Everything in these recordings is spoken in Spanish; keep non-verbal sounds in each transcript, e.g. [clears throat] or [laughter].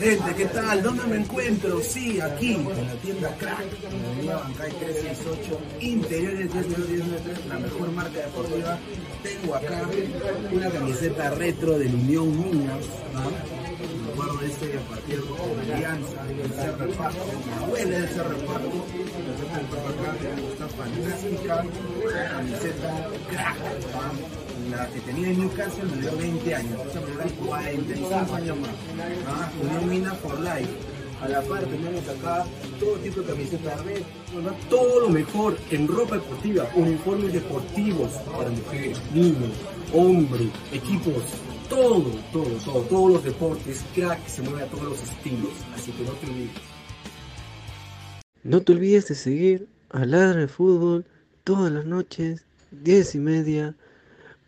Gente, ¿qué tal? ¿Dónde me encuentro? Sí, aquí, en la tienda Crack, en la avenida Bancay 368, interiores 1093, la mejor marca deportiva. Tengo acá una camiseta retro del Unión Minas, ¿no? De ese partido con Alianza, del Cerro del Pasto, mi abuela del Cerro del Pasto, la camiseta del acá, está fantástica, camiseta Crack. La que tenía en Newcastle me dio 20 años, esa me dio 45 años más. Ah, Unión Mina for Life. A la par tenemos acá todo tipo de camisetas red, todo lo mejor en ropa deportiva, uniformes deportivos para mujeres, niños, hombres, equipos, todo, todo, todo, todos los deportes, crack, se mueve a todos los estilos, así que no te olvides. No te olvides de seguir a Ladra de Fútbol todas las noches, 10 y media,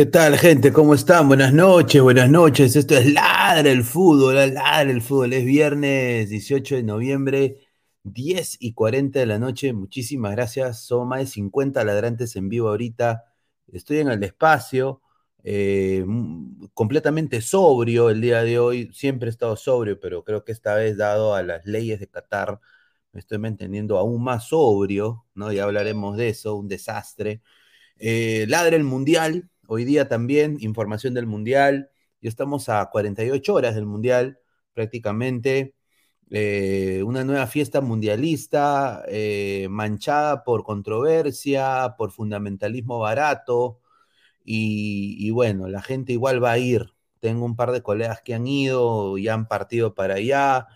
¿Qué tal, gente? ¿Cómo están? Buenas noches, buenas noches. Esto es Ladra el Fútbol, Ladra el Fútbol. Es viernes 18 de noviembre, 10 y 40 de la noche. Muchísimas gracias. Son más de 50 ladrantes en vivo ahorita. Estoy en el espacio, eh, completamente sobrio el día de hoy. Siempre he estado sobrio, pero creo que esta vez, dado a las leyes de Qatar, me estoy manteniendo aún más sobrio, ¿no? Ya hablaremos de eso, un desastre. Eh, ladra el Mundial, hoy día también, información del Mundial. Ya estamos a 48 horas del Mundial, prácticamente. Eh, una nueva fiesta mundialista, eh, manchada por controversia, por fundamentalismo barato. Y, y bueno, la gente igual va a ir. Tengo un par de colegas que han ido y han partido para allá.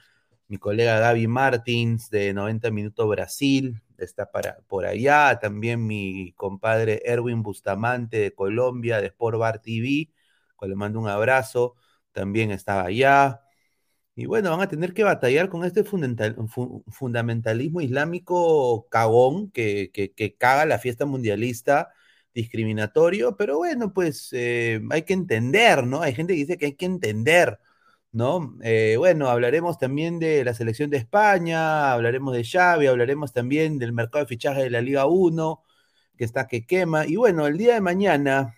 Mi colega Gaby Martins de 90 Minutos Brasil está para, por allá. También mi compadre Erwin Bustamante de Colombia, de Sport Bar TV, cual le mando un abrazo, también estaba allá. Y bueno, van a tener que batallar con este fundamental- fu- fundamentalismo islámico cagón que, que, que caga la fiesta mundialista discriminatorio, pero bueno, pues eh, hay que entender, ¿no? Hay gente que dice que hay que entender. ¿No? Eh, bueno, hablaremos también de la selección de España, hablaremos de Xavi, hablaremos también del mercado de fichaje de la Liga 1, que está que quema. Y bueno, el día de mañana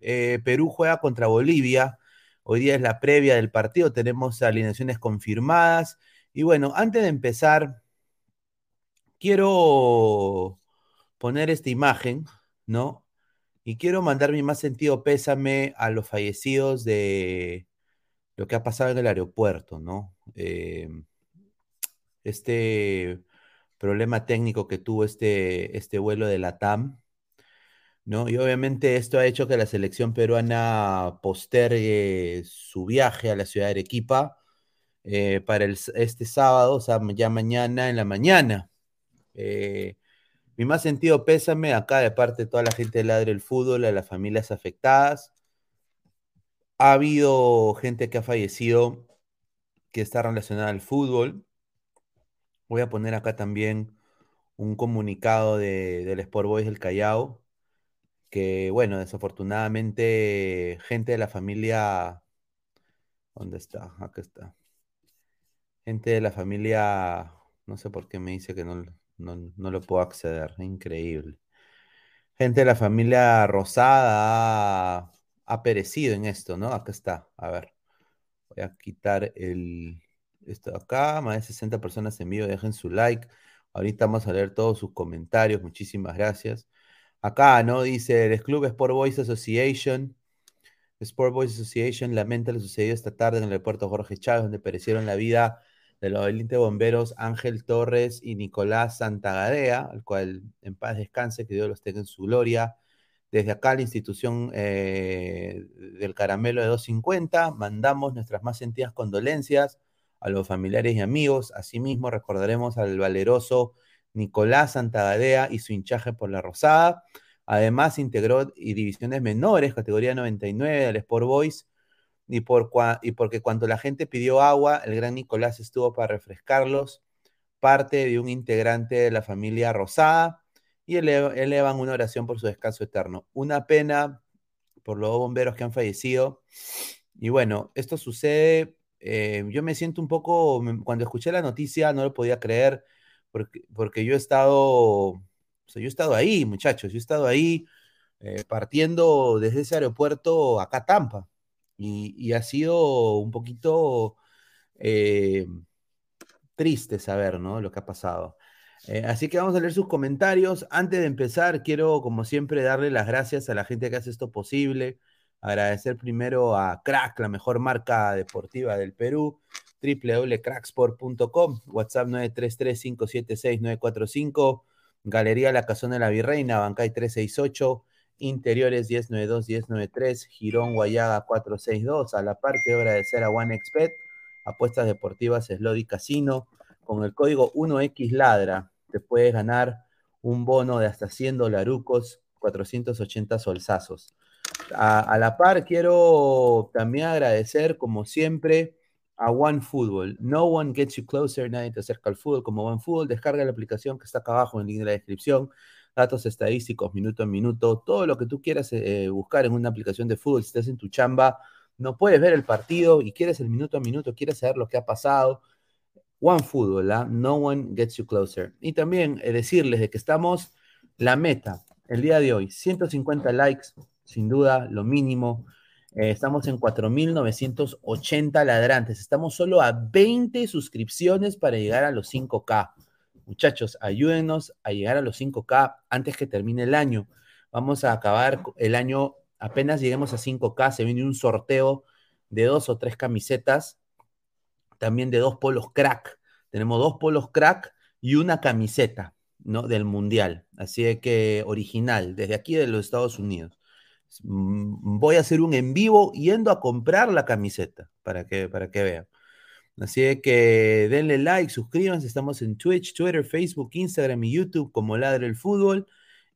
eh, Perú juega contra Bolivia. Hoy día es la previa del partido, tenemos alineaciones confirmadas. Y bueno, antes de empezar, quiero poner esta imagen, ¿no? Y quiero mandar mi más sentido pésame a los fallecidos de lo que ha pasado en el aeropuerto, ¿no? Eh, este problema técnico que tuvo este, este vuelo de la TAM, ¿no? Y obviamente esto ha hecho que la selección peruana postergue su viaje a la ciudad de Arequipa eh, para este sábado, o sea, ya mañana en la mañana. Eh, mi más sentido pésame acá de parte de toda la gente de Ladre el Fútbol, a las familias afectadas. Ha habido gente que ha fallecido que está relacionada al fútbol. Voy a poner acá también un comunicado de, del Sport Boys del Callao, que bueno, desafortunadamente gente de la familia, ¿dónde está? Acá está. Gente de la familia, no sé por qué me dice que no, no, lo puedo acceder, increíble. Gente de la familia Rosada ha, perecido en esto, ¿no? Acá está, a ver. Voy a quitar el, esto acá, más de 60 personas en vivo, dejen su like. Ahorita vamos a leer todos sus comentarios, muchísimas gracias. Acá, ¿no? Dice, el Club Sport Boys Association, Sport Boys Association lamenta lo sucedido esta tarde en el aeropuerto Jorge Chávez, donde perecieron la vida de los de bomberos Ángel Torres y Nicolás Santagadea, al cual en paz descanse, que Dios los tenga en su gloria. Desde acá, la institución eh, del caramelo de 250, mandamos nuestras más sentidas condolencias a los familiares y amigos. Asimismo, recordaremos al valeroso Nicolás Santagadea y su hinchaje por la Rosada. Además, integró y divisiones menores, categoría 99 del Sport Boys. Y, por y porque cuando la gente pidió agua, el gran Nicolás estuvo para refrescarlos, parte de un integrante de la familia Rosada, y elevan una oración por su descanso eterno. Una pena por los bomberos que han fallecido. Y bueno, esto sucede eh, yo me siento un poco, cuando escuché la noticia no lo podía creer, porque, porque yo he estado, yo he estado ahí, muchachos, yo he estado ahí eh, partiendo desde ese aeropuerto acá a Tampa, y, ha sido un poquito eh, triste saber, ¿no? Lo que ha pasado. Así que vamos a leer sus comentarios. Antes de empezar, quiero, como siempre, darle las gracias a la gente que hace esto posible. Agradecer primero a Crack, la mejor marca deportiva del Perú, www.cracksport.com, WhatsApp 933-576-945, Galería La Casona de la Virreina, Bancay 368, Interiores 1092-1093, Girón Guayaga 462, a la par que agradecer a OneXPet, apuestas deportivas Slody Casino, con el código 1XLadra te puedes ganar un bono de hasta 100 dolarucos, 480 solsazos. A, la par, quiero también agradecer, como siempre, a OneFootball. No one gets you closer, nadie te acerca al fútbol como OneFootball. Descarga la aplicación que está acá abajo en el link de la descripción. Datos estadísticos, minuto a minuto, todo lo que tú quieras eh, buscar en una aplicación de fútbol. Si estás en tu chamba, no puedes ver el partido y quieres el minuto a minuto, quieres saber lo que ha pasado. OneFootball, ¿ah? No one gets you closer. Y también eh, decirles de que estamos, la meta, el día de hoy, 150 likes, sin duda, lo mínimo. Eh, estamos en 4.980 ladrantes. Estamos solo a 20 suscripciones para llegar a los 5K. Muchachos, ayúdenos a llegar a los 5K antes que termine el año. Vamos a acabar el año, apenas lleguemos a 5K, se viene un sorteo de dos o tres camisetas, también de dos polos crack. Tenemos dos polos crack y una camiseta, ¿no? Del mundial. Así que original, desde aquí de los Estados Unidos. Mm, voy a hacer un en vivo yendo a comprar la camiseta para que, para que vean. Así que denle like, suscríbanse, estamos en Twitch, Twitter, Facebook, Instagram y YouTube como Ladre el Fútbol.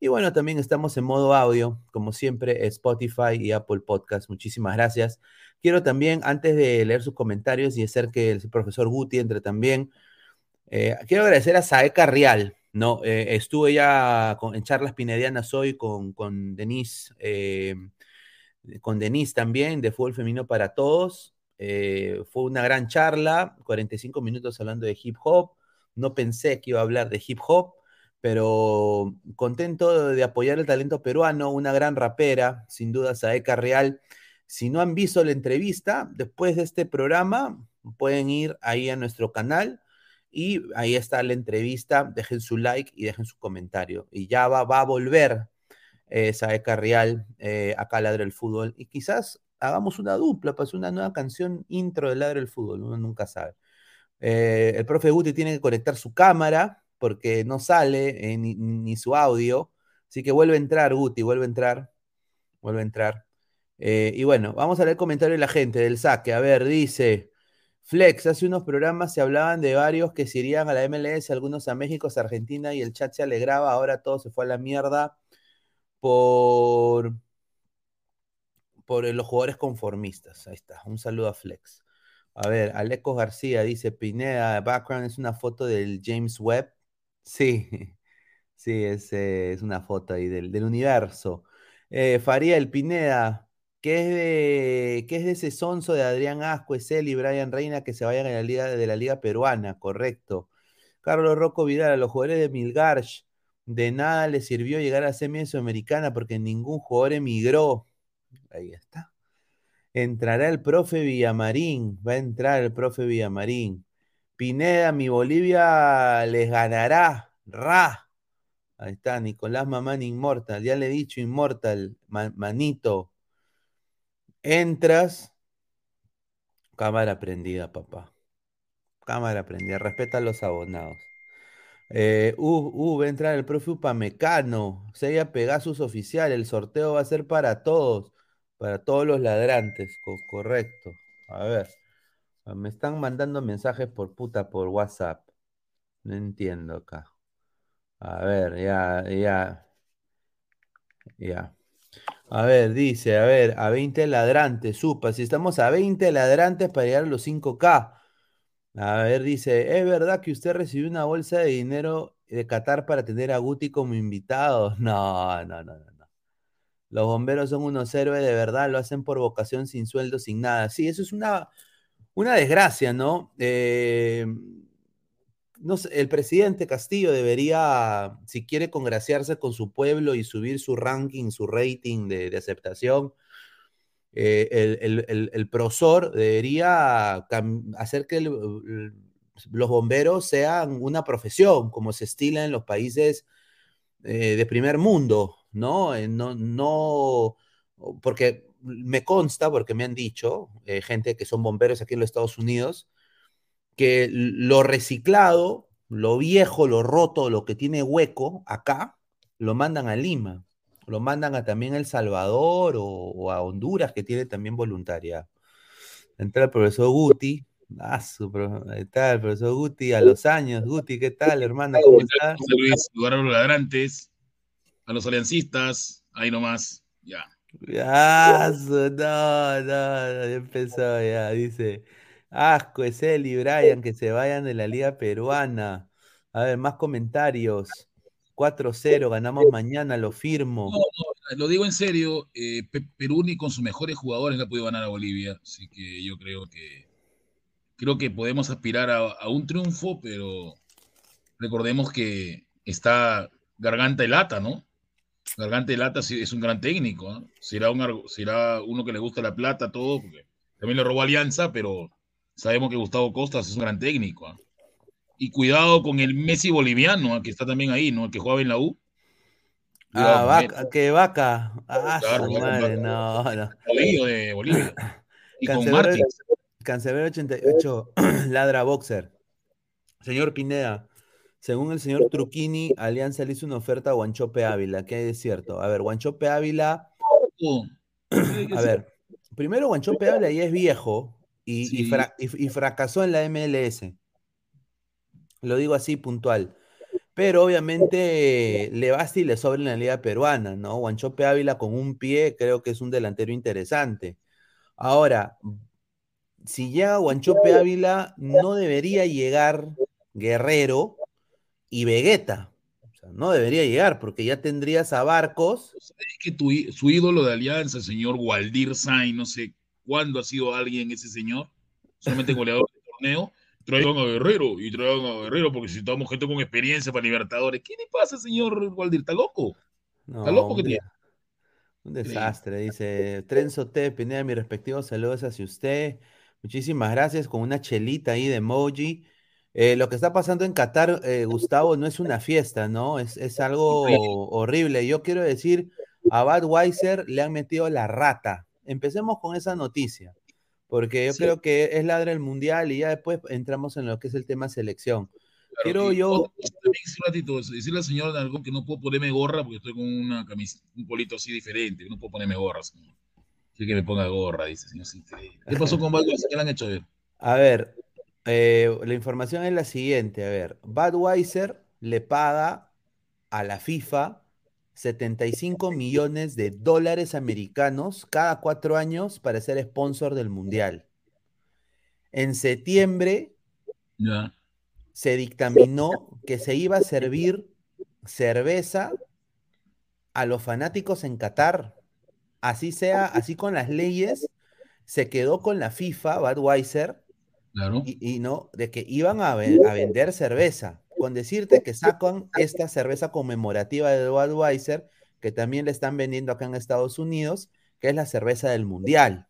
Y bueno, también estamos en modo audio, como siempre, Spotify y Apple Podcast. Muchísimas gracias. Quiero también, antes de leer sus comentarios y hacer que el profesor Guti entre también, eh, quiero agradecer a Saeca Real, no, eh, estuve ya en charlas pinedianas hoy con, con Denise, eh, con Denise también, de Fútbol Femenino para Todos. Fue una gran charla, 45 minutos hablando de hip hop. No pensé que iba a hablar de hip hop, pero contento de apoyar el talento peruano, una gran rapera, sin duda, Saeca Real. Si no han visto la entrevista, después de este programa, pueden ir ahí a nuestro canal y ahí está la entrevista. Dejen su like y dejen su comentario. Y ya va, va a volver eh, Saeca Real eh, acá a Ladre el Fútbol. Y quizás hagamos una dupla, pues una nueva canción intro de Ladre el Fútbol. Uno nunca sabe. Eh, el profe Guti tiene que conectar su cámara porque no sale eh, ni, su audio. Así que vuelve a entrar, Guti, vuelve a entrar. Vuelve a entrar. y bueno, vamos a leer el comentario de la gente del saque. A ver, dice. Flex, hace unos programas se hablaban de varios que se irían a la MLS, algunos a México, a Argentina y el chat se alegraba, ahora todo se fue a la mierda por, por los jugadores conformistas. Ahí está, un saludo a Flex. A ver, Aleco García dice, Pineda, background es una foto del James Webb. Sí, [laughs] sí, es, eh, es una foto ahí del, del universo. Eh, Faría el Pineda, ¿qué es de, qué es de ese sonso de Adrián Asco, él y Brian Reina que se vayan a la liga de la liga peruana? Correcto. Carlos Rocco Vidal, a los jugadores de Milgarch, de nada les sirvió llegar a semi sudamericana porque ningún jugador emigró. Ahí está. Entrará el profe Villamarín, va a entrar el profe Villamarín. Pineda, mi Bolivia les ganará. Ra. Ahí está, Nicolás Mamán Inmortal. Ya le he dicho Inmortal, manito. Entras. Cámara prendida, papá. Cámara prendida. Respeta a los abonados. Eh, uh, uh, va a entrar el profe Upamecano. Sella Pegasus oficial. El sorteo va a ser para todos. Para todos los ladrantes. correcto. A ver. Me están mandando mensajes por puta por WhatsApp. No entiendo acá. A ver, ya, ya. Ya. A ver, dice, a ver, a 20 ladrantes, supa, si estamos a 20 ladrantes para llegar a los 5K. A ver, dice, ¿es verdad que usted recibió una bolsa de dinero de Qatar para tener a Guti como invitado? [laughs] No, no, no, no. Los bomberos son unos héroes de verdad, lo hacen por vocación, sin sueldo, sin nada. Sí, eso es una, una desgracia, ¿no? Eh, no sé, el presidente Castillo debería, si quiere congraciarse con su pueblo y subir su ranking, su rating de, aceptación, eh, el, el, prosor debería hacer que los bomberos sean una profesión, como se estila en los países eh, de primer mundo, ¿no? No, no, porque me consta, porque me han dicho, gente que son bomberos aquí en los Estados Unidos, que lo reciclado, lo viejo, lo roto, lo que tiene hueco acá, lo mandan a Lima, lo mandan a también El Salvador o, a Honduras, que tiene también voluntaria. Entra el profesor Guti, ah, ahí está el profesor Guti a los años. Guti, ¿qué tal, hermano? ¿Cómo estás? Luis, lugar a los ladrantes, a los aliancistas, ahí nomás, ya. Ya, no, no, ya empezó ya, dice. Asco, es él y Brian, que se vayan de la Liga Peruana. A ver, más comentarios. 4-0, ganamos mañana, lo firmo. No, no, lo digo en serio, eh, Perú ni con sus mejores jugadores le ha podido ganar a Bolivia, así que yo creo que creo que podemos aspirar a, un triunfo, pero recordemos que está Garganta y Lata, ¿no? Garganta y Lata es un gran técnico, ¿no? será, un, será uno que le gusta la plata, todo, porque también le robó Alianza, pero Sabemos que Gustavo Costas es un gran técnico. ¿ah? Y cuidado con el Messi boliviano, ¿ah? que está también ahí, ¿no? El que jugaba en la U. ah, vaca, que vaca. Ah, madre, no, no. de Bolivia. [coughs] Y con Cancelero 88, [coughs] ladra boxer. Señor Pineda, según el señor Truquini, Alianza le hizo una oferta a Guanchope Ávila. ¿Qué hay de cierto? A ver, Guanchope Ávila. [clears throat] A ver, primero Guanchope Ávila ya es viejo, y, fracasó en la MLS. Lo digo así puntual. Pero obviamente le basta y le sobra en la liga peruana, ¿no? Guanchope Ávila con un pie creo que es un delantero interesante. Ahora, si llega Guanchope Ávila, no debería llegar Guerrero y Vegeta. O sea, no debería llegar porque ya tendrías a Barcos. Es que su ídolo de alianza, señor Waldir Sain, no sé cuándo ha sido alguien ese señor, solamente [laughs] goleador de torneo, traigan a Guerrero y traigan a Guerrero porque necesitamos gente con experiencia para Libertadores. ¿Qué le pasa, señor Waldir? ¿Está loco? ¿Está loco que tiene? Un desastre, dice Trenzo T. Pineda, mi respectivo saludos hacia usted. Muchísimas gracias, con una chelita ahí de emoji. Eh, lo que está pasando en Qatar, eh, Gustavo, no es una fiesta, ¿no? Es, es algo horrible. Yo quiero decir, a Budweiser le han metido la rata. Empecemos con esa noticia, porque yo creo que es ladra el mundial y ya después entramos en lo que es el tema selección. Quiero yo. Un ratito, decirle al señor algo que no puedo ponerme gorra porque estoy con una camisa, un polito así diferente, no puedo ponerme gorra. Señor. Quiere que me ponga gorra, dice señor. ¿Qué pasó [laughs] con Budweiser? ¿Qué le han hecho ver? A ver, eh, la información es la siguiente. A ver, Budweiser le paga a la FIFA 75 millones de dólares americanos cada cuatro años para ser sponsor del Mundial. En septiembre se dictaminó que se iba a servir cerveza a los fanáticos en Qatar. Así sea, así con las leyes, se quedó con la FIFA, Budweiser, Claro. y, y no, de que iban a, ve- a vender cerveza. Con decirte que sacan esta cerveza conmemorativa de Budweiser, que también le están vendiendo acá en Estados Unidos, que es la cerveza del Mundial.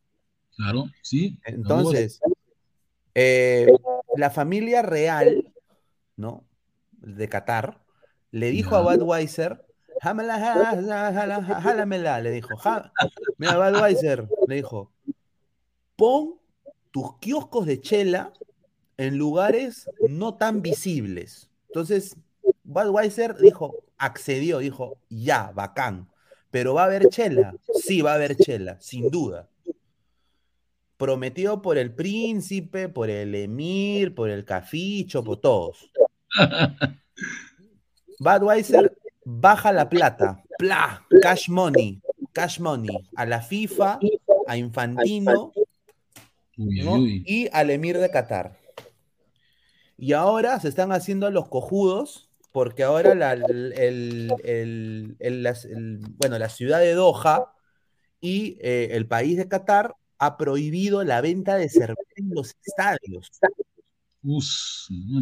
Claro, sí. Entonces, eh, la familia real, ¿no? De Qatar, le dijo a Budweiser, "Jámela, jálamela", le dijo, "Já- mira, Budweiser, le dijo, pon tus kioscos de chela en lugares no tan visibles. Entonces, Budweiser dijo, accedió, dijo, ya, bacán, pero va a haber chela, sí va a haber chela, sin duda prometido por el príncipe, por el emir, por el caficho, por todos. [laughs] Budweiser baja la plata, pla, cash money, cash money, a la FIFA, a Infantino Uy, ¿no? uy. y al emir de Qatar. Y ahora se están haciendo los cojudos porque ahora la, el- el- el- bueno, la ciudad de Doha y eh, el país de Qatar ha prohibido la venta de cerveza en los estadios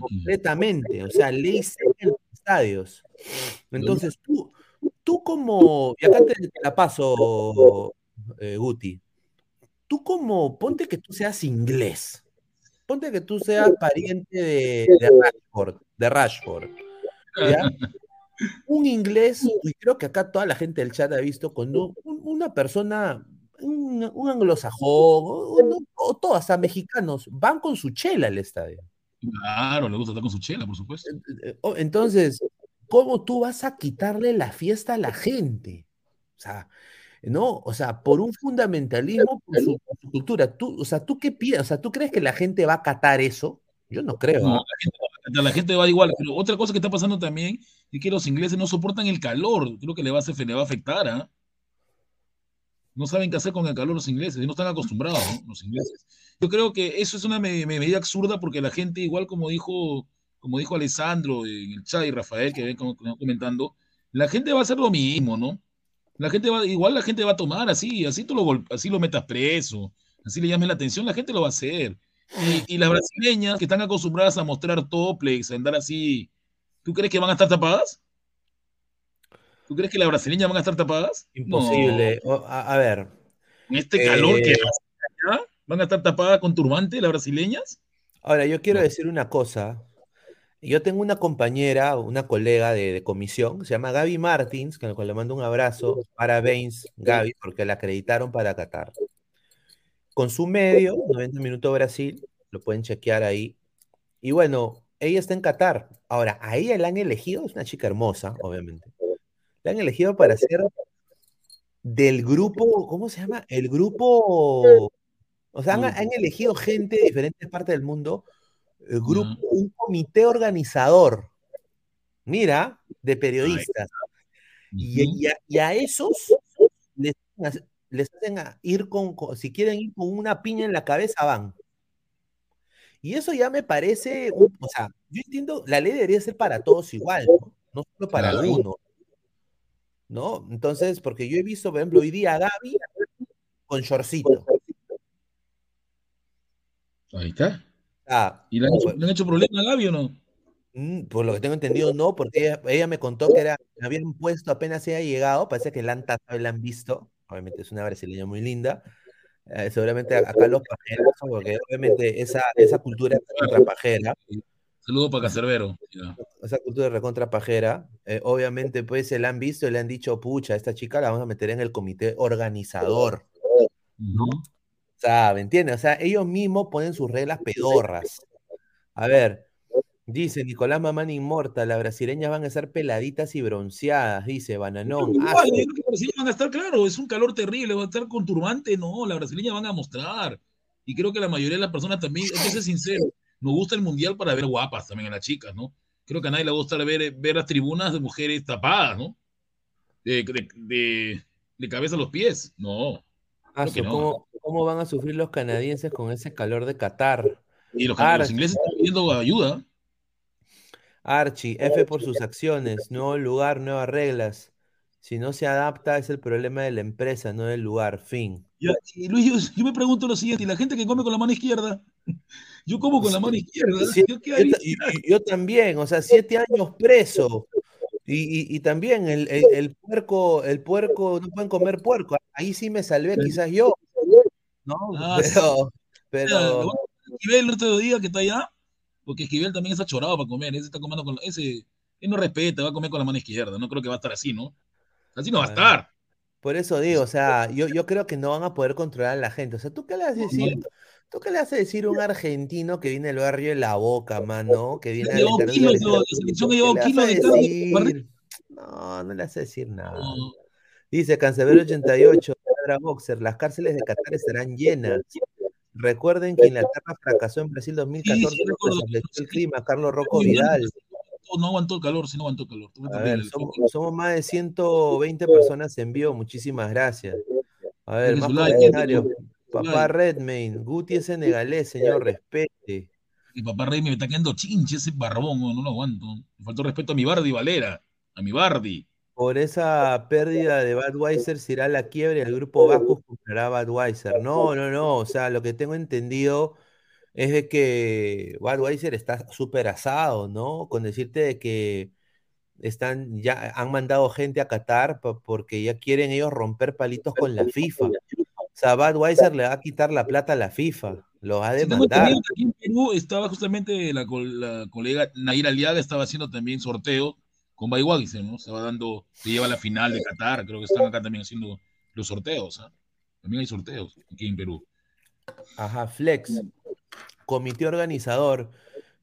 completamente, o sea, ley seca en los estadios. Entonces, tú, tú como, y acá te, te la paso, eh, Guti, tú como, ponte que tú seas inglés, ponte que tú seas pariente de, de Rashford, de Rashford, ¿ya? Un inglés, y creo que acá toda la gente del chat ha visto, cuando un- una persona, un, un anglosajón, o, o todos, hasta mexicanos, van con su chela al estadio. Claro, le gusta estar con su chela, por supuesto. Eh, oh, Entonces, ¿cómo tú vas a quitarle la fiesta a la gente? O sea, ¿no? O sea, por un fundamentalismo, por su, por su cultura. Tú, o sea, ¿tú qué piensas? O sea, ¿tú crees que la gente va a acatar eso? Yo no creo. No, ¿ah? la gente, va- la gente va igual. Pero otra cosa que está pasando también es que los ingleses no soportan el calor. Creo que le va a, hacer- le va a afectar, ¿ah? No saben qué hacer con el calor los ingleses, no están acostumbrados, ¿no? Los ingleses. Yo creo que eso es una me- me- medida absurda porque la gente, igual como dijo, como dijo Alessandro en el chat y Rafael, que ven comentando, la gente va a hacer lo mismo, ¿no? La gente va, igual la gente va a tomar así, así tú lo, así lo metas preso, así le llames la atención, la gente lo va a hacer. Y, y las brasileñas que están acostumbradas a mostrar toplex, a andar así, ¿tú crees que van a estar tapadas? ¿Tú crees que las brasileñas van a estar tapadas? Imposible. O- a, a ver, con este calor que Eh, hace allá, van a estar tapadas con turbante las brasileñas. ahora yo quiero No. decir una cosa. Yo tengo una compañera, una colega de, de comisión, se llama Gaby Martins, que le mando un abrazo. Parabéns, Gaby, porque la acreditaron para Qatar. Con su medio, 90 Minutos Brasil, lo pueden chequear ahí. Y bueno, ella está en Qatar. Ahora, a ella la han elegido, es una chica hermosa, obviamente. La han elegido para ser del grupo, ¿cómo se llama? El grupo, o sea, han, han elegido gente de diferentes partes del mundo, el grupo, un comité organizador, mira, de periodistas. Y, a, y a esos les, hacen- les hacen a ir con, con- si quieren ir con una piña en la cabeza, van. Y eso ya me parece, o sea, yo entiendo, la ley debería ser para todos igual, ¿no? No solo para Claro. algunos, ¿no? Entonces, porque yo he visto, por ejemplo, hoy día a Gaby con shortcito. Ahí está. Ah, ¿Y le han, hecho, pues, le han hecho problema a Gaby o no? mm, por lo que tengo entendido, no, porque ella, ella me contó que era, habían puesto apenas ella llegado, parece que la han tasado y la han visto, obviamente es una brasileña muy linda, eh, seguramente acá los pajeros, porque obviamente esa, esa cultura es contra pajera, Saludo para Cacerbero. Esa cultura recontra pajera, eh, obviamente pues se la han visto y le han dicho, pucha, esta chica la vamos a meter en el comité organizador, Ujú. o sea, ¿me entiendes? O sea, ellos mismos ponen sus reglas pedorras. A ver, dice Nicolás Mamán Inmortal, las brasileñas van a ser peladitas y bronceadas, dice Bananón. Ah, yo creo que las brasileñas van a estar, claro, es un calor terrible, van a estar con turbante, no, las brasileñas van a mostrar. Y creo que la mayoría de las personas también, hay que ser sincero, nos gusta el mundial para ver guapas también a las chicas, ¿no? Creo que a nadie le gusta ver, ver las tribunas de mujeres tapadas, ¿no? De, de, de, de cabeza a los pies, no. ah, no. ¿cómo, cómo van a sufrir los canadienses con ese calor de Qatar? Y los, ingleses están pidiendo ayuda. Archie, F por sus acciones, nuevo lugar, nuevas reglas. Si no se adapta es el problema de la empresa, no del lugar. Fin. Ya, y Luis, yo, yo me pregunto lo siguiente, ¿y la gente que come con la mano izquierda? [laughs] Yo como con la mano izquierda. Sí, ¿Yo yo, yo también, o sea, siete años preso. Y, y- y también el, el- el puerco, el puerco, no pueden comer puerco. Ahí sí me salvé, quizás yo, ¿no? Ah. Pero, pero, lo- Esquivel el otro día que está allá, porque Esquivel también está chorado para comer, ese está comiendo con ese, él no respeta, va a comer con la mano izquierda, no creo que va a estar así, ¿no? Así no va a Ah. estar. por eso digo, o sea, yo, yo creo que no van a poder controlar a la gente. O sea, ¿tú qué le vas a decir? ¿Tú qué le vas a decir a un argentino que viene del barrio de La Boca, mano? Que viene a Llevó kilos, lo- la selección ha ¿Qué llevado le vas kilos de carne. No, no le vas a decir nada. No, Dice Cancelero 88, Ladra Boxer, las cárceles de Qatar estarán llenas. Recuerden que Inglaterra fracasó en Brasil 2014 Sí, el clima, Carlos Rocco. Vidal. no aguantó el calor, sí no aguantó el calor. A ver, somos, somos más de 120 personas en vivo, muchísimas gracias. A ver, más comentarios. Papá. Redmayne, Guti es senegalés, señor, respete. Mi papá Rey me está quedando chinche ese barbón, no, no lo aguanto. Me faltó respeto a mi Bardi Valera, a mi Bardi. Por esa pérdida de Budweiser se irá a la quiebra y el grupo Bacus comprará Budweiser. No, no, no. O sea, lo que tengo entendido es de que Budweiser está súper asado, ¿no? Con decirte de que están, ya han mandado gente a Qatar porque ya quieren ellos romper palitos con la FIFA. O sea, Budweiser le va a quitar la plata a la FIFA. Lo va a Si aquí en Perú estaba justamente la, col- la colega Naira Aliaga estaba haciendo también sorteo con Budweiser, ¿no? Estaba dando, se lleva la final de Qatar, creo que están acá también haciendo los sorteos, ¿ah? También hay sorteos aquí en Perú. Ajá, Flex. Comité organizador.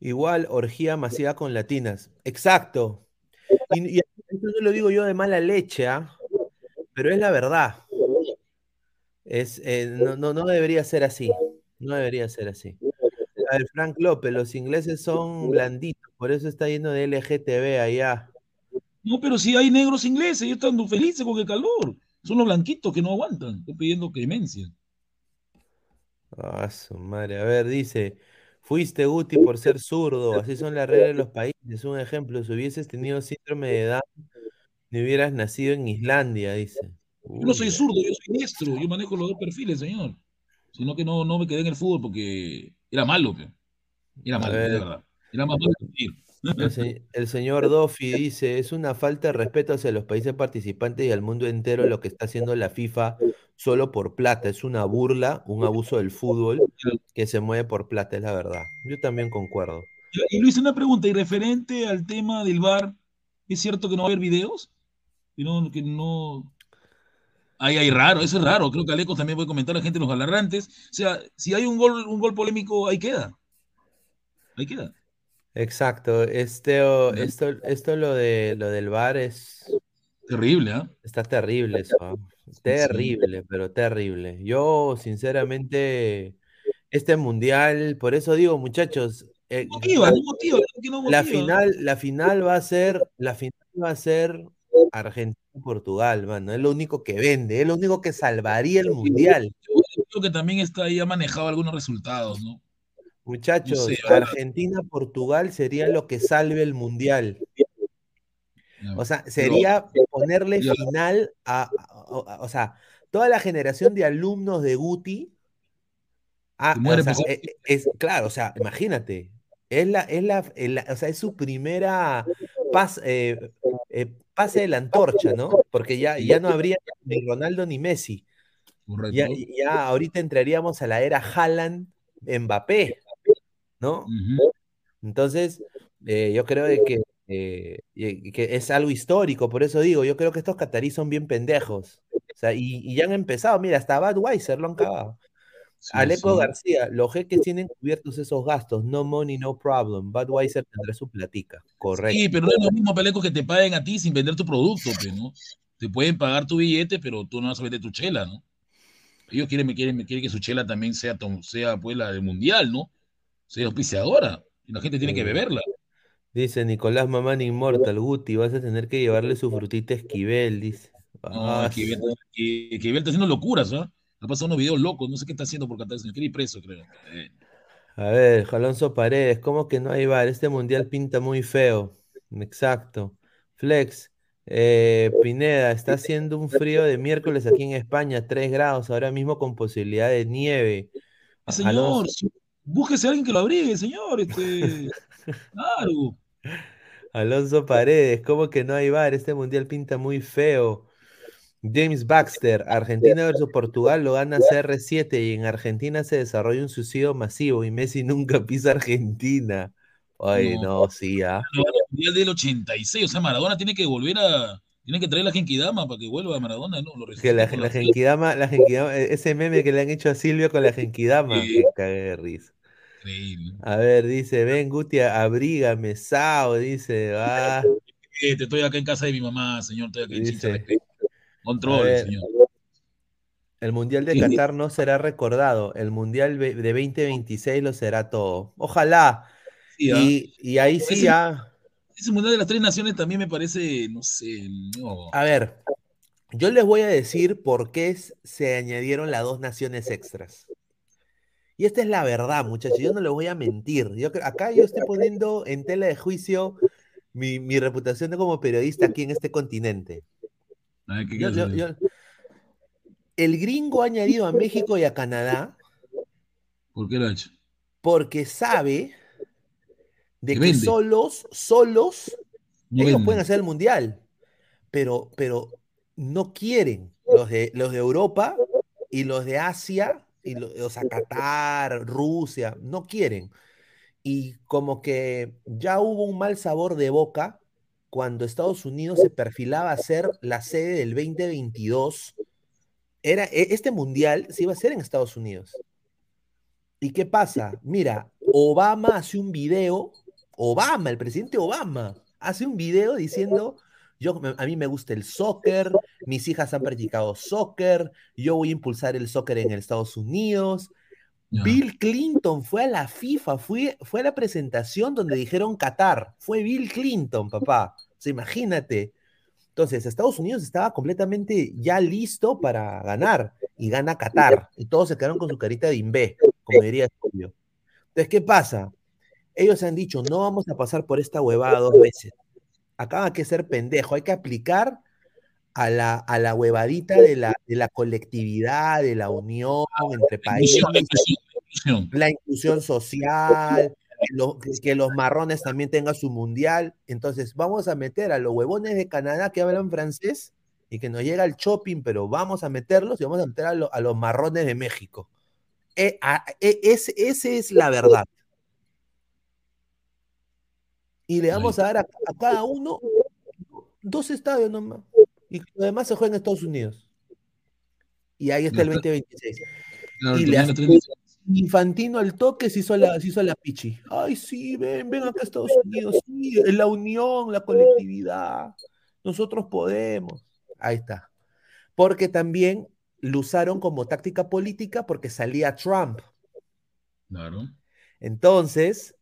Igual orgía masiva con latinas. Exacto. Y, y esto no lo digo yo de mala leche, ¿ah? Pero es la verdad. Es, eh, no, no, no debería ser así. No debería ser así. A ver, Frank López, los ingleses son blanditos, por eso está lleno de LGTB allá. No, pero si hay negros ingleses, ellos están felices con el calor. Son los blanquitos que no aguantan, están pidiendo clemencia. Ah, su madre. A ver, dice, fuiste Guti por ser zurdo, así son las reglas de los países. Un ejemplo, si hubieses tenido síndrome de edad, ni hubieras nacido en Islandia, dice. Yo no soy zurdo, yo soy diestro, yo manejo los dos perfiles, señor. Sino que no, no me quedé en el fútbol porque era malo, pe. Era malo, de verdad. Era más malo que. El, se- el señor Dofi dice, es una falta de respeto hacia los países participantes y al mundo entero lo que está haciendo la FIFA solo por plata. Es una burla, un abuso del fútbol que se mueve por plata, es la verdad. Yo también concuerdo. Y Luis, una pregunta, y referente al tema del VAR, ¿es cierto que no va a haber videos? Que no, que no... Ay, ay, raro, eso es raro. Creo que Aleco también puede comentar a la gente los galarrantes. O sea, si hay un gol, un gol polémico, ahí queda. Ahí queda. Exacto. Este, o- esto, esto lo de lo del VAR es Terrible, ¿ah? está terrible eso, ¿ah? Terrible, pero terrible. Yo, sinceramente, este mundial, por eso digo, muchachos, eh, Motiva, no motiva, no La final, la final va a ser, la final va a ser Argentina-Portugal, mano. Es lo único que vende, es lo único que salvaría el mundial. Yo creo que también está ahí, ha manejado algunos resultados, ¿no? Muchachos, Argentina-Portugal sería lo que salve el mundial. O sea, sería ponerle final a, a- a- o sea, toda la generación de alumnos de Guti. a- o sea, por- e- es, claro, o sea, imagínate. Es la, es la, es la- o sea, es su primera pas- eh, eh, pase de la antorcha, ¿no? Porque ya, ya no habría ni Ronaldo ni Messi. Ya, ya ahorita entraríamos a la era Haaland, Mbappé, ¿no? Entonces, eh, yo creo de que, eh, que es algo histórico, por eso digo, yo creo que estos cataríes son bien pendejos. O sea, y, y ya han empezado, mira, hasta Budweiser lo han cagado. Sí, Aleco sí. García, los jeques tienen cubiertos esos gastos, no money, no problem. Budweiser tendrá su platica, correcto. Sí, pero no es lo mismo, Peleco, que te paguen a ti sin vender tu producto, pe, ¿no? Te pueden pagar tu billete, pero tú no vas a vender tu chela, ¿no? Ellos quieren, me quieren, me quieren que su chela también sea, sea pues la del mundial, ¿no? Sea auspiciadora. Y la gente tiene que Sí. beberla. Dice Nicolás Mamán Inmortal, Guti, vas a tener que llevarle su frutita esquivel, dice. No, Ah, Esquivel, que, que está haciendo locuras, ¿ah? Ha pasado unos videos locos, no sé qué está haciendo por Qatar, señor. Quiere ir preso, creo. Eh, A ver, Alonso Paredes, ¿cómo que no hay bar? Este mundial pinta muy feo. Exacto. Flex, eh, Pineda, está haciendo un frío de miércoles aquí en España, 3 grados, ahora mismo con posibilidad de nieve. Ah, señor, Alonso, búsquese a alguien que lo abrigue, señor. Este, [laughs] claro. Alonso Paredes, ¿cómo que no hay bar? Este mundial pinta muy feo. James Baxter, Argentina versus Portugal lo gana CR7 y en Argentina se desarrolla un suicidio masivo y Messi nunca pisa Argentina. Ay, No. no, sí, ah. El mundial del 86, o sea, Maradona tiene que volver a. Tiene que traer la Genkidama para que vuelva a Maradona, ¿no? Lo Que la, la la- Genkidama, la Genkidama, e- ese meme que le han hecho a Silvio con la Genkidama, Sí. que cagué de risa. Increíble. A ver, dice, ven Guti, abrígame, Sao, dice, ah, Eh, te estoy acá en casa de mi mamá, señor. Estoy acá en Dice, Control, ver, señor. el Mundial de Sí. Qatar no será recordado, el Mundial de 2026 lo será todo. Ojalá. Sí, ¿ah? Y, y ahí sí, Ese- ah, Ese mundial de las tres naciones también me parece, no sé, no. a ver, yo les voy a decir por qué se añadieron las dos naciones extras. Y esta es la verdad, muchachos, yo no les voy a mentir. Yo, acá yo estoy poniendo en tela de juicio mi, mi reputación de como periodista aquí en este continente. El gringo ha añadido a México y a Canadá ¿Por qué lo ha hecho? porque sabe de Que que solos, solos, No ellos vende. pueden hacer el mundial, pero, pero no quieren los de, los de Europa y los de Asia, y o sea, Qatar, Rusia, no quieren. Y como que ya hubo un mal sabor de boca cuando Estados Unidos se perfilaba a ser la sede del 2022. Era, e- este mundial se iba a hacer en Estados Unidos. ¿Y qué pasa? Mira, Obama hace un video, Obama, el presidente Obama, hace un video diciendo, yo, a mí me gusta el soccer, mis hijas han practicado soccer, yo voy a impulsar el soccer en Estados Unidos. Bill Clinton fue a la FIFA, fue, fue a la presentación donde dijeron Qatar, fue Bill Clinton, papá. O sea, imagínate. Entonces, Estados Unidos estaba completamente ya listo para ganar y gana Qatar. Y todos se quedaron con su carita de imbé, como diría Silvio. Entonces, ¿qué pasa? Ellos han dicho, no vamos a pasar por esta huevada dos veces. Acá hay que ser pendejo, hay que aplicar a la, a la huevadita de la, de la colectividad, de la unión entre países, inclusión, la inclusión social, que lo- que- que los marrones también tengan su mundial. Entonces, vamos a meter a los huevones de Canadá que hablan francés y que nos llega el shopping, pero vamos a meterlos y vamos a meter a, lo- a los marrones de México. Eh, a- e- ese- esa es la verdad. Y le vamos a dar a, a cada uno dos estadios nomás. Y lo demás se juega en Estados Unidos. Y ahí está el 2026. Claro, Y le. Infantino al toque se hizo la, se hizo la pichi. Ay, sí, ven, ven acá a Estados Unidos. Sí, la unión, la colectividad. Nosotros podemos. Ahí está. Porque también lo usaron como táctica política porque salía Trump. Claro. Entonces,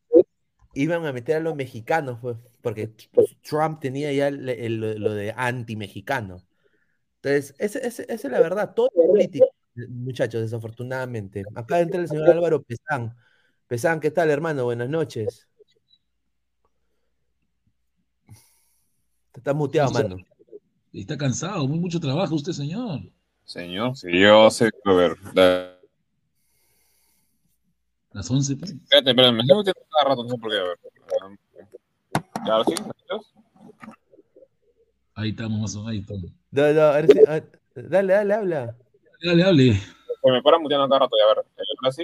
iban a meter a los mexicanos, pues, porque pues, Trump tenía ya el- el- lo de anti-mexicano. Entonces, esa es la verdad, todo es político, muchachos, desafortunadamente. Acá entra el señor Álvaro Pesán. Pesán, ¿qué tal, hermano? Buenas noches. Está muteado, mano. Está cansado, muy mucho trabajo usted, señor. Señor, sí, yo sé, a ver, Las 11, pues. espérate, espérate, me estoy metiendo cada rato, no sé por qué, a ver. ¿Ya ahora sí? Ahí estamos, más o menos. Ahí estamos. No, no, a ver si- ah, dale, dale, habla. Dale, hable. Se me para muteando cada rato, ya a ver. ¿Ahora sí?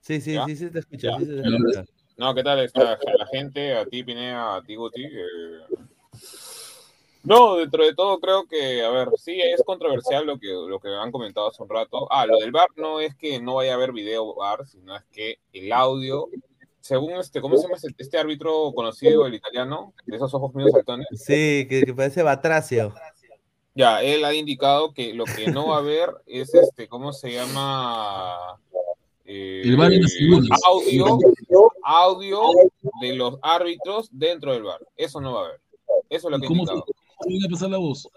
Sí, sí, ¿Ya? sí, sí, te escucha. Sí, se te escucha. No, ¿qué tal está la gente? A ti, Pinea, a ti, Guti. eh. No, dentro de todo creo que, a ver, sí es controversial lo que, lo que han comentado hace un rato. Ah, lo del bar no es que no vaya a haber video bar, sino es que el audio, según este, ¿cómo se llama este, este árbitro conocido, el italiano, de esos ojos míos saltones? Sí, que, que parece Batracio. Ya, él ha indicado que lo que no va a haber es este, ¿cómo se llama? Eh, El en las tribunas. audio, audio de los árbitros dentro del bar. Eso no va a haber. Eso es lo que ha ¿Cómo, indicado. ¿Cómo viene a pasar la voz?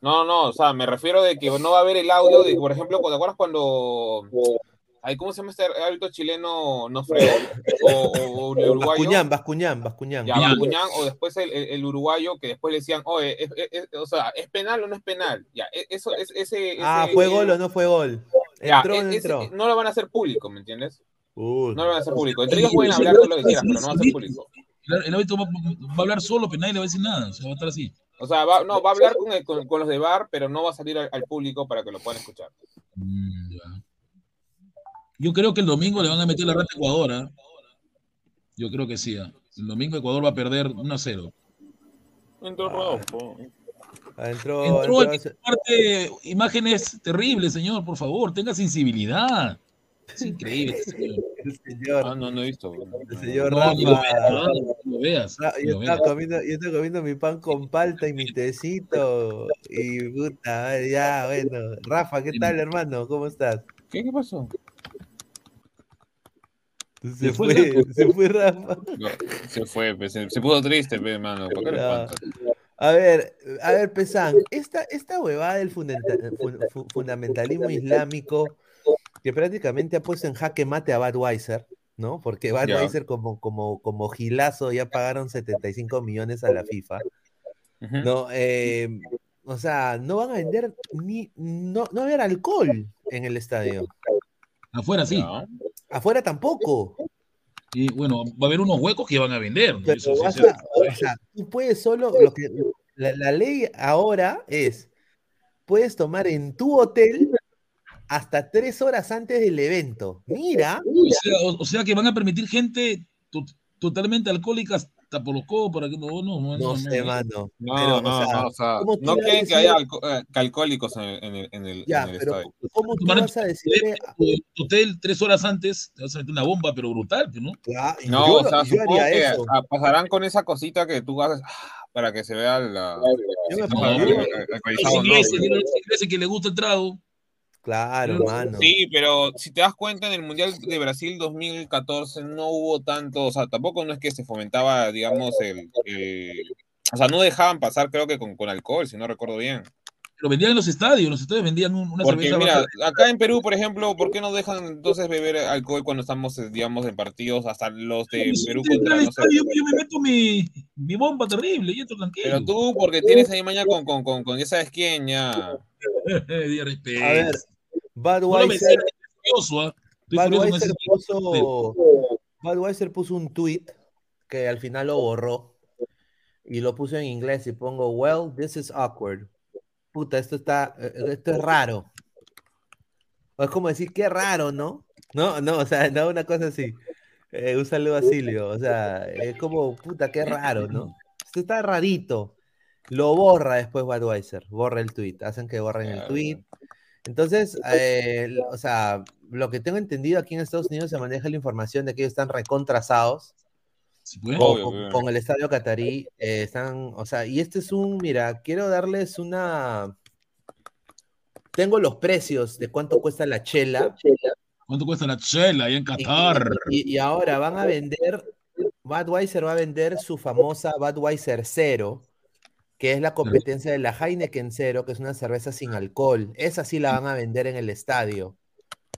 No, no, o sea, me refiero de que no va a haber el audio de, por ejemplo, ¿te acuerdas cuando ay, ¿cómo se llama este árbitro chileno? No fregó. O, o- o el uruguayo. Bascuñán, Bascuñán, Bascuñán. Ya, Ya. Bascuñán, o después el, el- el uruguayo que después le decían, oye, es, es- es- o sea, ¿es penal o no es penal? Ya, e- eso, es, ese, Ah, ese- ¿fue gol o no fue gol? Ya, ¿Entró o e- ese- entró? no lo van a hacer público, ¿me entiendes? Uy. No lo van a hacer público. Entre ellos pueden hablar todo lo que quieran, pero no va a ser público. El, árbitro va, va a hablar solo, pero nadie le va a decir nada. O sea, va a estar así. O sea, va, no, va a hablar con, el- con, con los de bar, pero no va a salir al, al público para que lo puedan escuchar. Mm, ya. Yo creo que el domingo le van a meter la rata a Ecuador. ¿ah? Yo creo que sí. ¿ah? El domingo Ecuador va a perder 1 a 0. Entró Rodolfo. Ah, Entró, Entró el entró- comparte imágenes terribles, señor, por favor, tenga sensibilidad. Es increíble [laughs] señor. el señor, Ah, no, no he visto. el señor No, Rafa. Yo estaba, comiendo, yo estaba comiendo mi pan con palta y mi tecito. Y puta, ya, bueno. Rafa, ¿qué tal, hermano? ¿Cómo estás? ¿Qué, qué pasó? Se fue se fue Rafa. No, se fue, pues, se, se puso triste, pe, mano. ¿Por qué le Ya. espantas? A ver, a ver, Pesan, esta, esta huevada del fundamenta- fu- fu- fundamentalismo islámico que prácticamente ha puesto en jaque mate a Budweiser, ¿no? Porque Budweiser como, como, como gilazo ya pagaron 75 millones a la FIFA. ¿no? Eh, o sea, no van a vender ni, no, no va a haber alcohol en el estadio. Afuera sí. Ya. Afuera tampoco. Y bueno, va a haber unos huecos que van a vender. ¿no? Pero Eso sí o sea, tú puedes solo, lo que, la, la ley ahora es, puedes tomar en tu hotel hasta tres horas antes del evento. Mira, O sea, o- o sea que van a permitir gente to- totalmente alcohólica hasta por los codos para que no, no, no, no sé, mano. No, Pero, o no, sea, no, o sea, ¿cómo tú no le quieren que haya alco- eh, que alcohólicos en el, en el, en el, Ya, en el pero estadio. ¿cómo tú vas a decirle? hotel tres horas antes, te vas a meter una bomba, pero brutal, pues, ¿no? Ya, No, yo o sea, supongo que eso. ah, pasarán con esa cosita que tú haces ah, para que se vea la. Alcoholizado Los o no, los ingleses que les gusta el trago. Claro, mano. Sí, pero si te das cuenta, en el Mundial de Brasil 2014 no hubo tanto, o sea, tampoco no es que se fomentaba, digamos, el, el- o sea, no dejaban pasar, creo que con, con alcohol, si no recuerdo bien. Lo vendían en los estadios, los estadios vendían un- una Porque cerveza mira, baja- acá en Perú, por ejemplo, ¿por qué no dejan entonces beber alcohol cuando estamos, eh, digamos, en partidos hasta los de Sí, Perú contra, no sé? estadio, yo me meto mi, mi bomba terrible y entro tranquilo. Pero tú, porque tienes ahí mañana con, con, con, con. [laughs] Día respeto. A ver, Budweiser, ¿ah? Budweiser puso, Budweiser puso un tweet que al final lo borró y lo puso en inglés y pongo, well, this is awkward. Puta, esto está, eh, esto es raro. O es como decir, qué raro, ¿no? No, no, o sea, no, una cosa así. Eh, un saludo a Silvio, o sea, es como, puta, qué raro, ¿no? Esto está rarito. Lo borra después Budweiser, borra el tweet, hacen que borren el Claro. tweet. Entonces, eh, l- o sea, lo que tengo entendido aquí en Estados Unidos se maneja la información de que ellos están recontrasados Sí, pues. con, Obvio, con- con el estadio catarí. eh, están, o sea, y este es un, mira, quiero darles una. Tengo los precios de cuánto cuesta la chela. ¿Cuánto cuesta la chela ahí en Y, Qatar? y- y ahora van a vender, Budweiser va a vender su famosa Budweiser Cero, que es la competencia de la Heineken Cero, que es una cerveza sin alcohol. Esa sí la van a vender en el estadio.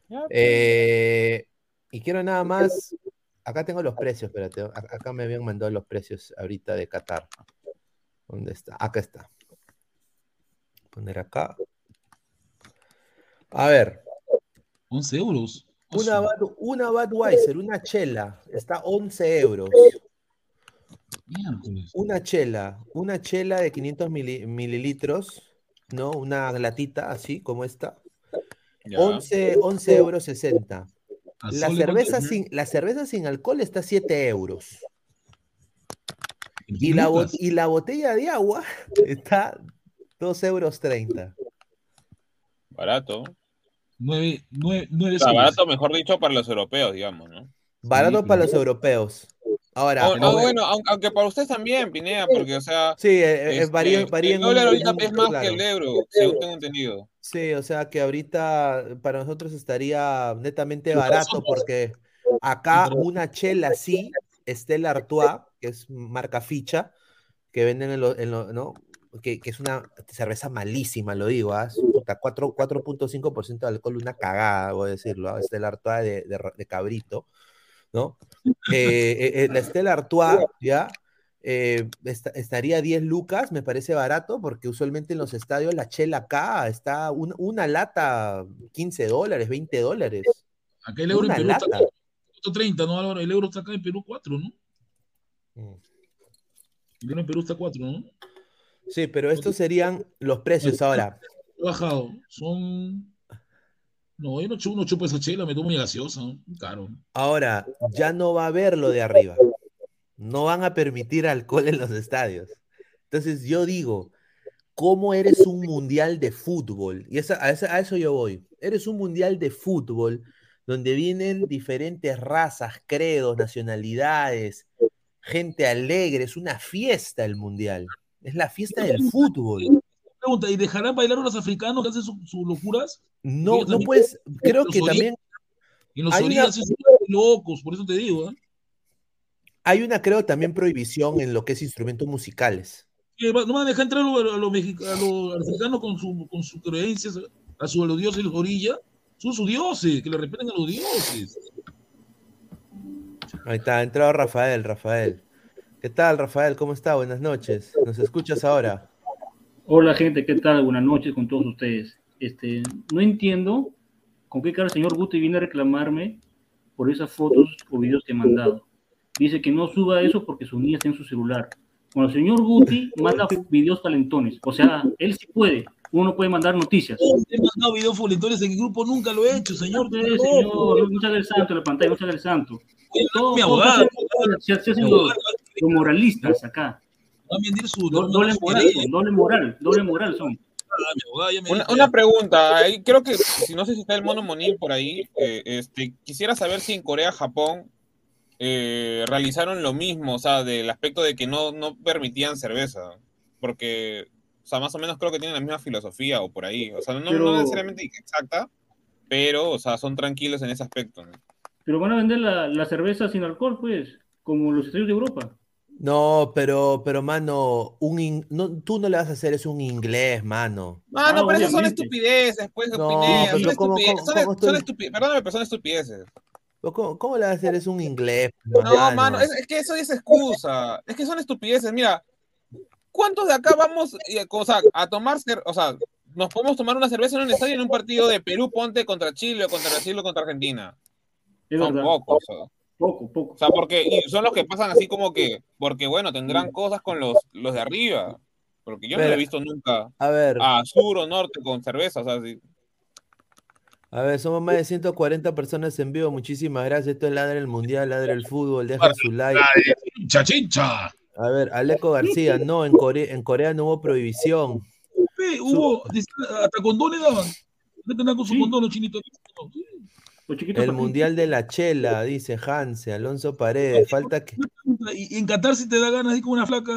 Ya, Eh, y quiero nada más, acá tengo los precios, espérate, acá me habían mandado los precios ahorita de Qatar. ¿Dónde está? Acá está. Poner acá. A ver, 11 euros. una, Bud- una Budweiser, una chela, está 11 euros. Una chela, una chela de 500 mili- mililitros, ¿no? Una latita así como esta. ya. 11, 11 euros 60. A La cerveza, sin, la cerveza sin alcohol está a 7 euros. ¿En Y la, y la botella de agua [laughs] está 2 euros 30. Barato. Nueve, nueve, nueve O sea, barato, mejor dicho, para los europeos, digamos, ¿no? Barato Sí, para los europeos. Ahora, O- no, bueno, aunque, aunque para ustedes también, Pinea, porque, o sea, sí, eh, eh, este, varía, varía el dólar ahorita es más claro. que el euro, según tengo entendido. Sí, o sea que ahorita para nosotros estaría netamente barato porque acá una chela sí, Stella Artois, que es marca ficha, que venden en los, en lo- ¿no? que, que es una cerveza malísima, lo digo, ¿ah? Puta, 4 4.5% de alcohol, una cagada, voy a decirlo, ¿ah? Stella Artois de, de de cabrito, ¿no? Eh, eh, eh, la Stella Artois, ¿ya? Eh, esta- estaría 10 lucas, me parece barato, porque usualmente en los estadios la chela acá está un- una lata 15 dólares, 20 dólares. Acá el euro Una en Perú está lata. 4.30, ¿no, Álvaro? El euro está acá en Perú 4, ¿no? Mm. El euro en Perú está 4, ¿no? Sí, pero estos serían los precios ahora. He bajado. Son. No, yo no chupo, esa chela, me tomo mi gaseosa, ¿no? Caro. Ahora, ya no va a haber lo de arriba. No van a permitir alcohol en los estadios. Entonces yo digo, ¿cómo eres un mundial de fútbol? Y a eso yo voy. Eres un mundial de fútbol donde vienen diferentes razas, credos, nacionalidades, gente alegre. Es una fiesta el mundial. Es la fiesta del fútbol. Pregunta, ¿y dejarán bailar a los africanos que hacen su- sus locuras? No, no puedes. Creo que también Y los orillas una- son locos, por eso te digo, ¿eh? hay una, creo, también prohibición en lo que es instrumentos musicales. No van a dejar entrar a los, africanos con, su, con sus creencias, a, su, a los dioses de los orillas. Son sus dioses, que le respeten a los dioses. Ahí está, ha entrado Rafael, Rafael. ¿Qué tal, Rafael? ¿Cómo está? Buenas noches. ¿Nos escuchas ahora? Hola gente, ¿qué tal? Buenas noches con todos ustedes. Este, no entiendo con qué cara el señor Guti viene a reclamarme por esas fotos o videos que he mandado. Dice que no suba eso porque su niña está en su celular. Cuando el señor Guti manda videos calentones, o sea, él sí puede, uno puede mandar noticias. He mandado videos folentones en el grupo, nunca lo he hecho, señor. No, puede, señor, no el santo en la pantalla, no se haga el santo. Todo- mi abogado. se hacen los, los moralistas acá. Va a mentir su Do- Doble moral, doble moral, doble moral son. Mi abogado ya me Una, pregunta, ahí creo que, si no sé si está el mono Monil por ahí, eh, este, quisiera saber si en Corea, Japón, eh, realizaron lo mismo, o sea, del aspecto de que no, no permitían cerveza, porque, o sea, más o menos creo que tienen la misma filosofía o por ahí, o sea, no, no Pero- necesariamente exacta, pero, o sea, son tranquilos en ese aspecto, ¿no? Pero van a vender la, la cerveza sin alcohol, pues, como los estudios de Europa. No, pero, pero, mano, un in- no, tú no le vas a hacer eso a un inglés, mano. No, no, Ah, pero esas son estupideces, pues, No, pero son, ¿cómo- estupideces, cómo- son, cómo son estoy- estupi- perdóname, pero son estupideces. ¿Cómo, cómo le vas a hacer eso a un inglés, No, mano? mano, es, es que eso es excusa. Es que son estupideces. Mira, ¿cuántos de acá vamos eh, o sea, a tomar, o sea, nos podemos tomar una cerveza en un estadio en un partido de Perú, ponte contra Chile o contra Brasil o contra Argentina? Es Son verdad. pocos. O sea, Poco, poco. O sea, porque y son los que pasan así como que, porque bueno, tendrán cosas con los, los de arriba. Porque yo no Pero- he visto nunca A ver, a sur o norte con cerveza. O sea, sí. a ver, somos más de 140 personas en vivo. Muchísimas gracias. Esto es Ladra el Mundial, Ladra el Fútbol. Dejen su like. Chincha, chincha. A ver, Aleco García, no, en Corea, en Corea no hubo prohibición. Hubo, hasta condones daban. ¿Qué tendrán con su Sí. condón los chinitos? El. Mundial de la Chela, dice Hanse, Alonso Paredes. Falta que. Y en Qatar si te da ganas de ir con una flaca,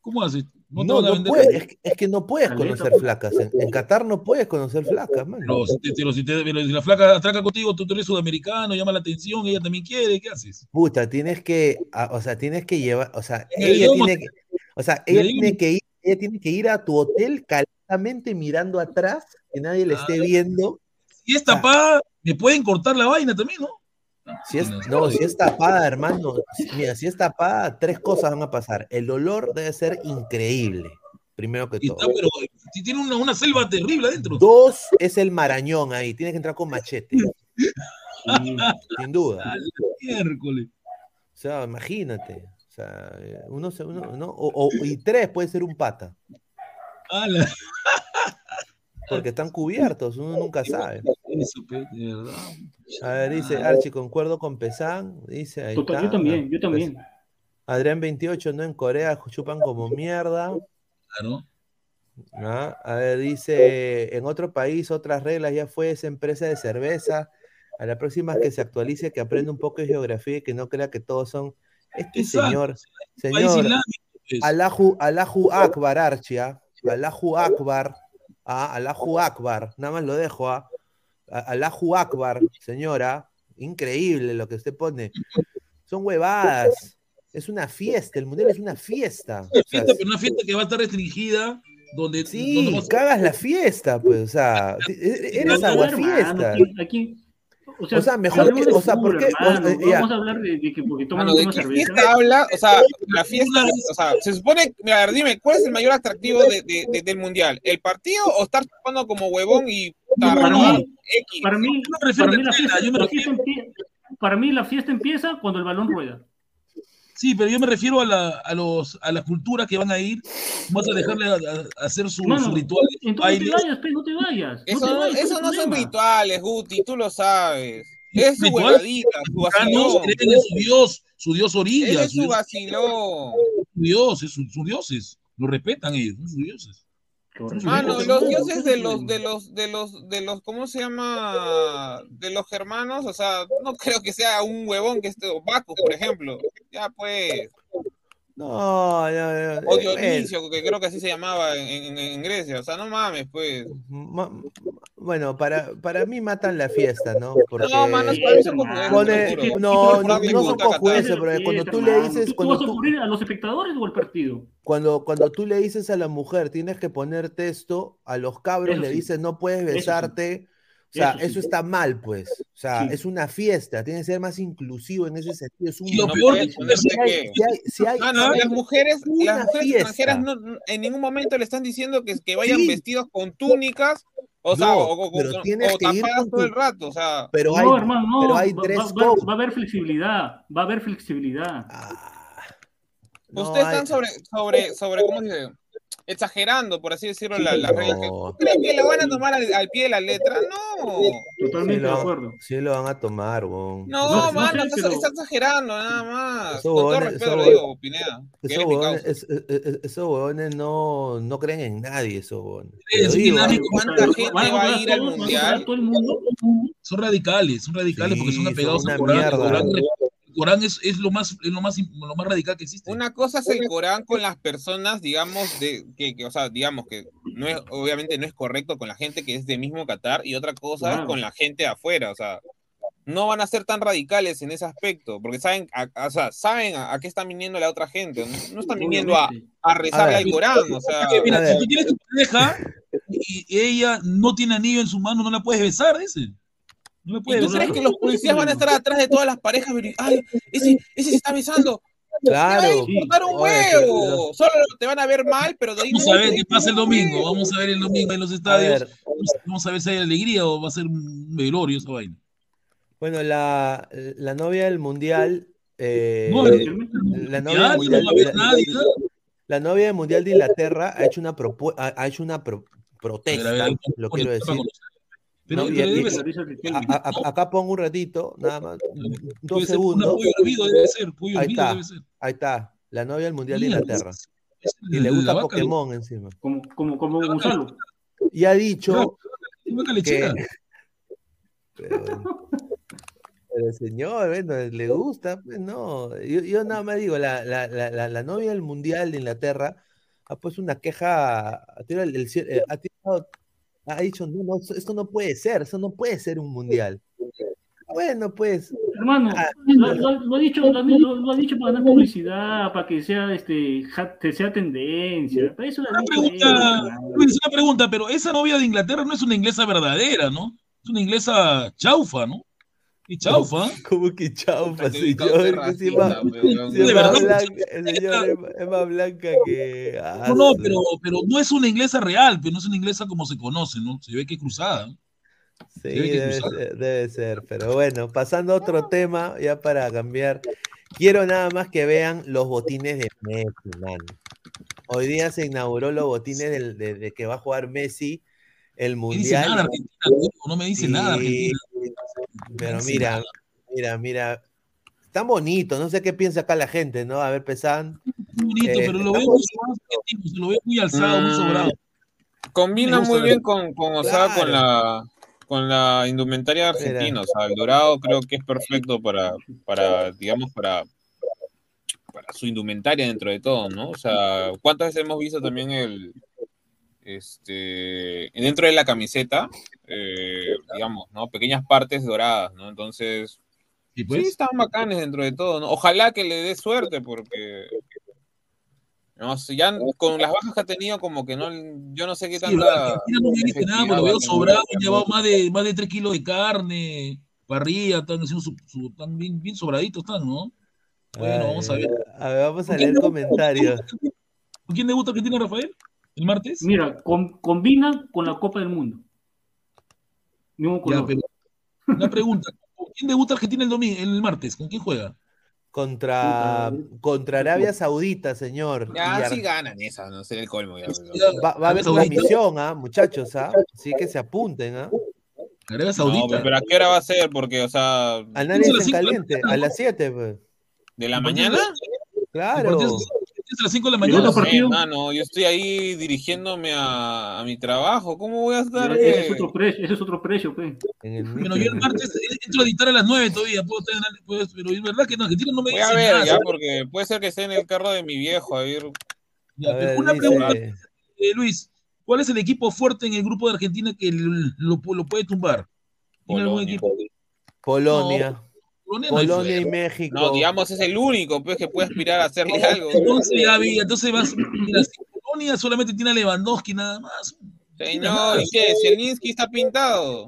¿cómo haces? No, no es, que- es que no puedes conocer pues. flacas. En, en Qatar no puedes conocer flacas, man. Pero si, te- pero si te- pero si la flaca atraca contigo, tú eres sudamericano, llama la atención, ella también quiere, ¿qué haces? Puta, tienes que, o sea, tienes que llevar, o sea, ella tiene que, o sea, ella el tiene que ir, ella tiene que ir a tu hotel calentamente mirando atrás, que nadie le esté Ah. viendo. Si es tapada, me pueden cortar la vaina también, ¿no? Si es, no, si es tapada, hermano, mira, si es tapada, tres cosas van a pasar. El olor debe ser increíble, primero que todo. está, pero tiene una, una selva terrible adentro. Dos es el marañón ahí, tienes que entrar con machete, Sí. [laughs] sin duda. Miércoles. O sea, imagínate. O sea, uno, uno ¿no? O, o- y tres puede ser un pata, porque están cubiertos, uno nunca [laughs] sabe. Eso, pe, de verdad. A ver, dice Archie, concuerdo con Pesán. Dice, ahí Total, está. yo también, yo Pues, también. Adrián 28, no en Corea, chupan como mierda. Claro. ¿ah? A ver, dice, en otro país, otras reglas, ya fue esa empresa de cerveza. A la próxima que se actualice, que aprenda un poco de geografía y que no crea que todos son. Este Exacto. señor, señor, pues. Allahu, Allahu Akbar, Archie, ¿ah? Allahu Akbar, ah, Allahu Akbar, nada más lo dejo, ¿ah? A- Allahu Akbar, señora, increíble lo que usted pone. Son huevadas. Es una fiesta, el mundial es una fiesta. Una O sea, fiesta, pero una fiesta que va a estar restringida, donde, sí, donde cagas la fiesta, pues, o sea, e- e- eres agua fiesta. aquí- aquí- o sea, O sea, mejor que- o sea, ¿por qué? Hermano. Vamos a hablar de, de que porque toman Mano, ¿de una qué cerveza. fiesta habla? O sea, la fiesta, o sea, se supone, mira, a ver, dime, ¿cuál es el mayor atractivo de- de- de- del mundial? ¿El partido o estar jugando como huevón y Para mí, para mí, para mí la la fiesta, tela, yo me la refiero- fiesta empie- para mí la fiesta empieza cuando el balón rueda. Sí, pero yo me refiero a, la, a, los, a las culturas que van a ir, vas a dejarle a, a- hacer su, Mano, su ritual. Entonces no te vayas, pe, no te vayas. no Eso te no, vayas, eso ¿cuál no es son rituales, Guti, tú lo sabes. Es su huevadita, su vacilón. creen en su dios, su dios orilla, es su vacilón. su dios, es su- sus dioses, lo respetan ellos, son sus dioses. Mano, Correcto. los dioses ¿cuál de los, de los, de los, de los, ¿cómo se llama? De los germanos, o sea, no creo que sea un huevón que esté, Bacchus, por ejemplo. Ya pues, No, no, no. o eh, Dionisio, que creo que así se llamaba en, en- en Grecia, o sea, no mames, pues. ma- Bueno, para, para mí matan la fiesta, ¿no? Porque No, para mí son pone, no, no, no gusto son a Qatar. cojudeces, Esa es la porque cuando tú le dices, ¿Tú cuando vas a tú, a los espectadores o al partido? cuando, cuando tú le dices a la mujer, tienes que poner texto, a los cabros Eso le sí. dices, no puedes besarte. O sea, Eso sí. eso está mal, pues. O sea, Sí. es una fiesta, tiene que ser más inclusivo en ese sentido. Es un Y lo No las mujeres, las mujeres fiesta. extranjeras no, no- en ningún momento le están diciendo que, que vayan Sí. vestidos con túnicas, o sea, No, o, o- pero o- tienes o que ir tapadas con todo tu- el rato, o sea. pero no, hay, hermano, no. pero hay va, dress va- va- va a haber flexibilidad. Va a haber flexibilidad. Ah, no Ustedes hay- están sobre, sobre, sobre, ¿cómo se dice? Exagerando, por así decirlo, la- las reglas. que- No. ¿Creen que lo van a tomar al, al pie de la letra? No. Sí Totalmente lo, de acuerdo. sí lo van a tomar, weón. No, No, no mano, sé, estás, pero- estás exagerando, nada más. Esos Con todo respeto esos lo digo, Pineda. que Esos huevones, es- no, no creen en nadie, esos huevones. Es dinámico. ¿ah? ¿Cuánta gente va a ir al a mundial? todo el mundo. Son radicales, son radicales porque son Sí, apegados son al una mierda. Corán, el Corán es, es lo más, es lo más, lo más radical que existe. Una cosa es el Corán con las personas, digamos, de que, que, o sea, digamos que no es, obviamente no es correcto con la gente que es de mismo Qatar, y otra cosa es Claro. con la gente de afuera, o sea, no van a ser tan radicales en ese aspecto, porque saben, a, a- o sea, saben a, a qué están viniendo la otra gente, no, no están viniendo a, ver. al Corán, o sea, mira, si tú tienes tu pareja y ella no tiene anillo en su mano, no la puedes besar, dice. No la ¿y puedes tú crees que los policías van a estar atrás de todas las parejas? Ay, ese, ese se está besando. Te va a Claro. importar un huevo. Solo te van a ver mal, pero de ahí Vamos no a ver te- qué pasa el domingo. Vamos a ver el domingo en los A estadios. ver, Vamos, a ver si hay alegría o va a ser un velorio esa vaina. bueno, la, la novia del mundial. eh, No, la novia del mundial, mundial. no va a haber la- novia del Mundial de Inglaterra ha hecho una, propu- ha, hecho una pro- protesta, A ver, a ver, lo quiero decir. Pero, No, y- pero y- debe y- ser. Dice Riquelme. A- a- a- acá pongo un ratito, nada más, dos segundos. Una pollo hervido debe ser. Pollo Ahí está. debe ser. Ahí está, la novia del Mundial de Inglaterra. es- es Y le gusta Pokémon encima. Como, como, como Gonzalo. Y ha dicho vaca que. Pero, pero señor, bueno, le gusta, pues no. Yo, yo nada más digo, la, la, la, la, la novia del Mundial de Inglaterra ha puesto una queja, ha tirado el- eh, ha, tirado- ha dicho, no, no, esto- no puede ser, eso no puede ser un Mundial. Bueno, pues, Hermano, Ah, lo, lo- lo ha dicho, lo, lo- lo ha dicho para ganar publicidad, para que sea este ja- que sea tendencia. Para eso Una pregunta. Luis, una pregunta, pero esa novia de Inglaterra no es una inglesa verdadera, ¿no? Es una inglesa chaufa, ¿no? Y chaufa. como que chaufa, señor, racista, si De más verdad. blanca- el señor es, más blanca que. ah, No, no, pero, pero no es una inglesa real, pero no es una inglesa como se conoce, ¿no? Se ve que es cruzada. Sí, Debe que debe cruzar. ser, debe ser, pero bueno, pasando a otro tema, ya para cambiar, quiero nada más que vean los botines de Messi, mano. Hoy día se inauguró los botines del- de, de que va a jugar Messi el No me dice nada Mundial. Argentina, no me dice nada Argentina. Pero mira, mira, mira, están bonitos, no sé qué piensa acá la gente, ¿no? A ver, Pesan. Bonito, Eh, pero lo veo muy argentino, se lo veo muy alzado, muy Mm. sobrado. Combina muy bien con, con, o sea, Claro. con la con la indumentaria argentina, o sea, el dorado creo que es perfecto para, para digamos, para, para su indumentaria dentro de todo, ¿no? O sea, ¿cuántas veces hemos visto también el, este, dentro de la camiseta, eh, digamos, ¿no? Pequeñas partes doradas, ¿no? Entonces, Y pues, Sí, están bacanes dentro de todo, ¿no? Ojalá que le dé suerte, porque. No sé, ya con las bajas que ha tenido, como que no. Yo no sé qué sí, tanta. Argentina no me dice nada, lo veo sobrado, han llevado más de, más de 3 kilos de carne, parrilla, están haciendo su, su- están bien, bien sobraditos, están, ¿no? Bueno, vamos a ver. A ver, vamos a ¿Con quién leer comentarios. ¿Con quién debuta Argentina, Rafael? ¿El martes? Mira, com- combina con la Copa del Mundo. Mismo Ya, color. pero una pregunta. ¿Con quién debuta Argentina el domingo, el martes? ¿Con quién juega? Contra, contra Arabia Saudita, señor. Y Ya, Ar- sí ganan esa, no sé el colmo. Ya, va, va a haber transmisión, ¿ah, muchachos, ¿ah? Así que se apunten, ¿ah? Arabia No, Saudita. pero ¿a qué hora va a ser? Porque, o sea, a de la caliente, mañana, a las 7, pues. ¿de la mañana? Claro. A las 5 de la ¿Y mañana. No sé, partido? mano, yo estoy ahí dirigiéndome a, a mi trabajo. ¿Cómo voy a estar? Ese es eh? otro precio, ese es otro precio, pe. Bueno, yo el martes entro a editar a las 9 todavía, puedo estar en- puedo- pero es verdad que en Argentina no me Voy a ver, nada. ya, porque puede ser que esté en el carro de mi viejo, a ver. Ya, A ver, una pregunta, dice, eh, Luis, ¿cuál es el equipo fuerte en el grupo de Argentina que lo, lo- lo puede tumbar? Algún Polonia. equipo. Polonia. No y. México. No, digamos, es el único pues, que puede aspirar a hacerle algo. Entonces vi, entonces vas, mira, si Polonia solamente tiene a Lewandowski nada más. Señor, ¿y qué? Zielinski está pintado.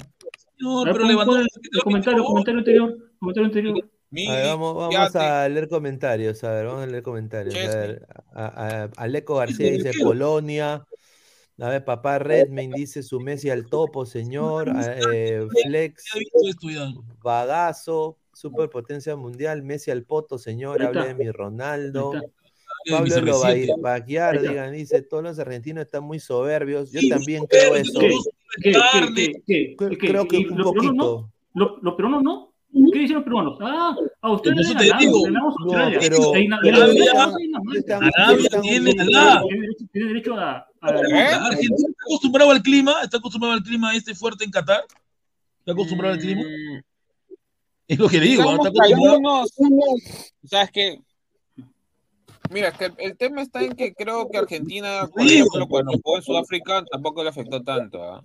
No, pero Lewandowski. comentario, comentario anterior, comentario anterior. Mi- A ver, vamos, vamos a leer comentarios. A ver, vamos a leer comentarios. A ver, a- a- Aleco García dice. Polonia. A ver, papá Redmayne dice su Messi al topo, señor. Eh, Flex. Bagazo, superpotencia mundial. Messi al poto, señor. Habla de mi Ronaldo. Eh, Pablo R7. Lobaguiar, Ahí está. digan, dice, todos los argentinos están muy soberbios. Yo Sí, también creo eso. todos ¿Qué, comen qué, carne. qué, qué, Cre- qué? Creo que ¿Y un los peruanos no? poquito. ¿Los, peruanos no? ¿Qué dicen los peruanos? Ah, a ustedes Entonces le te ganamos, digo, le ganamos a No, pero, Arabia tiene Tiene derecho, tiene derecho a, a- ¿Eh? Argentina está acostumbrado al clima, está acostumbrado al clima este fuerte en Qatar. Está acostumbrado al clima. Es lo que digo, ¿no? digamos está que hay acostumbrado. unos- ¿Sabes qué? Mira, es que el, el tema está en que creo que Argentina, por Digo, ejemplo, cuando jugó en Sudáfrica, tampoco le afectó tanto. ¿ah?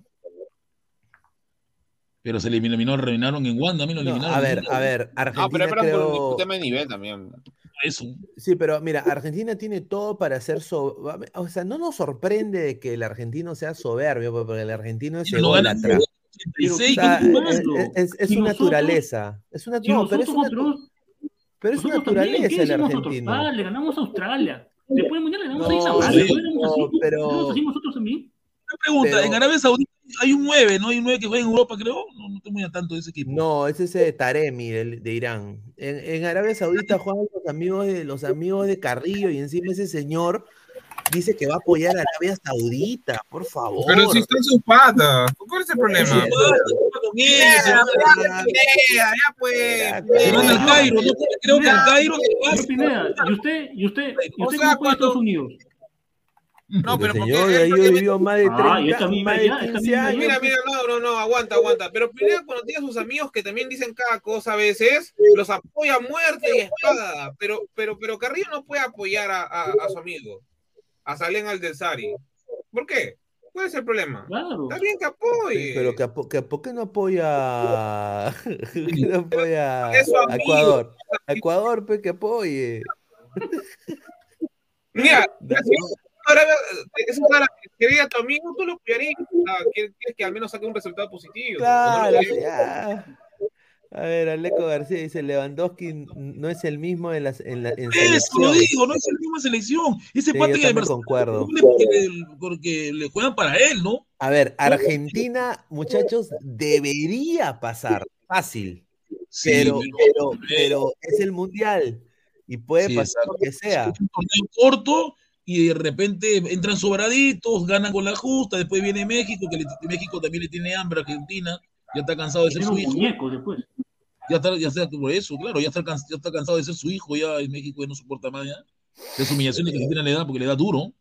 Pero se le eliminó, eliminaron en Wanda, a mí lo No, eliminaron. a ver, ¿no? a ver, No, pero Argentina por creo... un tema de nivel también. Eso. Sí, pero mira, Argentina tiene todo para ser so- O sea, no nos sorprende de que el argentino sea soberbio, porque el argentino es Pero no ególatra. 86, O sea, ¿cómo es, su naturaleza. Es una, no, pero es una, contra- pero es su nosotros también, ¿qué naturaleza el argentino. Ah, le ganamos a Australia. Después del mundial le ganamos No, a Isabel. sí, no, pero- nosotros también. Una pregunta, pero- en Arabia Saudita hay un 9, ¿no? Hay un 9 que juega en Europa, creo. No, no estoy muy a tanto de ese equipo. No, es ese de Taremi del- de, Irán. En, en Arabia Saudita juegan los amigos de los amigos de Carrillo y encima ese señor dice que va a apoyar a Arabia Saudita, por favor. Pero si está en sus patas, ¿cuál es el problema? Ya, pues. al Cairo, ¿no? Creo que al Cairo. Pineda, ¿y usted, y usted, y usted cómo fue a Estados Unidos? No, pero Porque porque señor, él ahí porque- vivió más de 30, Ah, y esta misma más de ya, esta 15 misma ya. años. Mira, mira, no, no, no, aguanta, aguanta. Pero primero cuando tiene a sus amigos que también dicen cada cosa a veces, los apoya a muerte y espada. Pero, pero, pero Carrillo no puede apoyar a, a, a su amigo, a Salén Aldelsari. ¿Por qué? ¿Cuál es el problema? Claro. Está bien que apoye. Pero que, apo- que ¿por qué no apoya, [laughs] ¿por qué no apoya Es su a. Ecuador? A Ecuador, pues que apoye. Mira, ahora [laughs] eso es árabe, quería a tu amigo, tú lo apoyarías. Ah, ¿Quieres que al menos saque un resultado positivo? Claro, ¿O no ya. A ver, Aleco García dice, Lewandowski no es el mismo en, las, en, la, en Eso lo selección. digo, no es la misma selección. Ese Sí, en el concuerdo. porque le, porque le juegan para él, ¿no? A ver, Argentina, muchachos, debería pasar fácil, Sí, pero, pero- pero, es el mundial y puede Sí, pasar lo que sea. Es un torneo corto y de repente entran sobraditos, ganan con la justa, después viene México, que le- México también le tiene hambre a Argentina, ya está cansado de ser su hijo, después. ya está, ya está por eso, claro, ya está, cans- ya está cansado de ser su hijo, ya en México ya no soporta más ya, las humillaciones que Argentina le da porque le da duro,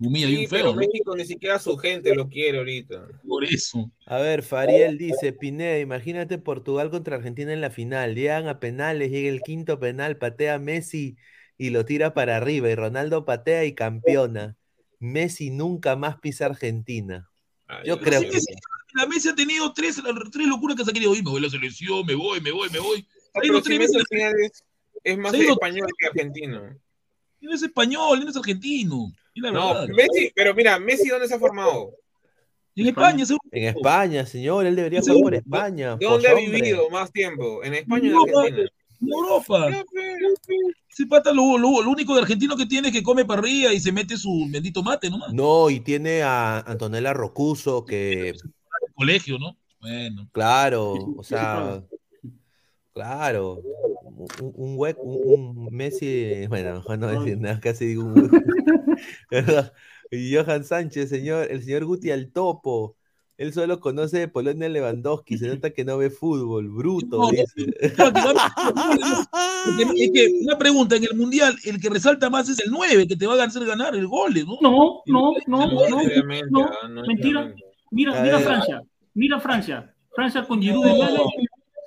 humilla Sí, bien pero feo, ¿no? México ni siquiera su gente lo quiere ahorita. Por eso. A ver, Fariel dice, Pineda, imagínate Portugal contra Argentina en la final. Llegan a penales, llega el quinto penal, patea Messi y lo tira para arriba. Y Ronaldo patea y campeona. Messi nunca más pisa Argentina. Ay, Yo Dios creo que sí. La Messi ha tenido tres, tres locuras que se ha querido ir, me voy a la selección, me voy, me voy, me voy. ha ido tres veces. al final es, es más ido- español que argentino. Él es español, él es argentino. Es la No, verdad. Messi, pero mira, Messi ¿dónde se ha formado? En España, seguro. En España, señor, él debería jugar por ¿Dó- España. ¿De dónde ha vivido más tiempo? ¿En España o en No, Argentina? En Europa. Ese pata lo, lo- lo único de argentino que tiene es que come parrilla y se mete su bendito mate nomás. No, y tiene a Antonella Rocuso, que, El colegio, ¿no? Bueno. claro, o sea, claro, un, un hue- un- un Messi, bueno, mejor no decir [laughs] nada, casi digo un [laughs] y Johan Sánchez, señor, el señor Guti al topo. Él solo conoce de Polonia Lewandowski, se nota que no ve fútbol, bruto, No, no, dice. Es que una pregunta, en el mundial, el que resalta más es el 9, que te va a hacer ganar el gol, ¿no? No, no, no, No no, necesariamente, no, ah, no mentira. Mira, mira. Francia, mira Francia. Francia con Giroud de nueve,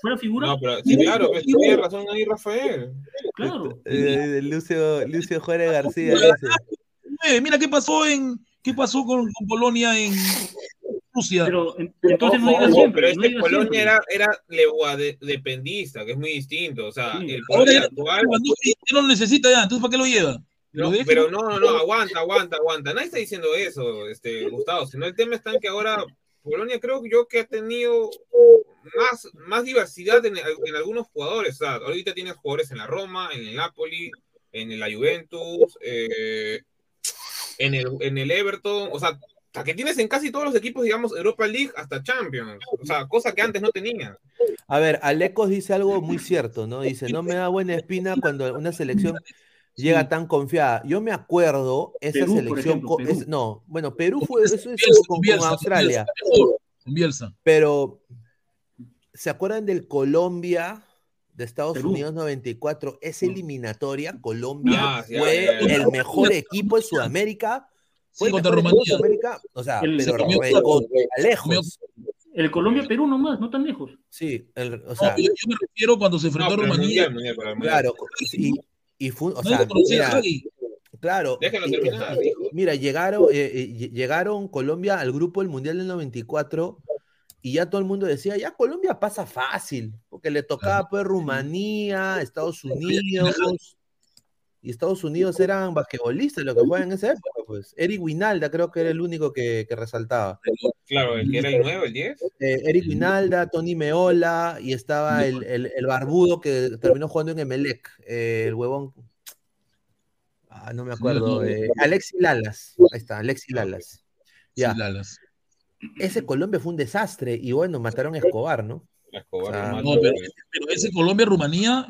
fuera figura. No, pero sí, claro, pues, tiene razón ahí Rafael. Claro. Eh, Lucio, Lucio Juárez García dice. 9, mira qué pasó en qué pasó con, con Polonia en Rusia. Pero en- entonces no digas ojo, siempre. pero es no que digas Polonia siempre. era, era legua de, dependista, que es muy distinto. O sea, Sí. el Polonia actual. No lo necesita ya, entonces ¿para qué lo lleva? No, pero no, no, no, aguanta, aguanta, aguanta. Nadie está diciendo eso, este, Gustavo. Sino el tema está en que ahora Polonia creo yo que ha tenido más, más diversidad en, en algunos jugadores. O sea, ahorita tienes jugadores en la Roma, en el Napoli, en la Juventus, eh, en, el, en el Everton. O sea, hasta que tienes en casi todos los equipos, digamos, Europa League hasta Champions. O sea, cosa que antes no tenía. A ver, Alecos dice algo muy cierto, ¿no? Dice, no me da buena espina cuando una selección llega tan confiada. Yo me acuerdo esa Perú, selección, ejemplo, es- no, bueno, Perú fue, eso es Bielsa, con, con Bielsa, Australia, Bielsa, con pero ¿se acuerdan del Colombia de Estados Perú. Unidos 94? Esa eliminatoria, Colombia Ah, ya, fue ya, ya. el mejor equipo de Sudamérica. Fue Sí, contra Rumanía. Sudamérica, o sea, El- pero comió recontra lejos. El Colombia-Perú nomás, no tan lejos. Sí, el- o No, sea, yo, yo me refiero cuando se No, enfrentó a pero el Rumanía. mundial, mundial, mundial. claro, y, y fue, o sea, mira. Claro. Y- terminar, hijo. Mira, llegaron, eh, eh, lle- llegaron Colombia al grupo del Mundial del 94 y ya todo el mundo decía, ya Colombia pasa fácil, porque le tocaba pues Rumanía, Estados Unidos, y Estados Unidos eran basquetbolistas los que juegan en esa época, pues. Eric Winalda creo que era el único que, que resaltaba. Claro, el que era el 9, el 10. Eh, Eric Winalda, Tony Meola, y estaba el, el- el barbudo que terminó jugando en Emelec, eh, el huevón. Ah, no me acuerdo. eh, Alexi Lalas. Ahí está, Alexi Lalas. Ya. Lalas. Ese Colombia fue un desastre y bueno, mataron a Escobar, ¿no? Escobar, O sea, No, pero, pero ese Colombia-Rumanía,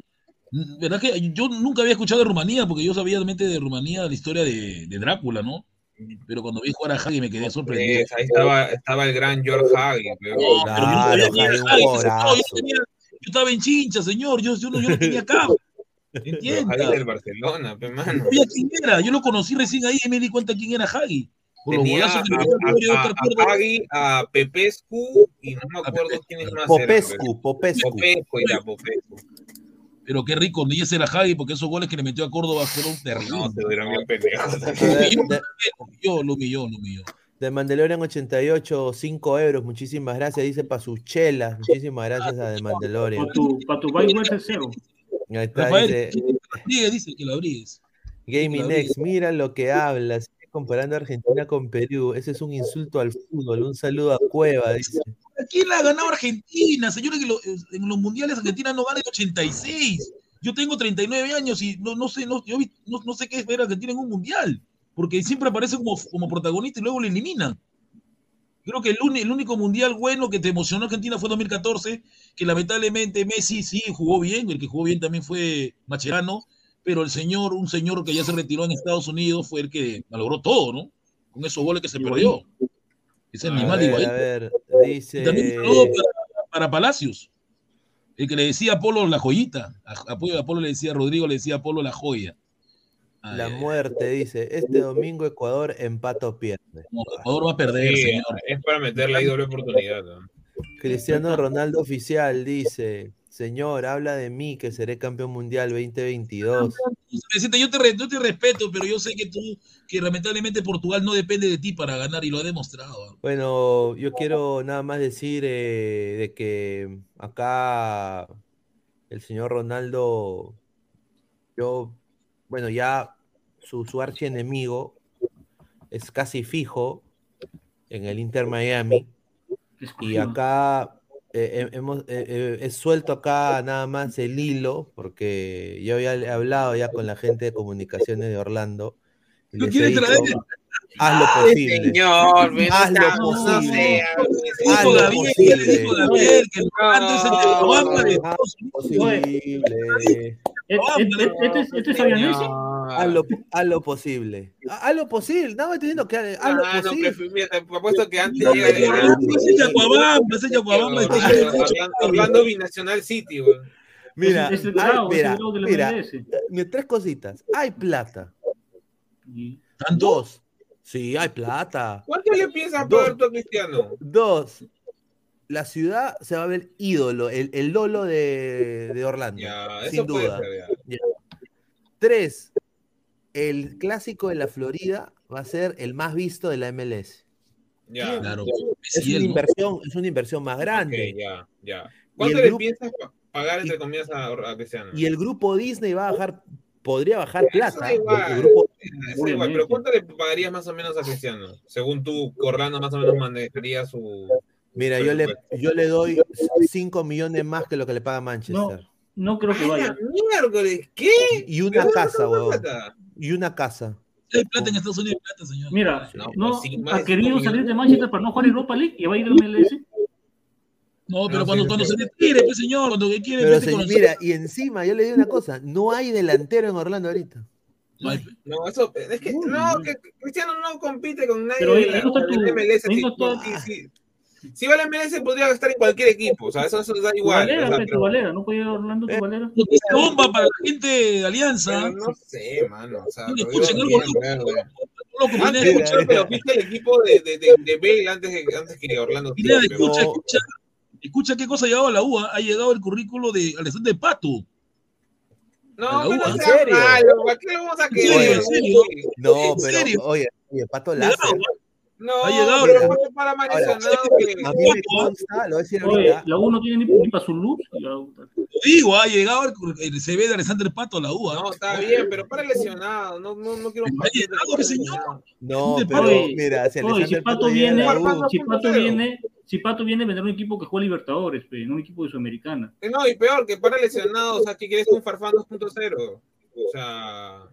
¿verdad que yo nunca había escuchado de Rumanía? Porque yo sabía realmente de Rumanía la historia de, de Drácula, ¿no? Pero cuando vi jugar a Hagi me quedé sorprendido. Pues, ahí estaba, estaba el gran George Hagi. pero- No, pero yo no Claro, sabía quién era Hagi, yo, tenía- yo estaba en chincha, señor, yo, yo, no, yo no tenía cabo. [laughs] Hagi del Barcelona, pe, mano. No sabía quién era, yo lo conocí recién ahí y me di cuenta quién era Hagi. Por los Tenía Antonio a, a, a Hagi, a Pepescu y no me acuerdo quiénes más eran. Popescu, Popescu. Popescu y la Popescu. Pero qué rico, ni ese era Hagi, porque esos goles que le metió a Córdoba fueron No, terribles. se dieron bien pendejos. Lo humilló, lo humilló, lo humilló. de Mandalorian 88, 5 euros, muchísimas gracias, dice para sus chelas, muchísimas gracias a de Mandalorian. Para tu, pa tu cero. Ahí está, Rafael, dice dice que lo abrigues. Gaming X, mira lo que hablas, comparando a Argentina con Perú, ese es un insulto al fútbol, un saludo a Cueva, dice. ¿A quién la ha ganado Argentina? Señores, que lo- en los mundiales Argentina no gana el 86. Yo tengo 39 años y no, no sé, no, yo vi- no, no sé qué es ver a Argentina en un mundial, porque siempre aparece como, como protagonista y luego lo eliminan. Creo que el, uni- el único mundial bueno que te emocionó Argentina fue 2014, que lamentablemente Messi sí jugó bien, el que jugó bien también fue Macherano, pero el señor, un señor que ya se retiró en Estados Unidos, fue el que malogró todo, ¿no? Con esos goles que se perdió. Ese animal ver, igual. a ver, Y también dice... saludo para, para Palacios, el que le decía a Polo la joyita. A, a Polo- a Polo le decía, a Rodrigo le decía a Polo la joya. Ay, La muerte dice, este domingo Ecuador empata o pierde. No, Ecuador va a perder, Sí, señor. es para meterle ahí doble oportunidad. ¿no? Cristiano Ronaldo oficial dice, señor, habla de mí que seré campeón mundial 2022. Vicente, yo te, re- yo te respeto, pero yo sé que tú, que lamentablemente Portugal no depende de ti para ganar y lo ha demostrado. Bueno, yo quiero nada más decir eh, de que acá el señor Ronaldo, yo, bueno, ya su, su archienemigo es casi fijo en el Inter Miami. Y acá eh, he- hemos, eh, eh, he suelto acá nada más el hilo, porque yo ya he hablado ya con la gente de comunicaciones de Orlando. y ¿Lo les he quieres traer? Haz lo posible. Señor, Haz lo posible. Haz lo posible. Haz lo posible. ¿Este, este, este es- es Fabianesi? Haz lo, haz lo posible. Haz lo posible. No, me estoy diciendo que haz lo Ah, no, posible. prefi- mira, te apuesto que antes No, llega pero Orlando Binacional City, güey. Mira, Es hay- grado, es mira, grado la mira, MLS. mira, tres cositas. Hay plata. ¿Tanto? Dos. Sí, hay plata. ¿Cuánto le piensas a Cristiano? Dos. La ciudad se va a ver ídolo, el, el Lolo de, de Orlando. Sin duda. ser. Tres. El clásico de la Florida va a ser el más visto de la MLS. Ya, Claro, Es una inversión, es una inversión más grande. ya, ya. ¿Cuánto le grupo- piensas pa- pagar, entre y- comillas, a, a Cristiano? Y el grupo Disney va a bajar, podría bajar plata. da igual, El grupo- eso da igual, Obviamente. pero ¿cuánto le pagarías más o menos a Cristiano? Según tú, Orlando más o menos manejaría su... mira, yo le, yo le doy 5 millones más que lo que le paga Manchester. No creo que ¡Ay, vaya. miércoles! ¿Qué? Y una ¿De dónde casa, plata? Y una casa. Hay plata en Estados Unidos, plata, señor. Mira, No, no, pues ha querido salir de. Manchester para no jugar Europa League y va a ir al MLS. No, pero No, cuando, sí, cuando sí. se retire, pues, señor, cuando que quiere, Pero vete se- con los- mira, y encima, yo le digo una cosa, no hay delantero en Orlando ahorita. No hay- No, eso, es que, no, que Cristiano no compite con nadie Pero ahí- la, ahí no está tu- MLS. ahí Si, no está- si- si- si va al MLS podría estar en cualquier equipo, o sea, eso, eso da Tu igual. Valera, o sea, pero, Valera, ¿no puede ir a Orlando tu Valera? Bomba para la gente de Alianza. pero no sé, mano, o sea, No le lo escuchen algo, Ah, sí, mira, escuché, pero viste el equipo de, de, de, de Bale antes, de- antes que Orlando. City, escucha, No. escucha, escucha qué cosa ha llegado a la UA. Ha llegado el currículo de Alexander Pato. No, A pero U, no ¿en sea serio? malo, ¿para qué lo vamos a serio. No, ¿En pero, oye, oye, Pato Llegado, No, Ha llegado, pero fue para que... A mí me consta, lo voy a decir Oye, ahorita, la U no tiene ni, ni para su luz. U- Lo digo, ha llegado el, el CV de Alexander Pato a la UA. No, está bien, pero para lesionado, no, no, no quiero señor. no, Oye, pero Oye, mira, si si Alexander Pato viene, U, si Pato 4.0. viene, si Pato viene a vender un equipo que juega Libertadores, pe, no un equipo de Sudamericana. Eh, No, y peor, que para lesionado, o sea, ¿qué quieres un Farfán 2.0? O sea,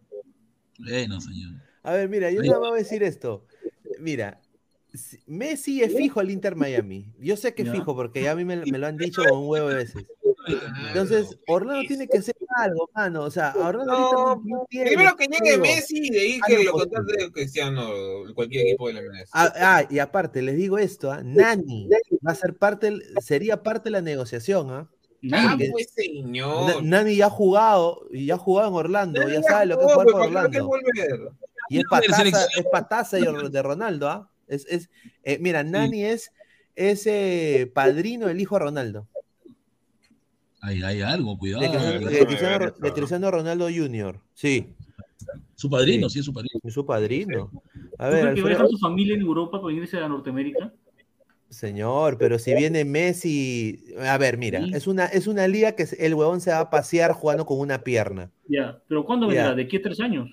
Bueno, señor. A ver, mira, yo nada más voy a decir esto. Mira, si- Messi es fijo al Inter Miami. Yo sé que es fijo porque ya a mí me, me lo han dicho un huevo de veces. Entonces, Orlando tiene que hacer algo, mano. O sea, Orlando no, no, no tiene, primero que llegue. Messi y de ahí Ah, que lo pues, contrate Cristiano, cualquier equipo de la MLS. Ah, ah, y aparte, les digo esto, ¿ah? Nani va a ser parte, sería parte de la negociación, ¿ah? Ah, Nadie. pues señor. Nani ya ha jugado, y ya ha jugado en Orlando, ya sabe lo que es jugar pues, por ¿para qué Orlando. volver? Y es selección. es pataza de, de Ronaldo, ¿ah? Es, es, eh, mira, Nani es ese padrino del hijo de Ronaldo. Hay, hay algo, cuidado. De Cristiano, déjame de ver Cristiano- eso. de Cristiano Ronaldo Jr. Sí, Su padrino, sí, es su padrino. es su padrino. A ¿Tú ver, crees que va a Alfredo- dejar su familia en Europa para venirse a Norteamérica? señor, pero si viene Messi, a ver, mira, Sí. es una, es una liga que el huevón se va a pasear jugando con una pierna. Ya, pero ¿cuándo Ya. vendrá? ¿De qué tres años?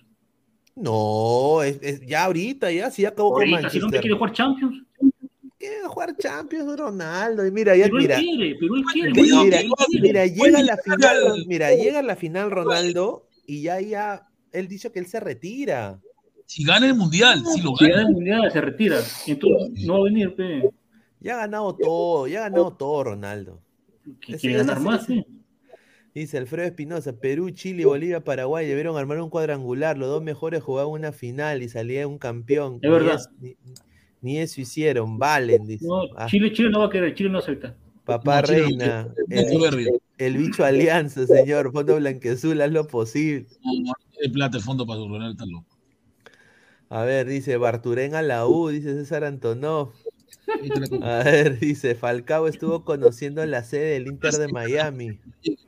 No, es, es- ya ahorita, ya, si ya acabó con Ahorita, si no Manchester. quiere jugar Champions. Quiere jugar Champions Ronaldo, y mira, ya, Pero él mira, quiere, pero él quiere. Mira, güey, mira, él quiere. mira, llega la final, mira, llega la final Ronaldo y ya, ya, él dice que él se retira. Si gana el mundial, si lo Si gana gana. el mundial, se retira. Entonces no va a venir, pe. Ya ha ganado todo, ya ha ganado todo Ronaldo. Quiere ganar más, pe. Dice Alfredo Espinosa, Perú, Chile, Bolivia, Paraguay debieron armar un cuadrangular, los dos mejores jugaban una final y salía un campeón. Es Ni verdad. es- Ni, ni eso hicieron, valen, dice. No, Ah, Chile, Chile no va a querer, Chile no acepta. papá No, Chile no Reina, Es el, el bicho Alianza, señor, Fondo Blanquezul, haz lo posible. No, hay plata el fondo para Ronaldo, está loco. A ver, dice Barturén a la U, dice César Antonov. A ver, dice Falcao estuvo conociendo la sede del Inter de Miami.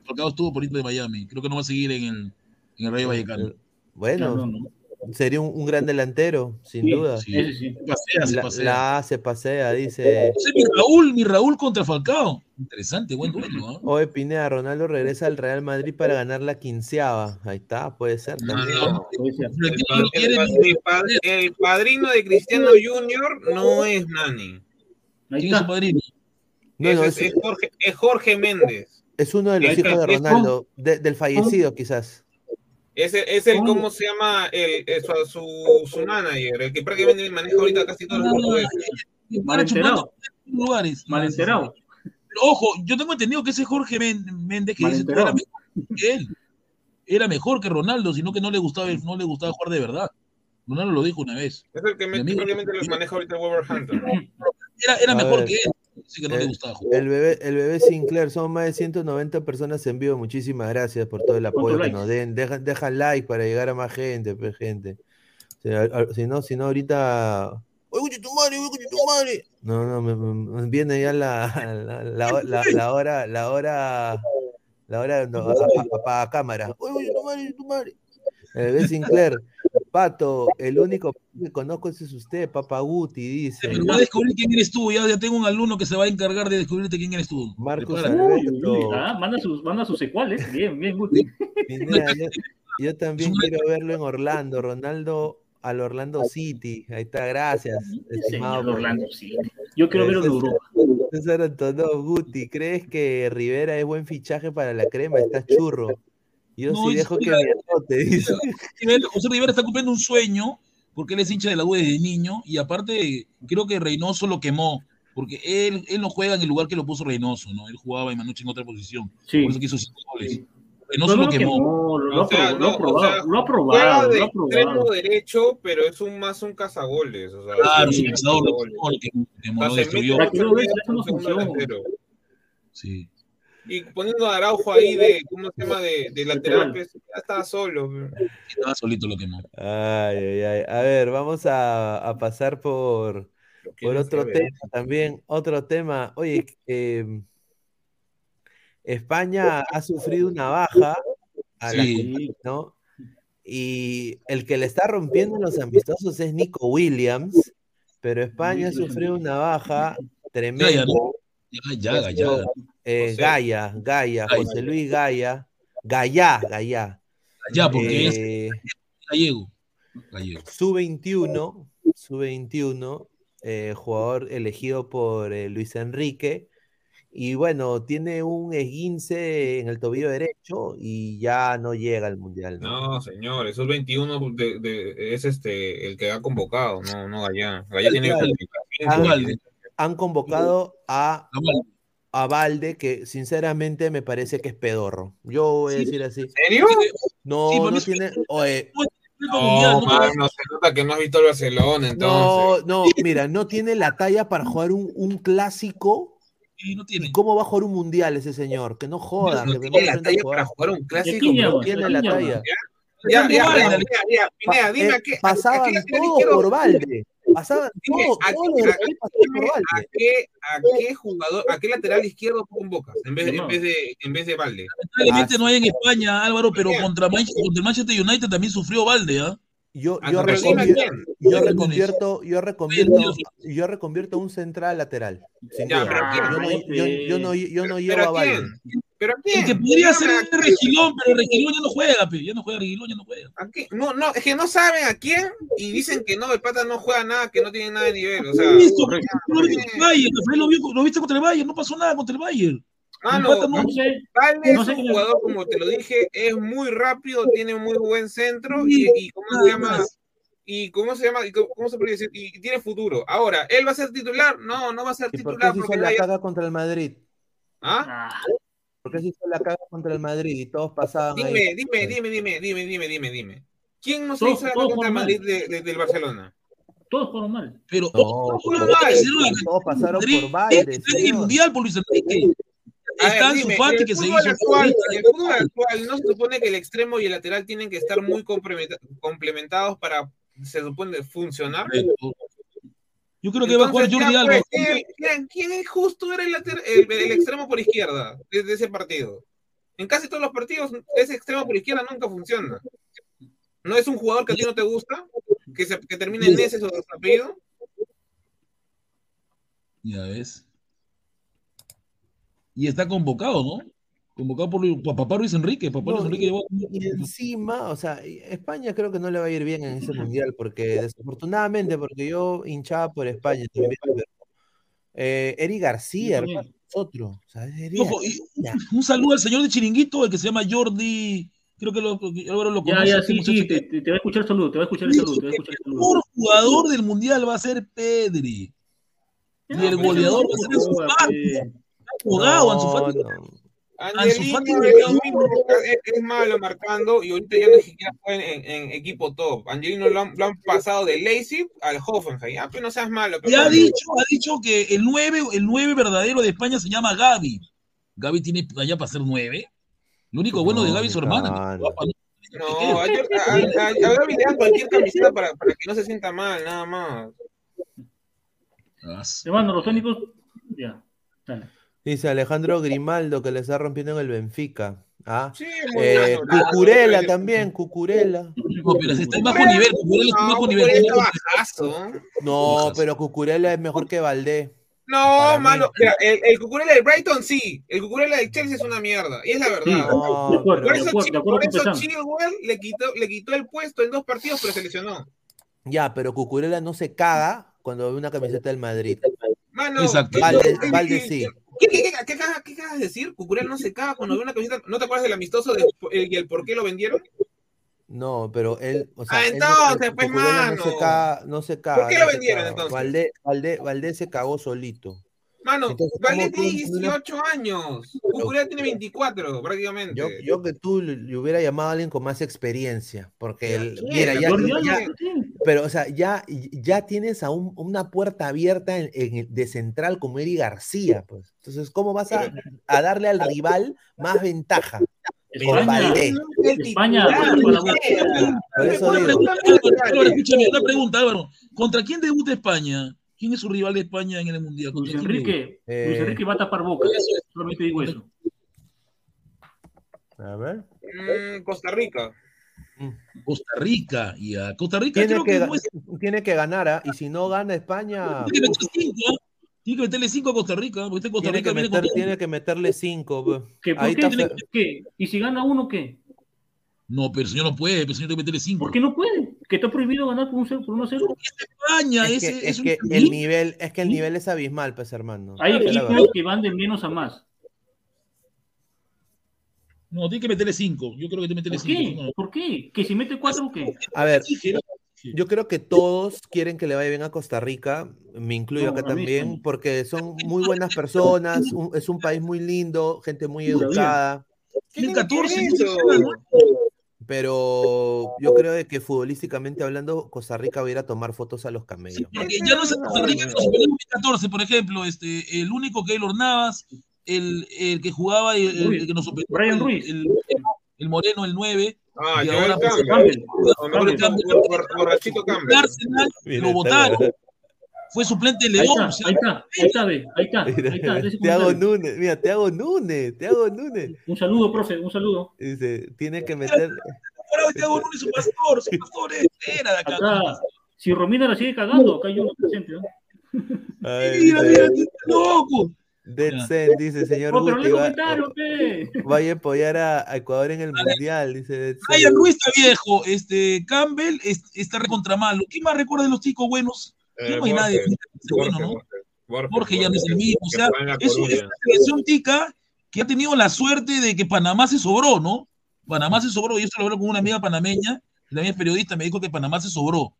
Falcao estuvo por Inter de Miami. Creo que no va a seguir en el, en el Rayo Vallecano. Bueno, No, no, no. Sería un, un gran delantero, sin Sí, duda. Sí. Sí. Se pasea, se La, pasea. la A se pasea, dice. Mi Raúl, mi Raúl contra Falcao. Interesante, buen duelo. ¿ah? Oye, Pineda, Ronaldo regresa al Real Madrid para ganar la quinceava. Ahí está, puede ser también. no. El, no padrino de Cristiano Junior no es Nani. ¿Quién es su padrino? No, es, no, es- es, es Jorge, es Jorge Méndez. es uno de los hijos de Ronaldo, de- del fallecido quizás. Es el, es el ¿Cómo? ¿cómo se llama? El, el- su, su, su manager, el que prácticamente maneja ahorita casi todos los Ah, portugueses. que para Mal enterado. chupando en lugares. Mal enterado. Pero, ojo, yo tengo entendido que ese Jorge Méndez que dice era mejor que él. Era mejor que Ronaldo, sino que no le gustaba, no le gustaba jugar de verdad. Ronaldo lo dijo una vez. Es el que prácticamente los maneja ahorita Wolverhampton. Era, era mejor ver. que él. Así que no le gustaba jugar. El bebé, el bebé Sinclair, son más de 190 personas en vivo. Muchísimas gracias por todo el apoyo que likes? nos den. Dejan, dejan like para llegar a más gente, pues, gente. Si, no, si no, ahorita. ¡Oye, tu madre, oye, coche tu madre! No, no, me, me- me viene ya la, la, la, la- la hora, la hora, la hora no, a- a- apaga cámara. ¡Oye, coche tu madre, tu madre! El bebé Sinclair, Pato, el único que conozco ese es usted, Papa Guti, dice. Pero voy a descubrir quién eres tú. Ya, ya tengo un alumno que se va a encargar de descubrirte quién eres tú. Marcos Alberto. uy, ah, manda sus, manda sus secuales. Bien, bien, Guti. Pineda, yo, yo también quiero verlo en Orlando, Ronaldo al Orlando City. Ahí está, gracias, estimado. Señor Orlando, sí. Yo quiero verlo en Europa. César Antonov Guti, ¿crees que Rivera es buen fichaje para la crema? Está churro. Yo No, sí dejo que me [laughs] dice. José Rivera está cumpliendo un sueño porque él es hincha de la U desde niño y aparte creo que Reynoso lo quemó porque él, él no juega en el lugar que lo puso Reynoso, ¿no? Él jugaba en Manucci en otra posición. Sí. Por eso que hizo cinco goles. Sí. Reynoso No, lo no, que quemó. no, lo, O sea, ha no, o probado, sea, lo ha Juega probado, de extremo probado. derecho, pero es un más un cazagoles. O sea, Claro, un pensador lo quemó, lo quemó, lo quemó, lo destruyó. no. Sí. Y poniendo a Araujo ahí de, ¿cómo se llama? De, de lateral, pues, ya estaba solo. Estaba solito lo quemó. Ay, ay, ay. A ver, vamos a, a pasar por, por otro saber. tema también. Otro tema. Oye, eh, España ha sufrido una baja a la Sí. ¿no? Y el que le está rompiendo los amistosos es Nico Williams, pero España ha sufrido una baja tremenda. ¿no? Ya, ya, ya. Eh, José. Gaya, Gaya, Gaya. José Luis Gaya, Gaya, Gaya. Ya, porque es Eh, gallego. Gallego. su 21, su 21, eh, jugador elegido por eh, Luis Enrique. Y bueno, tiene un esguince en el tobillo derecho y ya no llega al mundial. ¿no? No, señor, esos 21 de, de- es este el que ha convocado, no, no Gallá. Gallá tiene Valde. Han convocado a. a Valde, que sinceramente me parece que es pedorro. Yo voy a Sí. decir así. ¿En serio? No, Sí, no tiene. Oye, No, mano, se nota que no has visto el Barcelona, entonces. no, no, mira, no tiene la talla para jugar un, un clásico. Y no tiene. ¿Y cómo va a jugar un mundial ese señor? Que no joda. No que tiene no la talla jugar. para jugar un ¿De clásico. No tiene ¿De la talla. Ya, ya, Valde, ya, dale. ya, ya, Pineda, Pa- dime eh, a qué. a- a pasaban todos, ¿a los a ¿A Valde. qué, a qué jugador, a qué lateral izquierdo convocas en vez, de- en vez de, en vez de Valde? Lamentablemente no hay en España, Álvaro, pero contra, contra Manchester United también sufrió Valde, ¿ah? Yo, Ah, yo, pero dime a reconvier- quién. yo reconvierto, yo reconvierto, yo reconvierto un central lateral. Sin Ya, pero ¿quién? yo, no, yo, yo no, yo no llevo ¿Pero a a Valde. ¿Pero El que podría Dígame ser. Regilón, pero Regilón ya no juega, pe. ya no juega, Regilón ya no juega. ¿A qué? No, no, es que no saben a quién y dicen que no, el pata no juega nada, que no tiene nada de nivel. O sea, Listo, ya, lo viste contra el Bayern, Rafael lo, vio- lo viste contra el Bayern, no pasó nada contra el Bayern. Pata no- No sé, no es sé un jugador, como te lo dije, es muy rápido, tiene muy buen centro y, y ¿cómo se llama? Y cómo se llama, y cómo, cómo se puede decir, y tiene futuro. Ahora, ¿él va a ser titular? No, no va a ser ¿Y por qué titular se porque la caga contra el Madrid? ¿Ah? ¿Por qué se hizo la caga contra el Madrid y todos pasaban Dime, ahí? dime, dime, dime, dime, dime, dime, dime. ¿Quién no se Todos- hizo la todos caga contra el Madrid de- de- del Barcelona? todos fueron mal. Pero No, Ay, hicieron la- Todos pasaron Madrid por en el señor. mundial por Luis Enrique. A ver, Está en dime, en que el se fútbol hizo. actual, el fútbol actual, ¿no se supone que el extremo y el lateral tienen que estar muy complementa- complementados para, se supone, funcionar? Yo creo que va a jugar Jordi Alba. pues, ¿quién, es justo era el, later- el- el extremo por izquierda desde ese partido? En casi todos los partidos, ese extremo por izquierda nunca funciona. ¿No es un jugador que a ti no te gusta? ¿Que, se, que termine en ese apellido? Ya ves. Y está convocado, ¿no? Convocado por, Papá Luis Enrique. Papá No, Luis Enrique y, llevó- y encima, o sea, España creo que no le va a ir bien en ese mundial, porque [laughs] desafortunadamente, porque yo hinchaba por España también, eh, Eric García, también. hermano, es otro. O sea, es Ojo, y García. un saludo al señor de Chiringuito, el que se llama Jordi. Creo que lo, Álvaro lo Ya, conoce. ya, este sí, sí, te, te- va a escuchar el saludo, te va a escuchar el saludo, te va a escuchar el mejor jugador del mundial va a ser Pedri. Y el goleador va a ser Ansu Fati. pe. Jugado, Ansu Fati. No, no. Angelino es, malo marcando y ahorita ya ni siquiera juega en, en equipo top. Angelino lo han, lo han pasado de Leipzig al Hoffenheim. Ya, pero no seas malo. Y ha pero- dicho, ha dicho que el 9, el 9 verdadero de España se llama Gaby. Gaby tiene allá para ser 9. Lo único bueno de Gaby es su hermana. ¿no? A, a, a, a Gaby le dan cualquier camiseta para, para que no se sienta mal, nada más. Ah, sí. Hermano, los técnicos, ya, dale. Dice Alejandro Grimaldo que le está rompiendo en el Benfica. Ah, Sí, es muy eh, malo. Cucurella también, Cucurella. No, pero está en bajo nivel. Cucurella está en No, bajo nivel. No, Bajas. pero Cucurella es mejor que Valdé. No, mano, mira, el, el Cucurella del Brighton sí, el Cucurella del Chelsea es una mierda, y es la verdad. Sí. No, De acuerdo, Por eso, acuerdo, por eso. Chilwell le quitó, le quitó el puesto en dos partidos, pero se lesionó. Ya, pero Cucurella no se caga cuando ve una camiseta del Madrid. Mano, Exacto. ¿qué- Valde- Valde sí. ¿Qué, qué, qué, qué, cagas- qué cagas de decir? Cucurella no se caga cuando ve una camiseta. ¿No te acuerdas del amistoso de- y el por qué lo vendieron? No, pero él, o sea, Ah, entonces, él- pues, Cucurella no se mano. caga, no se caga. qué no lo vendieron, entonces? Valdé, Valdé, Valdé se cagó solito. Mano, Entonces, ¿cómo tiene tú- 18 años. Cucurella tiene 24, prácticamente. Yo, yo que tú le, hubiera llamado a alguien con más experiencia, porque él, ¿quién? mira, ya, pero o sea, ya, ya tienes a un- una puerta abierta en, en- de central como Eri García, pues. Entonces, ¿cómo vas a, a darle al rival más ventaja? España. España, el una pregunta, Álvaro. ¿Contra quién debuta España? ¿Quién es su rival de España en el Mundial? Luis ¿Contra quién Enrique, Eh, Luis Enrique va a tapar boca. Solamente digo eso. A ver. Mm, Costa Rica. debuta? Costa Rica. Y a Costa Rica Tiene creo que, que, ga- no es- tiene que ganar, ¿ah? y si no gana España, tiene que meter cinco, ¿ah? Tiene que meterle 5 a Costa Rica. Porque este Costa tiene Rica que, viene meter- con- tiene que meterle cinco. pues. ¿Qué, ¿Por Ahí qué? está Fe- ¿Qué? ¿Y si gana uno, qué? No, pero el señor no puede, el señor que meterle 5. ¿Por qué no puede? ¿Que está prohibido ganar por un 0 por 1-0? España, Es ese que, es, es un el nivel, es que el nivel es abismal, pues hermano. Hay es equipos que van de menos a más. No, tiene que meterle 5. Yo creo que tiene que ¿Por meterle qué? 5. ¿Por qué? ¿Que si mete 4 o qué? A ver, yo creo que todos quieren que le vaya bien a Costa Rica, me incluyo No, acá mí también, porque son muy buenas personas, un- es un país muy lindo, gente muy educada, ¿Qué 14. Pero yo creo de que futbolísticamente hablando, Costa Rica va a ir a tomar fotos a los camellos. Porque ya no es Costa Rica, en 2014, por ejemplo, este, el único Keylor Navas, el, el que jugaba, el, el- el que nos superó, Brian el, Ruiz. El, el Moreno, el 9, Ah, y ahora Campbell. Campbell. Campbell. borrachito Campbell. Arsenal lo votaron. Fue suplente de Ahí León. está, ahí está, ahí está, ve, ahí está, ahí está. Tiago. Núñez, mira, Tiago Núñez, Tiago Núñez. Un saludo, profe, un saludo. Dice, tiene que meter. Ahora Thiago Núñez, su pastor, su pastor es, era de acá. Acá, si Romina la sigue cagando, acá hay uno presente. ¿no? Ay, Mira, mira, está loco. Zen, dice, señor Guti, va- vaya a apoyar a, a Ecuador en el Mundial, dice. Brian Ruiz está viejo, este, Campbell es- está recontra malo. ¿Quién más recuerda de los chicos buenos? Eh, no hay nadie Borges, que sea bueno, ¿no? Borges, Borges, Jorge ya no es el mismo. O sea, es, es una selección tica que ha tenido la suerte de que Panamá se sobró, ¿no? Panamá se sobró, y esto lo hablo con una amiga panameña, la amiga es periodista, me dijo que Panamá se sobró.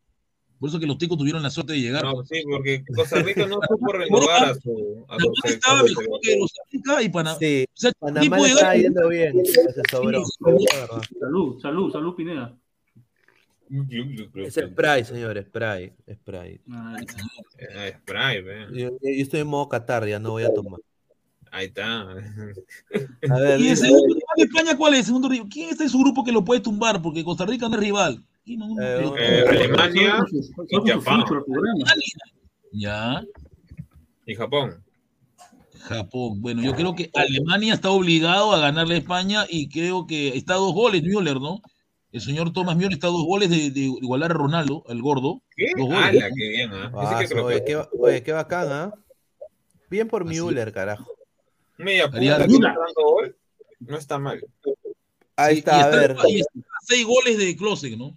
Por eso que los ticos tuvieron la suerte de llegar. No, sí, porque Costa Rica no supo renovar a su, a su Panamá estaba mejor que los África y Panamá. Sí, O sea, Panamá está yendo bien, se sobró. Sí. Salud, salud, salud, Pineda. Es spray, señor, spray, spray. Ay, Eh, Sprite, ve. Yo, yo estoy en modo Qatar, ya no voy a tomar. Ahí está. A ver, ¿Y el segundo rival de España cuál es? Segundo rival. ¿Quién está en su grupo que lo puede tumbar? Porque Costa Rica no es rival. ¿Quién no- Eh, Eh, Alemania su Japón. Ya, y Japón. Japón. Bueno, yo creo que Alemania está obligado a ganarle a España y creo que está a dos goles Müller, ¿no? El señor Thomas Müller está a dos goles de, de igualar a Ronaldo, el gordo. ¿Qué? Dos goles. ¡Hala, qué bien! ¿ah? Ese Ah, que oye, que- qué, oye, qué bacán, ¿ah? Bien por Así. Müller, carajo. Media dando gol. No está mal. Ahí Sí, está, a ver. está seis goles de Klose, ¿no?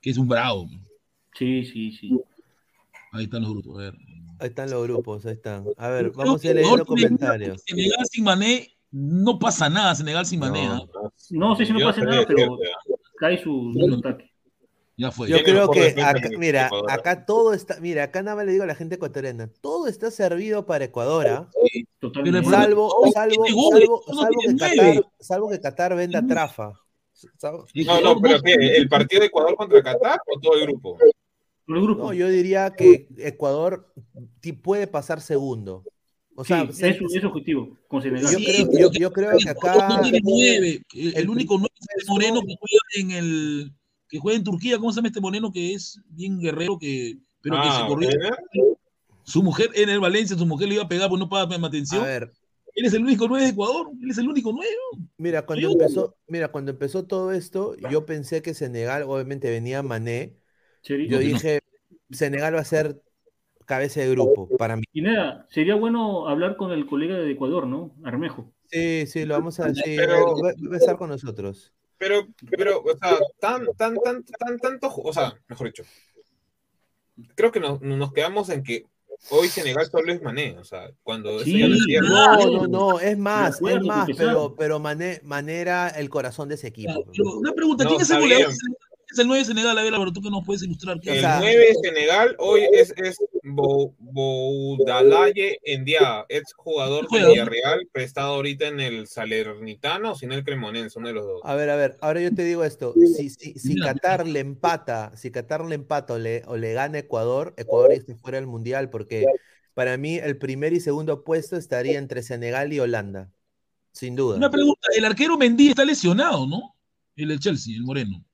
Que es un bravo. Sí, sí, sí. Ahí están los grupos. A ver. Ahí están los grupos, ahí están. A ver, Creo vamos a tiene una- comentarios. Senegal sin Mané, no pasa nada. Senegal sin Mané. No. ¿ah? No sé si no pasa nada, pero cae su, su ataque. Ya fue. Yo creo que acá, mira, Ecuador. acá todo está, mira, acá nada más le digo a la gente ecuatoriana, todo está servido para Ecuador, ¿ah? El salvo, salvo, que. Qatar, salvo que Qatar venda trafa. Salvo- No, no, pero ¿qué? ¿El partido de Ecuador contra Qatar o todo el grupo? El grupo. No, yo diría que Ecuador puede pasar segundo. O sea, sí, se- es, su- es objetivo con Senegal. yo, Sí, creo, pero yo, yo creo que acá. El, único nueve es este moreno que juega en el que juega en Turquía. ¿Cómo se llama este moreno que es bien guerrero que pero que Ah, se corrió? ¿eh? Su mujer en el Valencia, su mujer le iba a pegar pues no paga a atención. ver, Él es el único nueve de Ecuador. Él es el único nueve. mira, cuando Yo- empezó, mira, cuando empezó todo esto, yo pensé que Senegal, obviamente venía Mané, yo no. dije, Senegal va a ser cabeza de grupo para mí. Y nada, sería bueno hablar con el colega de Ecuador, ¿no? Armejo. Sí, sí, lo vamos a decir, Pero- va, va a estar con nosotros. Pero, pero, o sea, tan, tan, tan, tan, tanto, o sea, mejor dicho, creo que nos, nos quedamos en que hoy Senegal solo es Mané, o sea, cuando Sí, no. No, Claro. no, no, es más, es más, pero, pero Mané, Mané era el corazón de ese equipo. Pero una pregunta, No, ¿quién es el goleador? Bien. ¿Quién es el nueve de Senegal? A ver, Álvaro, tú que nos puedes ilustrar. ¿Quién El es? sea, 9 de Senegal hoy es, es Bou- Boudalaye Endia, ex jugador de. Villarreal, prestado ahorita en el Salernitano, sin el Cremonense, uno de los dos. A ver, a ver, ahora yo te digo esto, si, si, si Mira, Qatar le empata, si Qatar le empata o le, o le gana a Ecuador, Ecuador está fuera del Mundial, porque para mí el primer y segundo puesto estaría entre Senegal y Holanda, sin duda. Una pregunta, el arquero Mendy está lesionado, ¿no? El del Chelsea, el moreno,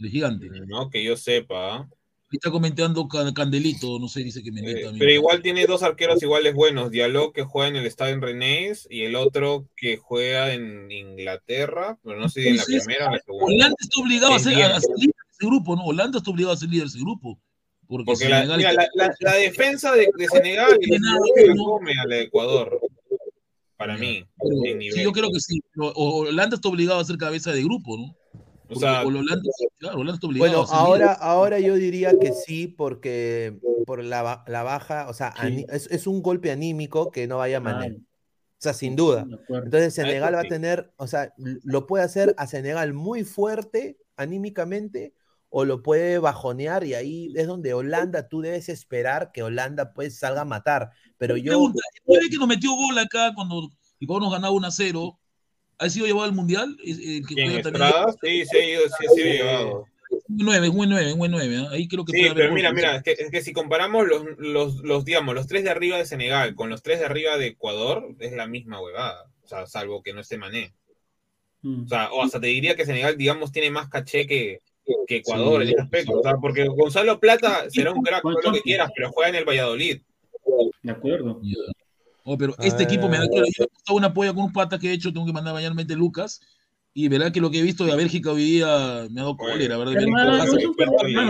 el gigante. No, que yo sepa. está comentando Can- Candelito, no sé, dice que Mendy Eh, también. pero igual tiene dos arqueros iguales buenos, Diallo que juega en el Estadio en Rennes y el otro que juega en Inglaterra, pero no sé si en la primera o en la segunda. Holanda está obligado a ser, bien. a ser líder de ese grupo, ¿no? Holanda está obligado a ser líder de ese grupo. Porque, Porque la, Senegal mira, está- la, la- la defensa de, de Senegal es que come a la de Ecuador, para mí, pero sí, yo creo que sí. pero- Holanda está obligado a ser cabeza de grupo, ¿no? O sea, Holanda, claro, está obligado Bueno, a ahora, ahora yo diría que sí, porque por la, la baja, o sea, Sí. es, es un golpe anímico que no vaya Mané. Claro. O sea, sin duda. Entonces Ah, Senegal va a tener, o sea, lo puede hacer a Senegal muy fuerte anímicamente o lo puede bajonear y ahí es donde Holanda, tú debes esperar que Holanda pues salga a matar. Pero yo, Pregunta, nueve que nos metió gol acá cuando Ecuador nos ganaba 1 a 0, ¿ha sido llevado al Mundial? Es- el que ¿quién juega también- Estrada? Sí, sí, sí, sí, sí, llevado. Un buen 9, un buen 9, un buen 9. ¿eh? Ahí creo que Sí, puede haber pero mira, mira, es que, es que si comparamos los, los, los, digamos, los tres de arriba de Senegal con los tres de arriba de Ecuador, es la misma huevada. O sea, salvo que no esté Mané. Mm. O sea, o hasta te diría que Senegal, digamos, tiene más caché que, que Ecuador Sí, en ese aspecto. O sea, porque Gonzalo Plata será un crack, Con todo lo que quieras, pero juega en el Valladolid. De acuerdo. Oh, pero A este equipo me da claro. Yo he una polla con un pata que he hecho, tengo que mandar mañana Lucas. Y verá que lo que he visto de Bélgica hoy día me ha dado cólera, ¿verdad? Hermano,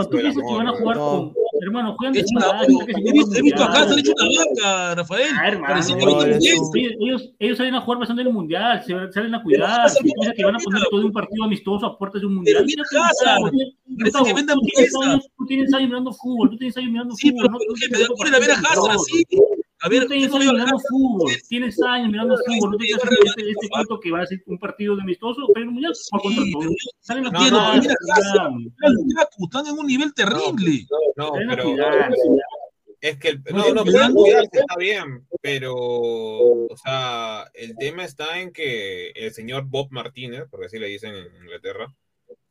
tú piensas que van a jugar no. con. Hermano, juegan He de hecho una- Sudáfrica, que se he visto, he visto acá, se han mundial. hecho una vaca, Rafael. Ah, que ellos, ellos, ellos salen a jugar bastante en el mundial, se salen a cuidar. Pero piensas que van a poner todo un partido amistoso a puertas de un mundial. Pero mira mira casa, que vende tú tienes años- Tú tienes años mirando fútbol, tú tienes años mirando Sí, fútbol. pero no ¿por Tú qué? tienes Me da cólera ver a Hazard así. A ver, Tú tienes años mirando fútbol, tienes años mirando fútbol, no te este- quieres hacer este, este cuento que va a ser un partido de amistoso, pero mundial Sí, por contra todo. Salen cuidar, no, mira, Están en un nivel terrible. No, pero es que el, No, no, está bien, pero o sea, el tema está en que el señor Bob Martínez, porque así le dicen en Inglaterra,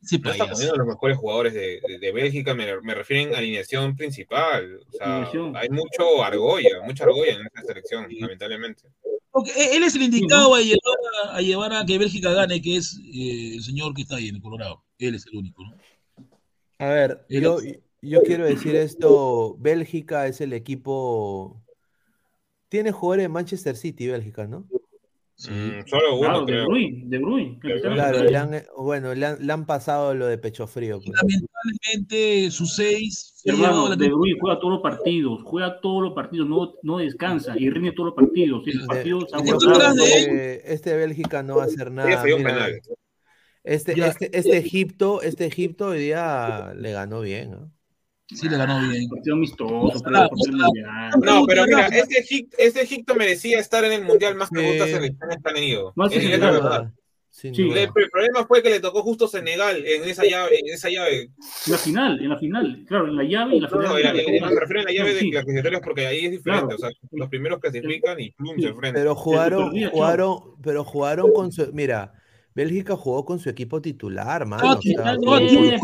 Sí, no está payaso. poniendo los mejores jugadores de, de- de Bélgica, me, me refieren a alineación principal. O sea, Alineación. hay mucho argolla, mucha argolla en esta selección, lamentablemente. E- él es el indicado a, llevar a, a llevar a que Bélgica gane, que es eh, el señor que está ahí en el Colorado. Él es el único, ¿no? a ver, yo, yo quiero decir esto, Bélgica es el equipo, tiene jugadores de Manchester City, Bélgica, ¿no? Sí. Mm, solo uno, Claro, de creo. Bruyne, de Bruyne. De Cristiano Claro, le han, bueno, le han, le han pasado lo de pecho frío. Pues. lamentablemente sus seis se ha llevado Hermano, la De Bruyne juega todos los partidos, juega todos los partidos, no, no descansa y rinde todos los partidos. Eh, Este Bélgica no va a hacer nada. mira, este, este, este Egipto, este Egipto hoy día le ganó bien. ¿no? Sí, le ganó bien. Partido amistoso, pero partido mundial. No, pero mira, este Egipto, este Egipto merecía estar en el mundial más que otras selecciones que han tenido. Es- la verdad. Sí. duda. El, el problema fue que le tocó justo Senegal en esa llave, en esa llave. En la final, en la final, claro, en la llave y la No, final. no, tocó me refiero a la llave No, de sí. clasificatorios porque ahí es diferente. Claro. O sea, los primeros clasifican y plum se enfrentan. Pero jugaron, jugaron, pero jugaron con su, mira, Bélgica jugó con su equipo titular, mano. Eh, eh,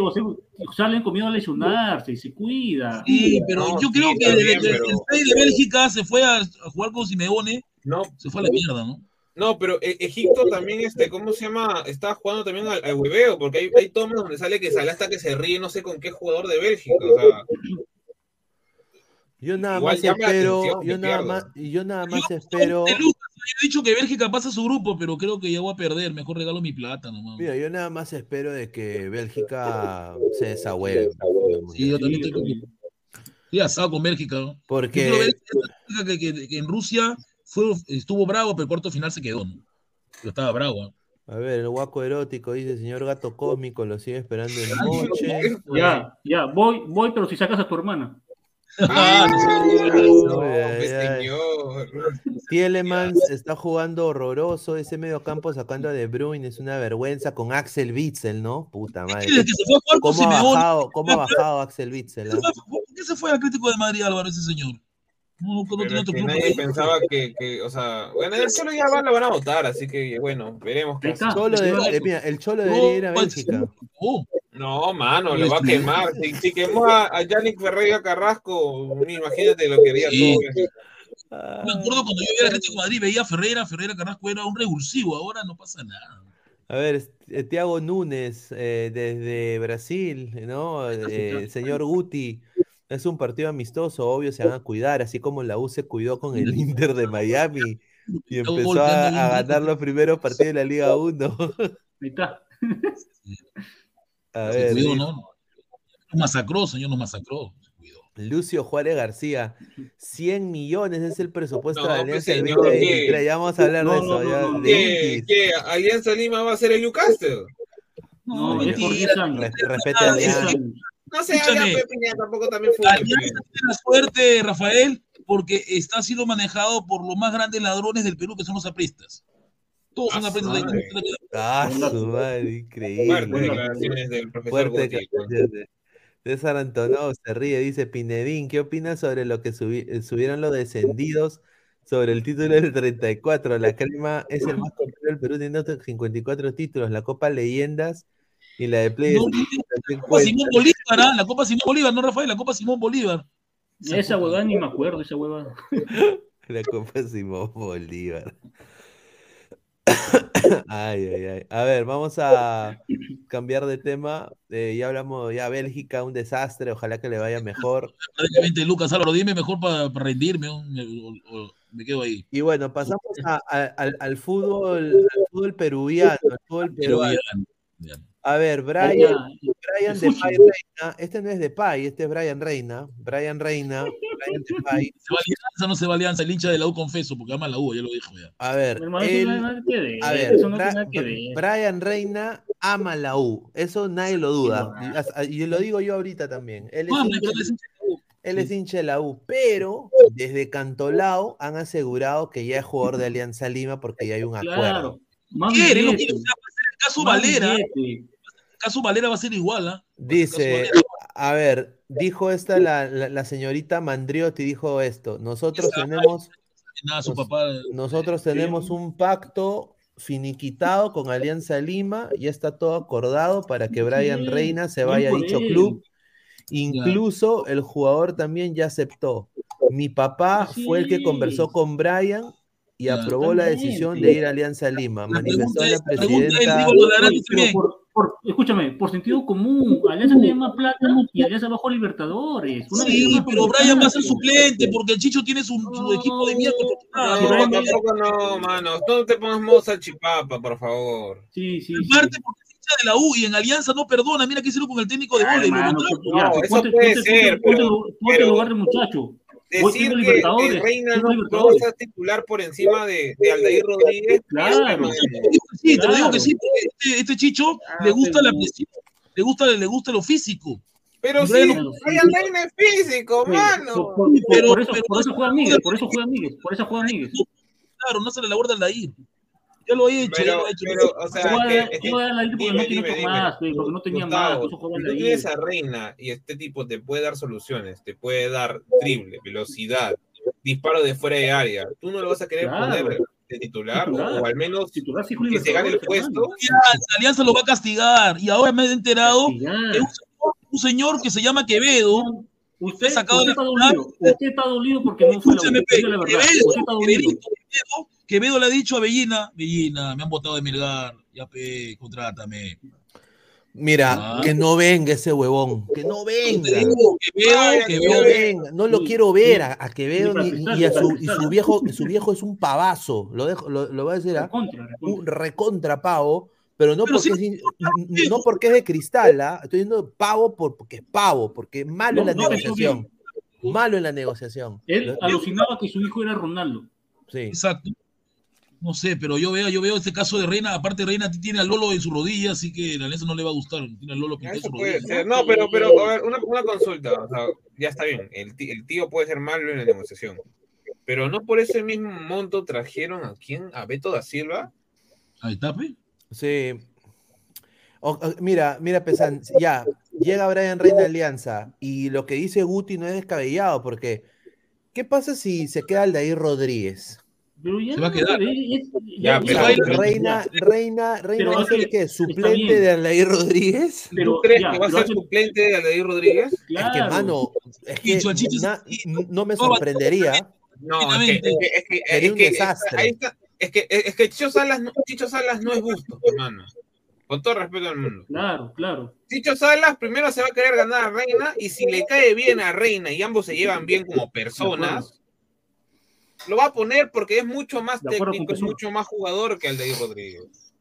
eh, salen con miedo a lesionarse y se cuida. Sí, pero No, yo sí, creo que bien, que pero- el rey de Bélgica se fue a, a jugar con Simeone, No, se fue a la mierda, ¿no? no, pero e- Egipto también, este, ¿cómo se llama? Está jugando también al, al hueveo, porque hay, hay tomas donde sale que sale hasta que se ríe, no sé con qué jugador de Bélgica. O sea, Yo nada Igual más espero, atención yo nada más, yo nada Yo, más espero, yo he dicho que Bélgica pasa su grupo, pero creo que ya voy a perder. Mejor regalo mi plata nomás. mira, yo nada más espero de que Bélgica se desahueve. Sí, yo también estoy, con- estoy asado con Bélgica. ¿no? Porque Bélgica que, que- que en Rusia fue, estuvo bravo, pero el cuarto final se quedó. ¿no? Pero estaba bravo. ¿no? A ver, el guaco erótico dice, señor gato cósmico, lo sigue esperando en noche. Ya, ya, voy, voy, pero si sacas a tu hermana. [laughs] ah, no, Ay, señor. Tielemans está jugando horroroso, ese medio campo sacando a De Bruyne es una vergüenza con Axel Witzel, ¿no? Puta madre. Desde que se fue a jugar con ¿Cómo ha bajado, cómo ha bajado Axel Witzel? ¿por ah? qué se fue al Crítico de Madrid, Álvaro, ese señor? No, no, que nadie pensaba que, que, o sea, bueno, el Cholo ya va, lo van a votar, así que bueno, veremos qué. Cholo de- eh, mira, el Cholo debería ir a Bélgica. No, mano, lo va a quemar. Si, si quemó a, a Yannick Ferreira Carrasco, imagínate lo que haría Sí. todo. Ah, Me acuerdo cuando yo al Atlético de Madrid, veía a Ferreira, Ferreira Carrasco era un revulsivo, ahora no pasa nada. A ver, eh, Tiago Núñez eh, desde Brasil, ¿no? Eh, el señor Guti, es un partido amistoso, obvio se van a cuidar, así como la U se cuidó con el Inter de Miami y empezó a, a ganar los primeros partidos de la Liga 1. Ahí está. [laughs] A Se ver, cuidó, ¿no? Nos masacró, señor, nos masacró. Se cuidó. Lucio Juárez García, 100 millones es el presupuesto No, de pues, Alianza del señor, 2023. ¿qué? Ya vamos a hablar de No, eso. no, no, ya, no, de ¿Qué, qué, Alianza Lima va a ser el Newcastle? No, mentira. 10 años. Re- respete Ah, a Alianza. No sé, Piña tampoco también fue. Alianza tiene la suerte, Rafael, porque está siendo manejado por los más grandes ladrones del Perú, que son los apristas. Todos son Ah, madre. Ah, su madre, increíble. Fuertes Bueno, declaraciones del profesor Fuerte Guti. César Antonov se ríe, dice Pinedín, ¿qué opinas sobre lo que subi- eh, subieron los descendidos sobre el título del 34? La crema es el más completo del Perú, teniendo 54 títulos, la Copa Leyendas y la de Play. No, La Copa Simón Bolívar, ¿ah? la Copa Simón Bolívar, no Rafael, la Copa Simón Bolívar. Esa huevada ni me acuerdo, esa huevada. [laughs] La Copa Simón Bolívar. [coughs] Ay, ay, ay. A ver, vamos a cambiar de tema. Eh, ya hablamos, ya Bélgica, un desastre, ojalá que le vaya mejor. Prácticamente Lucas Álvaro, dime mejor para rendirme, o, o- o me quedo ahí. Y bueno, pasamos a- [laughs] a- al, al fútbol, al fútbol peruviano, al fútbol Pero peruano. ya. A ver, Brian, Brian de fútbol. Pay Reina, este no es de Pay, este es Brian Reina, Brian Reina, Brian de Pay. [laughs] ¿Se va alianza o no se va alianza? El hincha de la U confeso, porque ama la U, ya lo dijo ya. A ver, él- a ver, eso no tiene. Brian Reina ama la U, eso nadie lo duda, y, lo digo yo ahorita también. Él es, hincha, pero es hincha de la U. él es hincha de la U, pero desde Cantolao han asegurado que ya es jugador de Alianza Lima porque ya hay un acuerdo. Claro. No quiere, caso más Valera. El caso Valera va a ser igual, ¿ah? Dice, a ver, dijo esta la, la- la señorita Mandriotti, dijo esto, nosotros tenemos, Nada, su Nos- papá. nosotros tenemos un pacto finiquitado con Alianza Lima, ya está todo acordado para que Brian Reina se vaya a dicho club. Incluso el jugador también ya aceptó. Mi papá fue el que conversó con Brian y aprobó la decisión de ir a Alianza Lima. Manifestó la presidenta. lo de pero por, por- escúchame, por sentido común, Alianza tiene más plata y Alianza bajó a Libertadores. Una Sí, pero Brian va a ser suplente porque el Chicho tiene su, su equipo de mierda. No, Brian Villa- tampoco no, mano. No te pongas modo salchipapa, por favor. Sí, sí, En sí. parte porque es de la U y en Alianza no perdona. Mira qué hicieron con el técnico de Ah, vóley. lo hermano, contratan. pues, ya, No, eso puede ser, ponte- ponte- pero- ponte pero- el lugar del muchacho. Vos Decir que, Reina no, no ser titular por encima de, de Aldair Rodríguez. Claro. Sí, te lo digo que sí. porque Este, este Chicho Ah, le gusta la presión, le gusta, le gusta lo físico. Pero sí, Brian Reina es físico, Sí, mano. por eso juega Miguel, por eso juega Miguel, por eso juega [laughs] Miguel. Claro, no hace la labor de Aldair. Ya lo he hecho, Pero, lo he hecho. pero, o sea, porque dime, no tiene dime, más, porque no tenía Gustavo, más, por eso juega si tú tienes a Reina y este tipo te puede dar soluciones, te puede dar triple, velocidad, disparo de fuera de área, tú no lo vas a querer Claro. poner de titular, Titular. o al menos titular sí que se gane el puesto. Alianza, Alianza lo va a castigar. Y ahora me he enterado que un señor, un señor que se llama Quevedo Usted, usted de está dolido, usted está dolido porque no fue la la verdad, Quevedo, usted está dolido. Quevedo, Quevedo, le ha dicho a Bellina, Bellina, me han votado de Melgar, ya pe, contrátame. Mira, Ah. que no venga ese huevón, que no venga. Te digo, Quevedo, Ay, Que no venga, no lo Sí, quiero ver sí. a, a Quevedo Ni ni, para y, a su, y viejo, su viejo es un pavazo, lo dejo, lo, lo voy a decir, ¿ah? Recontra, recontra. un recontra pavo, pero no Pero porque, sí- es, in- no porque es de cristal, ¿ah? estoy diciendo pavo por- porque es pavo, porque es malo en la No, negociación, malo en la negociación. Él alucinaba que su hijo era Ronaldo. sí. Exacto. No sé, pero yo veo, yo veo este caso de Reina, aparte Reina tiene al Lolo en su rodilla, así que la Alianza no le va a gustar. Tiene al Lolo pintado en su puede rodilla. ser. No, pero, pero, a ver, una, una consulta. O sea, ya está bien. El, tí- el tío puede ser malo en la negociación. Pero no por ese mismo monto trajeron a quién? A Beto da Silva. Ahí está, pe. Sí. O- o- mira, mira, Pesan, ya, llega Brian Reina de Alianza y lo que dice Guti no es descabellado, porque ¿qué pasa si se queda Aldair Rodríguez? Pero ya, Se va a quedar. es- Ya, ya, pero- ya, Reina-. Reina, Reina, va a es ser que suplente de Aldair Rodríguez. Pero, ¿Tú crees ya, que va a ser hace- suplente de Aldair Rodríguez? Es que, mano, es que na- no me sorprendería. No, es que, es que, es que, Sería es un que- desastre. ahí está. Es que, es que Chicho, Salas, no- Chicho Salas no es gusto, hermano. Con todo respeto al mundo. Claro, claro. Chicho Salas primero se va a querer ganar a Reina y si le cae bien a Reina y ambos se llevan bien como personas, lo va a poner porque es mucho más De técnico, es mucho más jugador que Aldair Rodríguez.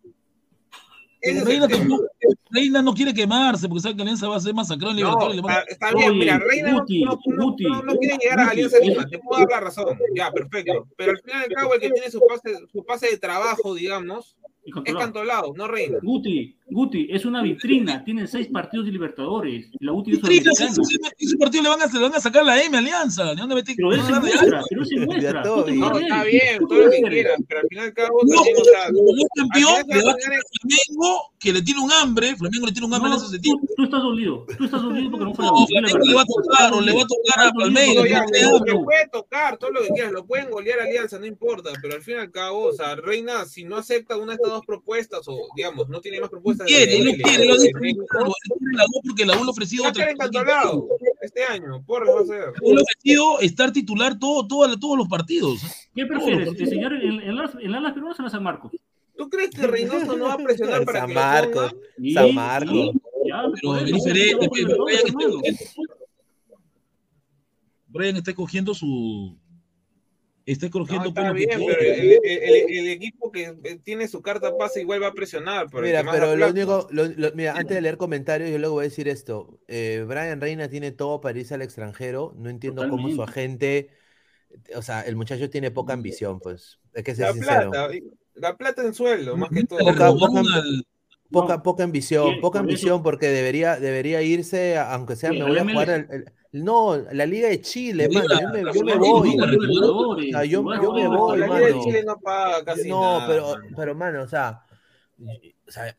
Ese Reina, tampoco- Reina no quiere quemarse porque sabe que Alianza va a ser masacrado en No, Libertadores. está, está bien, Oye, mira, Reina no- Guti, no, no- Guti, no- no quiere llegar a Alianza Lima, te puedo dar la razón, ya, perfecto. Pero al final y al cabo, el que tiene su pase, su pase de trabajo, digamos, es. Cantolao, no Reina. Guti, Guti, es una vitrina, tiene seis partidos de Libertadores. y La Guti es ese- partido le van a, le van a sacar la M Alianza. ¿De dónde mete- Pero él no se muestra, pero él se muestra. No, está bien, todo lo que crees. quieras, pero al final y al cabo, No, como campeón, le va a Flamengo, que le tiene un hambre. Flamengo le tiene un hambre No, en ese sentido. tú estás dolido, tú estás dolido porque no fue la No, Guti, la Flamengo le va a tocar, o le va a tocar a dolido Palmeiras. Guti. puede tocar todo lo que quieras, lo pueden golear Alianza, no importa, pero al fin y al cabo, o sea, Reina, si no acepta una de estas dos propuestas, o digamos, no tiene más propuestas Quiere, de- no quiere, lo él quiere la U porque la U le ha ofrecido otra. este año, Porras va a ser. Le ofrecido estar titular todo, todo- todos los partidos. ¿Qué prefieres? ¿Enseñar en, en, las, en las peruanas o en San Marcos? ¿Tú crees que Reynoso no va a presionar para San que lo Marcos. San Marcos. Pero es diferente. Brian está cogiendo su. Está No, cogiendo está pelo bien, pero el, el- el- el equipo que tiene su carta pase igual va a presionar. Pero Mira, pero lo único, lo- lo- mira, antes de leer comentarios, yo luego voy a decir esto. Eh, Brian Reina tiene todo para irse al extranjero. No entiendo cómo su agente, o sea, el muchacho tiene poca ambición, pues. Hay que ser La sincero. plata, la plata en sueldo, más que todo. Poca- poca- Poca, No, poca ambición, poca ambición porque debería, debería irse, aunque sea, Sí, me a voy a jugar el- no, la Liga de Chile, La mano, Liga- yo me, la yo me Liga- voy. Liga- O sea, yo- me voy, la no, Liga de. Chile no paga casi No, nada. pero, mano. pero, mano, o sea, o sea,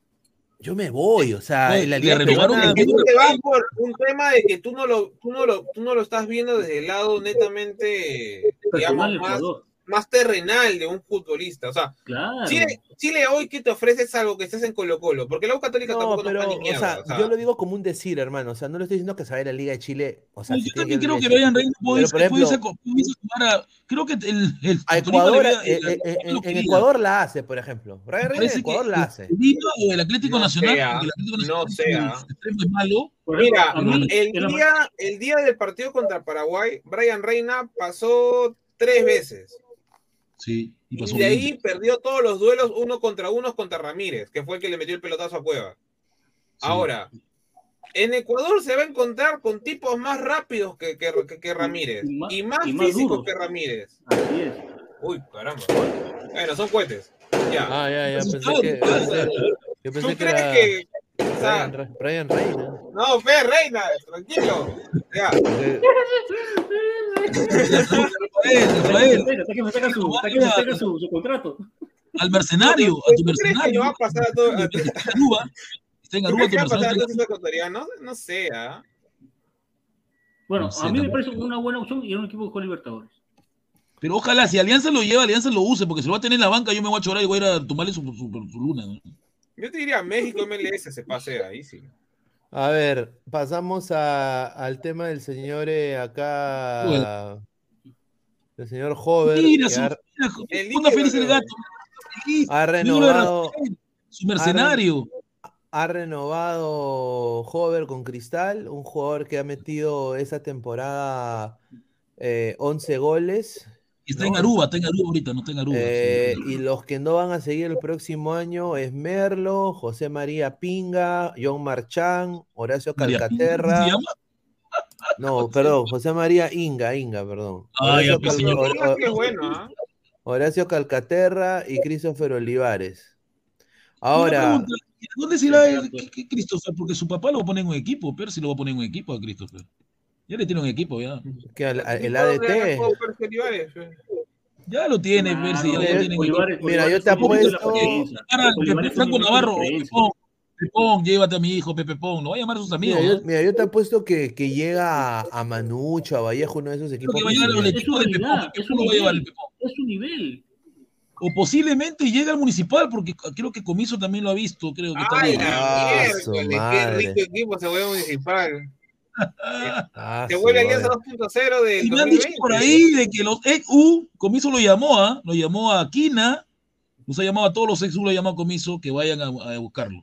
yo me voy, o sea, No, la Liga renovaron Peruana- Es que tú te vas por un tema de que tú no lo, tú no lo, tú no lo estás viendo desde el lado netamente, digamos, más, jugador. Más terrenal de un futbolista. O sea, Claro. Chile, Chile hoy que te ofrece es algo que estés en Colo Colo, porque la U Católica No, tampoco pero, nos o mierda. sea, o sea, yo lo digo como un decir, hermano. O sea, no le estoy diciendo que se vaya a la Liga de Chile. O sea, yo si también creo que Chile. Brian Reina puede, Pero, por ejemplo, pudiese co- pudiese jugar a. Creo que el. el a Ecuador, eh, el- eh, eh, lo en. Ecuador la hace, por ejemplo. Brian Me Reina en Ecuador la hace. el o el Atlético No Nacional, sea, porque el Atlético no Nacional sea. es malo. Mira, el día, el día del partido contra Paraguay, Brian Reina pasó tres veces. Sí, y pasó Y de bien. ahí perdió todos los duelos uno contra uno contra Ramírez, que fue el que le metió el pelotazo a Cueva. Ahora, en Ecuador se va a encontrar con tipos más rápidos que, que, que- que Ramírez Y más- y más y más físicos que Ramírez. Así es. Uy, caramba. Bueno, son cohetes. Ya. Ah, ya, ya. Pensé que. ¿qué pasa? pensé- Yo ¿Tú pensé que crees era que.? o sea, Brian, Re- Brian Reina. no, fe, reina, tranquilo. Ya. [laughs] Rafael, Rafael, Está que me saca su, está que me saca su, su contrato. al mercenario, a tu ¿Tú crees que le mercenario. va a pasar a todo? a- Está. No sé, ¿ah? Bueno, a mí me parece una buena opción y era un equipo que juega Libertadores. Pero ojalá, si Alianza lo lleva, Alianza lo use, porque si lo va a tener en la banca, yo me voy a chorar y voy a ir a tomarle su, su, su luna. ¿no? Yo te diría México MLS se pasea ahí, sí. A ver, pasamos a- al tema del señor eh, acá. El señor Hover. Mira, su, ha, mira, feliz el gato. Feliz, ha renovado. Su mercenario. Ha renovado Hover con Cristal, un jugador que ha metido esa temporada eh, 11 goles. Está ¿no? en Aruba, está en Aruba ahorita, no está en Aruba. Eh, sí. y los que no van a seguir el próximo año es Merlo, José María Pinga, John Marchán, Horacio Calcaterra. ¿cómo se llama? No, [laughs] perdón, José María Inga, Inga, perdón. Ah, ya, Horacio, pues, Cal- señor. Hor- Qué bueno, ¿ah? Horacio Calcaterra y Christopher Olivares. Ahora, pregunta, ¿Dónde se irá Christopher? Porque su papá lo va a poner en un equipo, pero si lo va a poner en un equipo a Christopher. Ya le tiene un equipo, ya. que al- al- el ¿Cómo le ADT. Ya lo tiene, Percy, ya lo Mira, tiene Mira, yo te apuesto- Pepe Franco Navarro. Pepón, Pepón, llévate a mi hijo, Pepe Pepón, lo va a llamar a sus amigos. Mira, yo, ¿no? mira, yo te apuesto que, que llega a, Manucho, a Vallejo, uno de esos Creo equipos. que va a llegar al pequeños. equipo Es de va a llevar el nivel. Pepón. Es su nivel. O posiblemente llega al municipal, porque creo que Comiso también lo ha visto, creo que ¡Ay, también. Ah! ¡Qué rico equipo se municipal! Ah, Se su vuelve. Alianza 2.0 del Y me han dicho 2020. por ahí de que los ex-U, Comiso lo llamó, ¿ah? Lo llamó a Quina, nos ha llamado a todos los ex-U, lo llamado a Comiso, que vayan a, a buscarlo.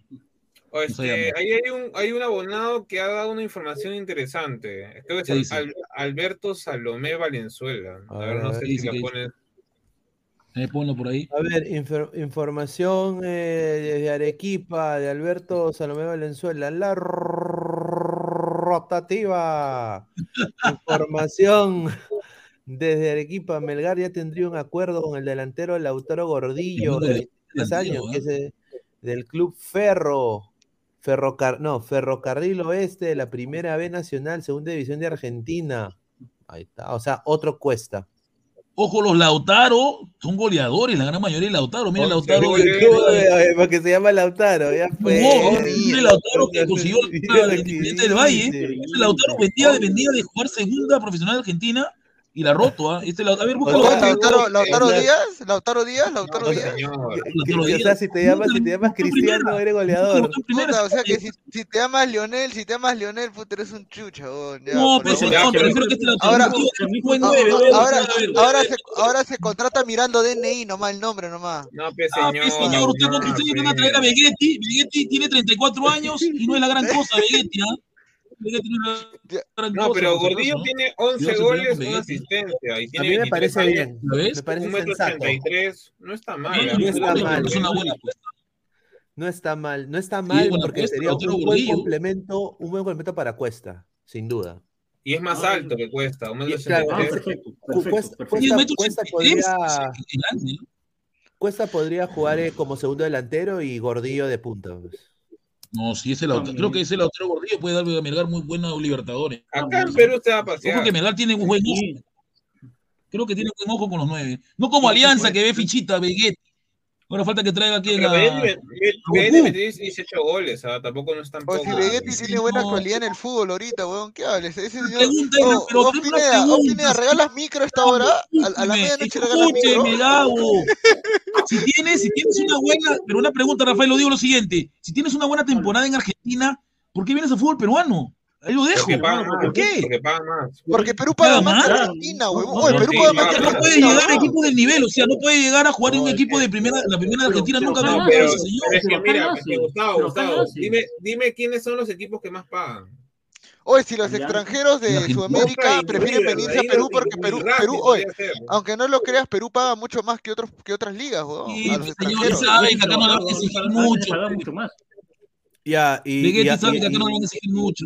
Este, ahí hay un, hay un abonado que ha dado una información interesante. Creo que ¿Qué es dice? Al- Alberto Salomé Valenzuela. A ver, no Ah, sé ¿qué si dice, la pones. Eh, ponlo por ahí. A ver, infor- información eh, desde Arequipa de Alberto Salomé Valenzuela. La rotativa. información desde Arequipa. Melgar ya tendría un acuerdo con el delantero Lautaro Gordillo, de bueno 23 años, delantero, que es de- del club Ferro. Ferrocar no, Ferrocarril Oeste de la Primera B Nacional, Segunda División de Argentina. Ahí está, o sea, otro cuesta. Ojo, los Lautaro son goleadores, la gran mayoría de Lautaro. Mira, Lautaro. goles. de- ¿Cómo, eh, Porque se llama Lautaro, ya fue. Jugó, mira, Lautaro que consiguió el Independiente del Valle. Este Lautaro vendía, vendía de jugar segunda profesional de Argentina y la roto. ¿ah? Este Lautaro, a ver, búscalo. O sea, Lautaro, Díaz, Lautaro Díaz, Lautaro No, Díaz. Lautaro o Díaz. sea, si te llamas, si te llamas Cristiano, eres goleador. Puta, o sea que eh, si, si te llamas Lionel, si te llamas Lionel, puta, eres un chucha, ya, No, pero no, te pero- refiero que este Lautaro Ahora- Ah, ah, ahora, ahora, se, ahora se contrata mirando DNI nomás el nombre nomás. No, pues Ah, señor. pues, señor, usted, no, usted viene a pues. traer a Vegetti. Vegetti tiene 34 años y no es la gran cosa, Vegetti. ¿ah? No pero Gordillo ¿no? tiene Cuidado, 11 se pelea goles, una asistencia. Y A tiene mí me 23 parece años, bien, ¿Lo ves? me parece Un metro sensato. 83. No está mal. No, no está mal. Es una buena apuesta. No está mal, no está mal porque apuesta, sería un buen complemento, un buen complemento para Cuesta, sin duda. Y es más Ah, alto que cuesta. Un metro Y claro, Ah, 83. perfecto, perfecto, Cuesta, perfecto. Y Cuesta- Cuesta 83, podría. Cuesta podría jugar eh, como segundo delantero y Gordillo de punta. pues. No, sí, ese Lautaro, También. creo que ese Lautaro Gordillo puede darle a Melgar muy buena Libertadores. Acá en Perú se va a pasear. que Melgar tiene un buen ojo. Creo que tiene buen ojo con los nueve. No como Alianza que ve fichita, Veguetti. Ahora falta que traiga aquí Pero a... Benedetti Goku. Benedetti metió 18 goles, ¿ah? tampoco no es tan O poco. si Benedetti sí, tiene buena no. actualidad en el fútbol ahorita, weón. ¿Qué hables? Ese señor. Pregunta, Oh, pero una Pineda. ¿regalas micro a esta hora? A, a la medianoche regalas micro. escúcheme, Gabo. Si tienes, si tienes una buena, pero una pregunta, Rafael, lo digo lo siguiente. Si tienes una buena temporada en Argentina, ¿por qué vienes al fútbol peruano? Ahí lo dejo. Porque pagan ¿Por qué? Porque pagan más. Porque Perú paga más que más. Argentina, huevón. No, Oye, no, Perú paga más que. No puede llegar a equipos del nivel, o sea, no puede llegar a jugar en un No, equipo de primera, la primera de Pero- Argentina, pero nunca veo Pero, ese señor. pero es que mira, ojalá es sí. que Gustavo, Gustavo, dime, dime quiénes son los equipos que más pagan. Oye, si los extranjeros de. Sudamérica prefieren venirse a Perú porque Perú, Perú, oye, aunque no lo creas, Perú paga mucho más que otros que otras ligas, weón. Sí, A los extranjeros. saben que acá no van a exigir mucho. mucho más. Ya, y, y, Miguel, saben y- que acá no le y- van a exigir mucho.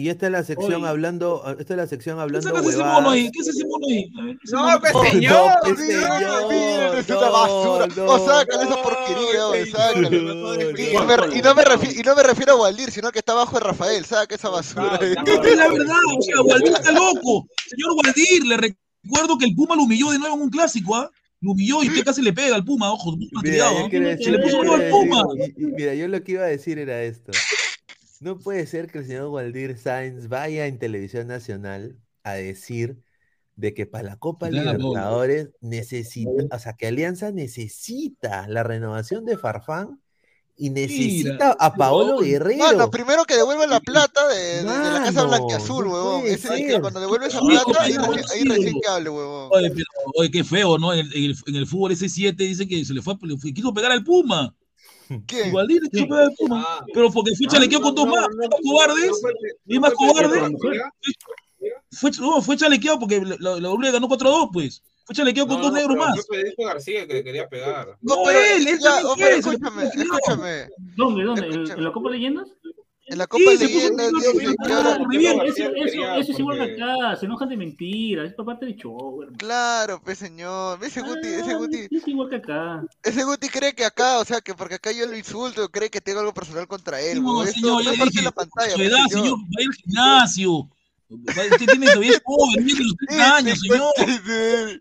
Y esta es la sección Oye. hablando, esta es la sección ¿Qué hablando sacas ese huevadas. mono ahí? ¿Qué es ese mono ahí? Ese No, mono- pues, señor, no, pues, Miren, señor, miren, es una no, basura. no, o sácale esa porquería, no, no, sácale. no, no, Y, no, y no, me- no, y no me refiero, y no me refiero a Waldir, sino que está abajo de Rafael, saca esa basura. Ah, ahí. está Es la verdad, o sea, Waldir está [laughs] loco. Señor Waldir, le recuerdo que el Puma lo humilló de nuevo en un clásico, ¿ah? Lo humilló y usted casi le pega al Puma, ojo, Puma Mira, criado, yo ¿ah? decir, que le puso al Puma. y- y mira, yo lo que iba a decir era esto. No puede ser que el señor Waldir Sainz vaya en televisión nacional a decir de que para la Copa Que. Libertadores necesita, o sea, que Alianza necesita la renovación de Farfán y necesita a Paolo gol. Guerrero. Mano, primero que devuelvan la plata de, de- de la casa Mano, blanqueazul, no huevón. Ese, ser. cuando devuelve esa plata, ahí, recién- ahí recién que hable, huevón. Oye, pero, oye, qué feo, ¿no? En el, en el- en el fútbol ese 7 dice que se le fue, le fue- quiso pegar al Puma. ¿Quién? Waldir le pegar al Puma. Ah, Pero porque fue chalequeado con dos más, cobardes. y más fue cobarde. por mujer. Fue, no, fue chalequeado porque la, la, la Uruguay ganó 4-2, pues. Fue chalequeado con No, dos no, negros más. Fue Federico García que le quería pegar. No, No, pero él, él ya, oh, le escúchame, escúchame. ¿Dónde, dónde? ¿En, Escúchame. en la Copa Leyendas? En la Copa Sí, Leyendas que ahora... Muy bien. Eso, es igual que acá, se enojan de mentiras, es por parte de show, hermano. Claro, pues señor. Ese Guti, ese Ah, Guti, Es igual que acá. ese Guti cree que acá, o sea, que porque acá yo lo insulto, cree que tengo algo personal contra él, No. Esto señor, no ya es parte dije, de la pantalla, su pues, edad, señor, vaya al gimnasio. Usted tiene todavía joven, tiene los [laughs] 30 años, señor. señor.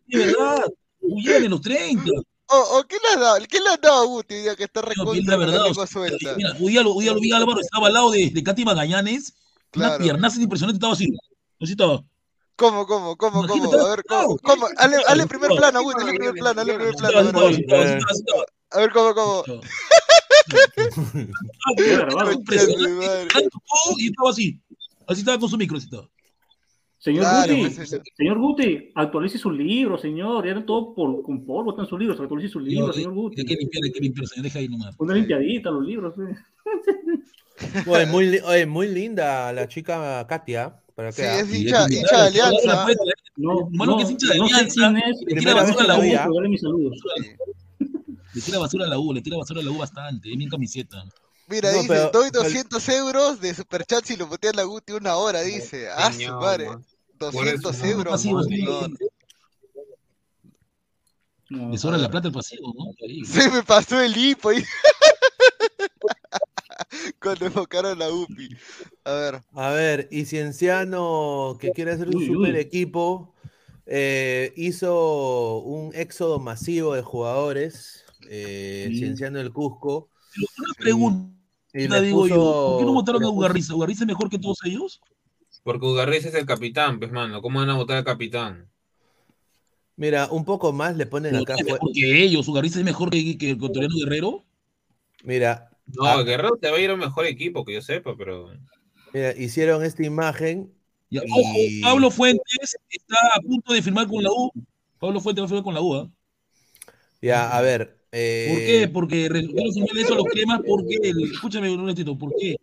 De verdad. Bien, en los 30. Oh, oh, ¿qué le has dado? ¿Qué le has dado a Guti hoy día que está recontra la o lengua suelta? Mira, hoy día, lo, hoy día lo vi Álvaro, estaba al lado de, de Katy Magallanes. Una Claro. piernaza impresionante, estaba así. Así estaba. ¿Cómo, cómo, cómo, cómo? A ver, ¿cómo? ¿Cómo? Hazle, hazle primer No. plano, Guti, hazle primer plano, hazle primer plano. A ver, a ver, ¿cómo, cómo? Y estaba así. Así estaba con su micro, así estaba. Señor Claro, Guti, pues, señor. señor Guti, actualice sus libros, señor. Ya todo por, con polvo están sus libros. Actualice sus libros, señor Guti. Hay que limpiar, hay que limpiar, señor. Deja ahí nomás. Una limpiadita los libros. pues. [laughs] Oye, muy, li- oye, muy linda la chica Katia. ¿Para Sí, qué? es hincha, hincha de Alianza. No, Mano no, que es hincha de no Alianza, le tira basura a la U. dale mis saludos. Le tira basura a la U, le tira basura a la U bastante. Es bien camiseta. Mira, No, dice, pero- doy 200 euros de superchat si lo botea la Guti una hora, dice. Ah, su madre. man. 200 eso, euros. Pasivo, no. No, Le sobra la plata el pasivo, ¿no? Ahí. Se me pasó el hipo ahí. [laughs] Cuando enfocaron la UPI. A ver. A ver, y Cienciano, que quiere hacer un Uy, super uy. equipo, eh, hizo un éxodo masivo de jugadores. Eh, Sí. Cienciano del Cusco. Pero una pregunta, Y le digo yo. ¿Por qué no votaron a Ugarriza? ¿Ugarriza es mejor que todos ellos? Porque Ugarriz es el capitán, pues, mano. ¿Cómo van a votar al capitán? Mira, un poco más le ponen acá. es fue- mejor que ellos. ¿Ugarriza es mejor que, que el ecuatoriano Guerrero? Mira, No, Ah. Guerrero te va a ir a un mejor equipo, que yo sepa, pero. mira, hicieron esta imagen. Y- Ojo, Pablo Fuentes está a punto de firmar con la U. Pablo Fuentes va a firmar con la U. ¿ah? Ya, a ver. Eh, ¿Por qué? Porque re- quiero sumarle eso los cremas, porque el, escúchame un momentito, ¿por qué?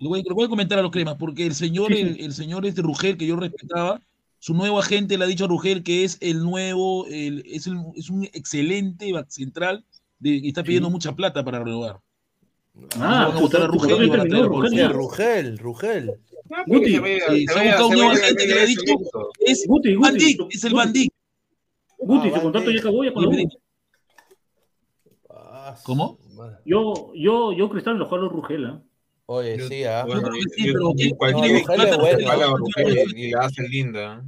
Lo voy, lo voy a comentar a los cremas, porque el señor, el, el señor este Rugel, que yo respetaba, su nuevo agente le ha dicho a Rugel que es el nuevo, el- es, el- es un excelente back central de, y está pidiendo Sí. mucha plata para renovar. Ah, a Rugel y terminó, Rugel. Rugel, Rugel. Ah, Guti, porque se sí, se se vaya- busca un se nuevo agente que le ha dicho-. Es Guti, Guti, su- es el Dijk. Guti, Ah, su Van contrato ya acabó ya con su ¿Cómo? Yo, yo, yo Cristal lo jalo Rugela. Oye, sí, ah. Bueno, sí, pero cualquier no, y la hace linda.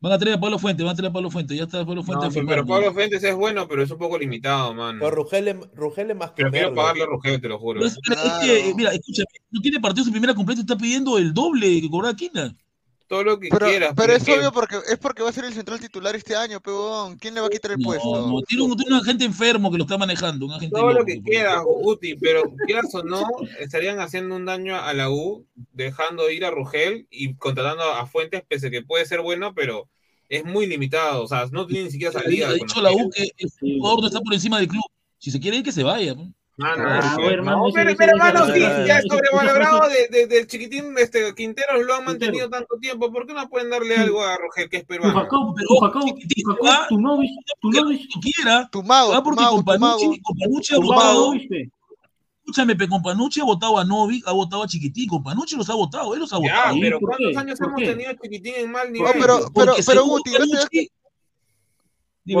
Van a traer a Pablo Fuente, van a traer a Pablo Fuente, ya está Pablo No, Fuente pero, pero Pablo Fuentes es bueno, pero es un poco limitado, mano. Pero Rugel, es- Rugel es más que Prefiero pagarle a Rugel, te lo juro. Pero es, que, eh, mira, escúchame, no tiene partidos en primera completa, está pidiendo el doble que cobraba Quina. Todo lo que Pero, quieras. pero es que- obvio porque es porque va a ser el central titular este año, peón. ¿Quién le va a quitar el No, puesto? no, tiene un, tiene un agente enfermo que lo está manejando, un agente Todo lo que quieras, Guti, pero quieras o no, estarían haciendo un daño a la U, dejando ir a Rugel y contratando a Fuentes, pese a que puede ser bueno, pero es muy limitado. O sea, no tiene ni siquiera salida. Ha dicho la U que el jugador no está por encima del club. Si se quiere ir, que se vaya. ¿no? Ah, no, Ah, no, hermano, no, pero, pero, hermano, sí, ya ese- sobrevalorado ese- de, chiquitín este, Quinteros lo han mantenido tanto tiempo. ¿Por qué no pueden darle algo a Rogel, que es peruano? Ujacao, Pero, va. tu novio, tu novio, quiera. Tu mago, porque mago, con tu mago. Panucci, con Panucci ha tu votado. Escúchame, pe, con Panucci ha votado a Novi, ha votado a Chiquitico. Panucci los ha votado, él los ha Ya, votado. ¿Y pero ¿cuántos qué? años ¿Por hemos qué? tenido chiquitín en mal No, nivel? pero, pero, pero según Guti, ¿no Por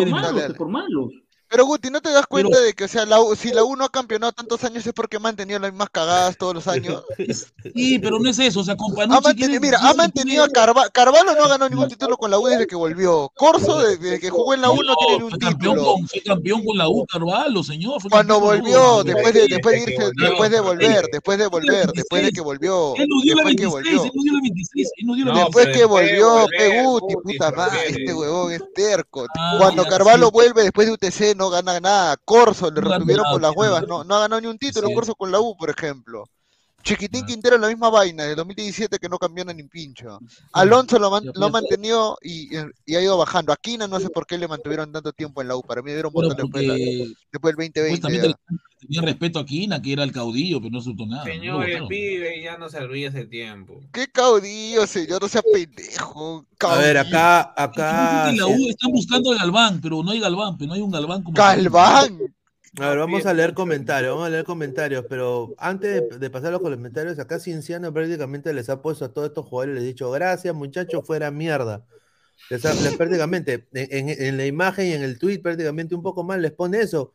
dime. malos, Dale, dale. por malos. Pero Guti, ¿no te das Pero- cuenta de que, o sea, la U- si la U no ha campeonado tantos años es porque ha mantenido las mismas cagadas todos los años? [laughs] Sí, pero no es eso. O sea, con Ha mantenido, mira, ha mantenido a Carvalho. Carvalho no ha ganado ningún título con la U desde que volvió. Corso, desde que jugó en la U, no tiene ni un fue campeón, título. con, fue campeón con la U, Carvalho, señor. fue Cuando la U. volvió, después de, después de que irse, volvió, después de pero volver, después de volver, después de que volvió, Él nos dio la después que 26, volvió. él nos dio la 26, él nos dio la No, 26. Después que pero después de volvió, Guti, puta ¿por madre, qué? este huevón es terco. Ah, Cuando Carvalho vuelve después de UTC no gana nada. Corso, le No retuvieron por las huevas, no, no ha ganado ni un título Sí. Corso con la U, por ejemplo. Chiquitín Ah. Quintero la misma vaina, de 2017 que no cambió ni pincho. Alonso lo, man- Ya, lo ha pues. mantenido y, y ha ido bajando. Aquina no sé por qué le mantuvieron tanto tiempo en la U. Para mí dieron Bueno, botón después, después del 2020. supuestamente ya. le tenía respeto a Quina, que era el caudillo, pero no resultó nada. no Señor, el votaron. pibe ya no se olvida ese tiempo. Qué caudillo, señor, no sea pendejo. A ver, acá, acá. en la U están buscando a Galván, pero no hay Galván, pero no hay un Galván como Galván. A ver, vamos a leer comentarios, vamos a leer comentarios, pero antes de, de pasar a los comentarios, acá Cinciano prácticamente les ha puesto a todos estos jugadores, les ha dicho, gracias muchachos, fuera mierda. Les ha- les prácticamente, en, en- en la imagen y en el tweet prácticamente un poco más les pone eso.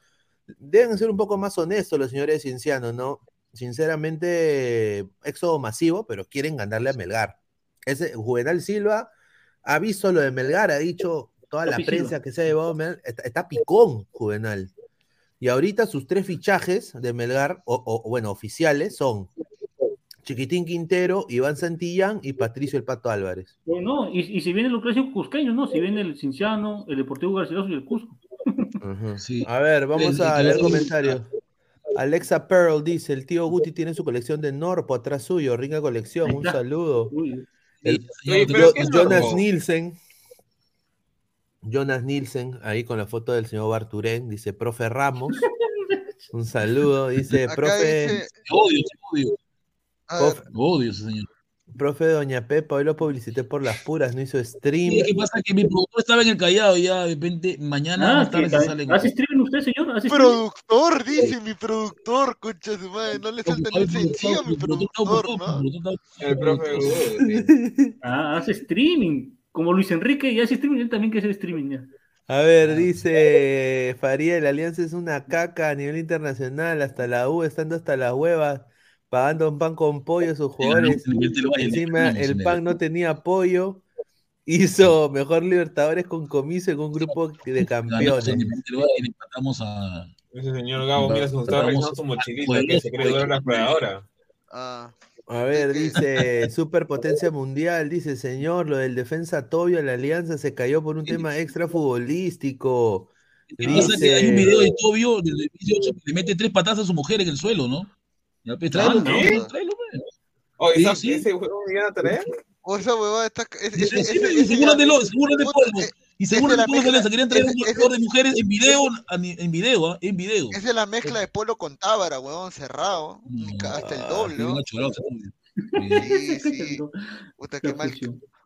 Deben ser un poco más honestos los señores de Cinciano, ¿no? Sinceramente, éxodo masivo, pero quieren ganarle a Melgar. Ese Juvenal Silva ha visto lo de Melgar, ha dicho toda la prensa que se ha llevado Melgar, está, está picón Juvenal. Y ahorita sus tres fichajes de Melgar, o, o- bueno, oficiales, son Chiquitín Quintero, Iván Santillán y Patricio el Pato Álvarez. Bueno, y, y si vienen los clásicos cusqueños, ¿no? Si viene el Cinciano, el Deportivo Garcilaso y el Cusco. Sí. A ver, vamos El- a leer el- comentarios. Alexa Pearl dice, el tío Guti tiene su colección de Norpo atrás suyo, rica colección, un saludo. Uy, El- Sí, Oye, señor, pero Jo- ¿qué es Jonas? Nielsen. Jonas Nielsen, ahí con la foto del señor Barturén, dice, profe Ramos. [laughs] Un saludo, dice, Acá profe, dice. Te odio, te odio, profe, te odio ese señor. profe Doña Pepa, hoy lo publicité por las puras, no hizo stream. ¿Qué pasa? Que mi productor estaba en el Callao y ya de repente mañana Ah, más tarde se sale. en- ¿Hace streaming usted, señor? Productor, dice mi productor, concha de madre. No le salta ni sencillo a mi productor, ¿no? El profe. [laughs] Ah, hace streaming. Como Luis Enrique ya hace streaming, él también quiere hacer streaming ya. A ver, dice Faría, la alianza es una caca a nivel internacional, hasta la U estando hasta las huevas, pagando un pan con pollo a sus jugadores. Encima el pan no tenía apoyo, hizo mejor Libertadores con comiso en un grupo de campeones. empatamos a. Ese señor Gabo, mira, se está Vamos. revisando su mochilita que se cree la exploradora. Ah, A ver, dice [laughs] Superpotencia Mundial, dice señor, lo del defensa Tobio, la alianza se cayó por un tema extra futbolístico. ¿Qué pasa? Que hay un Dice- video de Tobio del 18 que le mete tres patadas a su mujer en el suelo, ¿no? Ya, pues, tráelo, Ah, ¿no? tráelo, pues. Oye, Sí, ¿esa- sí. ¿ese huevo me iban a traer? o esa huevada está. es- ese- sí, ese- y ese seguro ya- de de eh, Y de la polvo mezcla- se querían traer es- un es- jugador de mujeres en video, en video, ¿ah? en video. Esa es la mezcla de Polo con Tábara, huevón, cerrado. Mm. Hasta el Ah, doble, ¿no? ese Tobio. Sí, sí. [laughs] Puta, qué mal.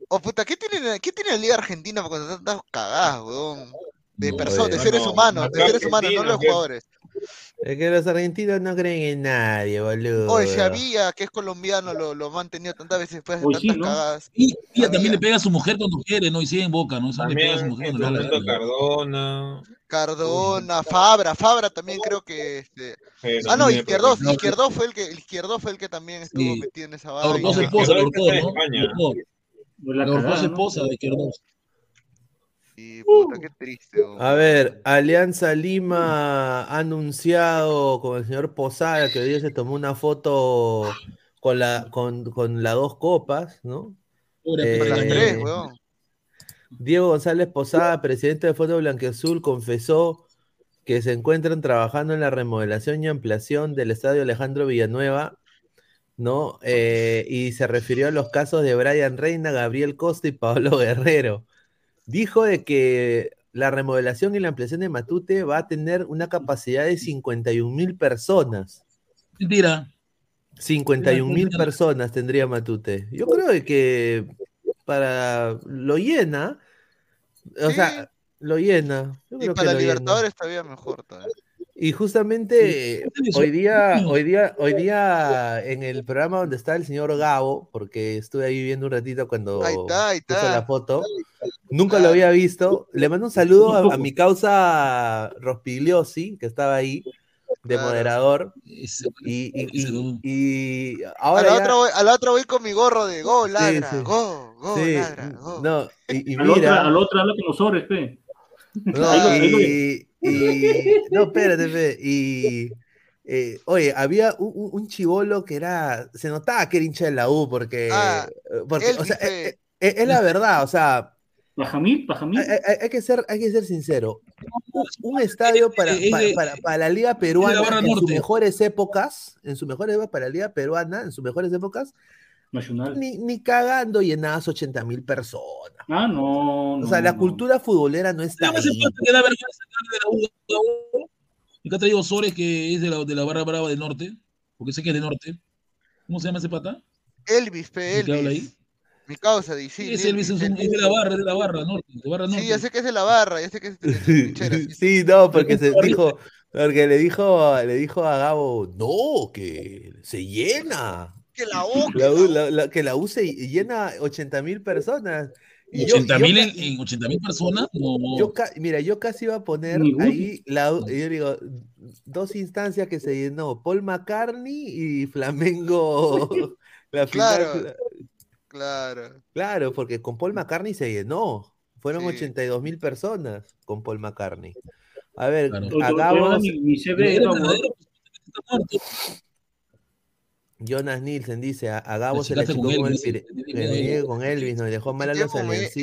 O puta, ¿qué tiene, ¿qué tiene la Liga Argentina para cuando están tan cagadas, huevón? De No, personas, de oye, seres no, humanos, de seres humanos, no los jugadores. [laughs] Es que los argentinos no creen en nadie, boludo. Oye, había que es colombiano, lo, lo ha mantenido tantas veces después de sí, tantas ¿no? cagadas. Y ella también le pega a su mujer cuando quiere, ¿no? Y sigue en boca, ¿no? Le pega a su mujer cuando la. Cardona. Cardona, Fabra, Fabra también creo que este... Ah, no, no, Izquierdo fue el que Izquierdo fue el que también estuvo Sí. metido en esa La Ortoz vaina. esposa, Izquierdo en ¿no? España. La Ortoz. Pues la La Ortoz cagada, ¿no? esposa de Izquierdos. Y puta, qué triste. weón. A ver, Alianza Lima ha anunciado con el señor Posada que hoy día se tomó una foto con la con, con las dos copas, ¿no? Con las Eh, tres, weón. Diego González Posada, presidente de Fondo Blanqueazul, confesó que se encuentran trabajando en la remodelación y ampliación del estadio Alejandro Villanueva, ¿no? Eh, y se refirió a los casos de Brian Reina, Gabriel Costa y Pablo Guerrero. Dijo de que la remodelación y la ampliación de Matute va a tener una capacidad de 51 mil personas. Mentira. 51 mil personas tendría Matute. Yo creo de que para lo llena, o Sí. sea, lo llena. Yo Y creo que para lo llena. Libertadores todavía mejor. todavía. Y justamente Sí. hoy día, hoy día, hoy día en el programa donde está el señor Gabo, porque estuve ahí viendo un ratito cuando Ahí está, ahí puso está. la foto, nunca lo había visto. Le mando un saludo a, a mi causa Rospigliosi, que estaba ahí de Claro. moderador. Y, y, y, y A ahora la, ya- otra voy, a la otra voy con mi gorro de go, ladra, sí. go, go, sí, ladra, go. no, y, y Al otro, mira, al otro habla con los sobres, pe. No, y, y- no, espérate, espérate, y eh, oye, había un, un- chivolo que era, se notaba que era hincha de la U, porque, Ah, porque o sea, es, es- es la verdad, o sea, Pajamil, Pajamil. hay, hay- hay que ser, hay que ser sincero. Un, un estadio para, para, para- para la Liga Peruana en sus mejores épocas, en sus mejores épocas para la Liga Peruana, en sus mejores épocas, Nacional. ni, ni cagando llenabas 80 mil personas. Ah, no. O sea, no, la no. cultura futbolera no está ahí. que da vergüenza hablar de la U, de la U. Y que ha traído Sores, que es de la, de la barra brava del norte, porque sé que es de norte. ¿Cómo se llama ese pata? Elvis, pe, ¿El que habla Elvis. ahí? Mi causa, di, sí, Sí, es Elvis, es, un- Elvis. es de la barra, es de la barra norte, de barra norte. Sí, ya sé que es de la barra, ya sé que es de. [laughs] Sí, no, porque se dijo, porque le dijo, le dijo a Gabo, no, que se llena. Que la U, que La U- la la- que la U se llena 80 mil personas. Y yo- 80 yo mil en, en 80 mil personas. No, yo mira, yo casi iba a poner ahí, la, yo digo, dos instancias que se llenó, Paul McCartney y Flamengo. [laughs] La final, Claro. Claro. Claro, porque con Paul McCartney se llenó. Fueron Sí. 82 mil personas con Paul McCartney. A ver, Claro. Mi, mi CV Era era abogado. verdadero, pues, está muerto. Jonas Nielsen dice, a, a Gabo se le achicó con con, el Elvis, pire- con Elvis, nos dejó mal a ¿En los momento?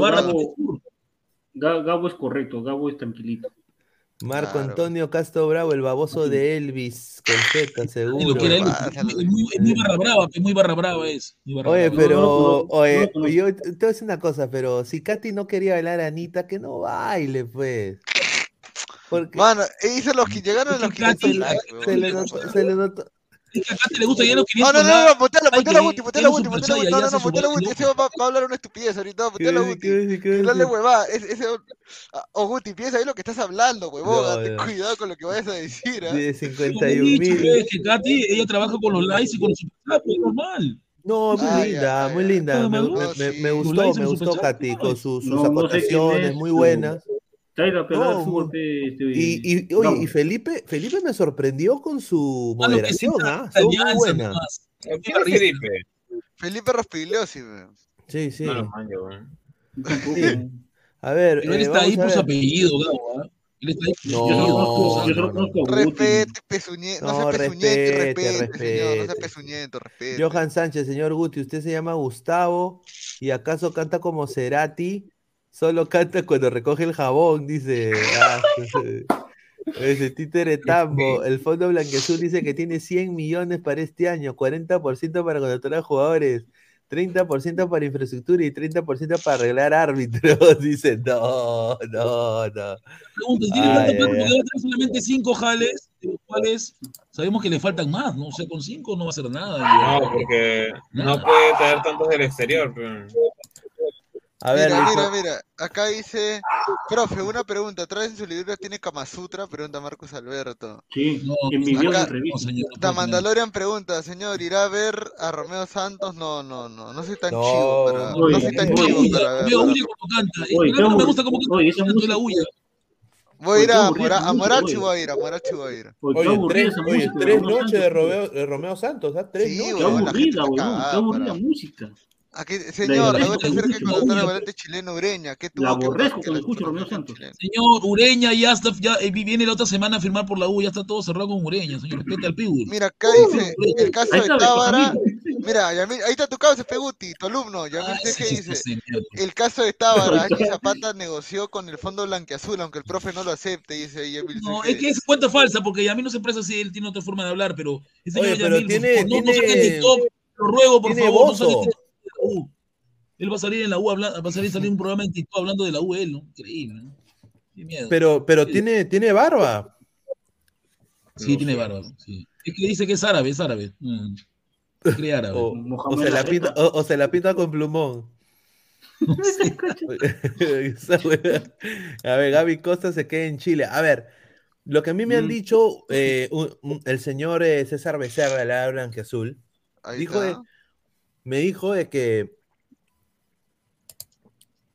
Gabo, Ga- Gabo es correcto, Gabo es tranquilito. Marco Claro. Antonio Castro Bravo, el baboso de Elvis, con Z, seguro. es muy, barra brava, es muy barra brava es. barra Oye, brava. pero, oye, yo te voy a decir una cosa, pero si Katy no quería bailar a Anita, que no baile, pues. Porque Mano, hizo los que llegaron a los Es que Katy- 500 likes, se le notó, se le notó. Es que te le gusta ya los No, 500 no, no, no, likes. botea la, Ay, botea la que Guti, botea la él Guti, super botea la chat y Guti. No, no, no, se botea la vuelve Guti. Ese va, a hablar una estupidez ahorita. ¿Qué Botea la decir, Guti. no le hueva. Ese, ah, oh, Guti, piensa ahí lo que estás hablando, huevón. No, Ten no. cuidado con lo que vayas a decir, ¿ah? De Como he 51 dicho, mil. pues, que Katy, ella trabaja con los likes y con los superchats, pues normal. No, muy Ah, linda, ya, ya, muy ya. linda. No, Me, no, me- no, me- sí. me Los gustó, me gustó Katy, con sus, sus No, no sé quién acotaciones es, muy pero- No, fútbol, este, Y, y, oye, y Felipe, Felipe me sorprendió con su Ah, moderación, ¿ah? alianza buena. nomás. ¿Quién Qué es risa. Felipe? Felipe Rospigliosi, weón. Sí, sí. No lo manjo. Sí. A ver, Pero él eh, está ahí por su apellido, Gabo. ¿ah? Él está ahí por No, Yo no, no. Respete, pezuñe, no, respete, respete, señor. No sea respete. pezuñento, respete. Johan Sánchez, señor Guti, usted se llama Gustavo y acaso canta como Cerati, solo canta cuando recoge el jabón, dice. Ah, [laughs] ese títere tambo. El Fondo Blanqueazul dice que tiene 100 millones para este año, 40% para contratar a jugadores, 30% para infraestructura y 30% para arreglar árbitros. [laughs] Dice, no, no, no. Pregunta, tiene Ay, tanta ay, plata, ay. porque va a tener solamente cinco jales, de los cuales sabemos que le faltan más, ¿no? O sea, con cinco no va a hacer nada. No, porque no puede traer tantos del exterior. pero- A ver, Mira, Lico- mira, mira. Acá dice, profe, una pregunta. ¿Traes en su libro tiene Kama Sutra? Pregunta Marcos Alberto. Sí, No, en mi acá-. No, señor. no. Mandalorian pregunta, señor, ¿irá a ver a Romeo Santos? No, no, no, no soy tan No, chivo para, oye, no soy tan oye, chivo oye, para huye cuando canta. Oye, no me gusta esa canta la huya. Voy a ir a, Mora- a Morachi voy a ir, a Morachi voy a ir. Oye, qué Oye, aburrida tres, oye, tres noches de. Romeo, de Romeo Santos, ¿ah? Tres Sí, noches. Qué aburrida, weón. Qué aburrida música. Aquí, señor, no te que contratar al volante chileno Ureña. ¿Qué tuvo La que aborrezco cuando escucho a Romeo Santos. Señor Ureña ya está, ya eh, viene la otra semana a firmar por la U, ya está todo cerrado con Ureña, señor. Respete al Pigur. Mira, acá dice el caso de Tábara. Mira, Yamil- ahí está tu causa, Peguti, tu alumno. Yamil dice. El caso de Tábara, Zapata negoció con el Fondo Blanqueazul, aunque el profe no lo acepte, dice Yamil No, es que es cuenta falsa, porque a mí no se expresa así, él tiene otra forma de hablar, pero el señor Oye, pero Yamil, tiene- no, no tiene- TikTok, lo ruego, por favor, no U. Él va a salir en la U, habla- va a salir, salir un programa en TikTok hablando de la U, él, ¿no? Increíble, ¿no? Qué miedo. Pero, pero tiene, tiene barba. sí, tiene barba, sí. Es que dice que es árabe, es árabe. Mm. Se cree árabe. O, se la pinta, o, o se la pinta con plumón. [laughs] A ver, Gaby Costa se queda en Chile. A ver, lo que a mí me han Mm. dicho eh, un- un- el señor eh, César Becerra de la Blanquiazul, Ahí dijo de-. Me dijo de que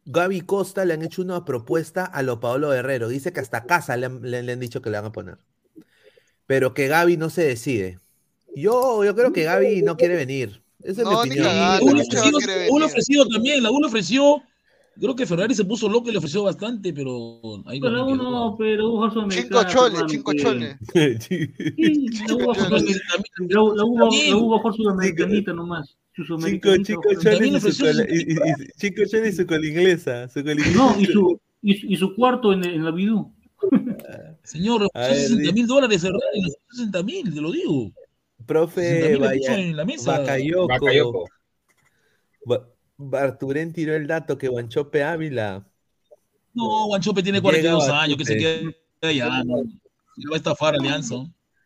Gaby Costa le han hecho una propuesta a lo Paolo Guerrero. Dice que hasta casa le han, le- le han dicho que le van a poner. Pero que Gaby no se decide. Yo, yo creo que Gaby no quiere venir. Esa es No, mi ni opinión. cagando, La U le no se va a ofreció, querer la U le venir. ofreció también, la U le ofreció. Creo que Ferrari se puso loco y le ofreció bastante, pero ahí Pero no uno, pero jugador Cinco choles, cinco choles. [laughs] Sí, la a jugar sudamericanita nomás. Su Cinco, sudamericanita cinco va a jugar. choles También y su cola- y- cinco choles y su colinglesa. Su colinglesa. No, y su, y, su- y su cuarto en, en la Bidú. [laughs] Señor, A ver, 60 di- mil dólares Ferrari, 60 mil, te lo digo. Profe 60.000 le puso vaya, en la mesa. Bakayoko. Bakayoko. Ba- Barturén tiró el dato que Guanchope Ávila. No, Guanchope tiene Llega 42 años, que se queda ya. No, va a estafar Alianza.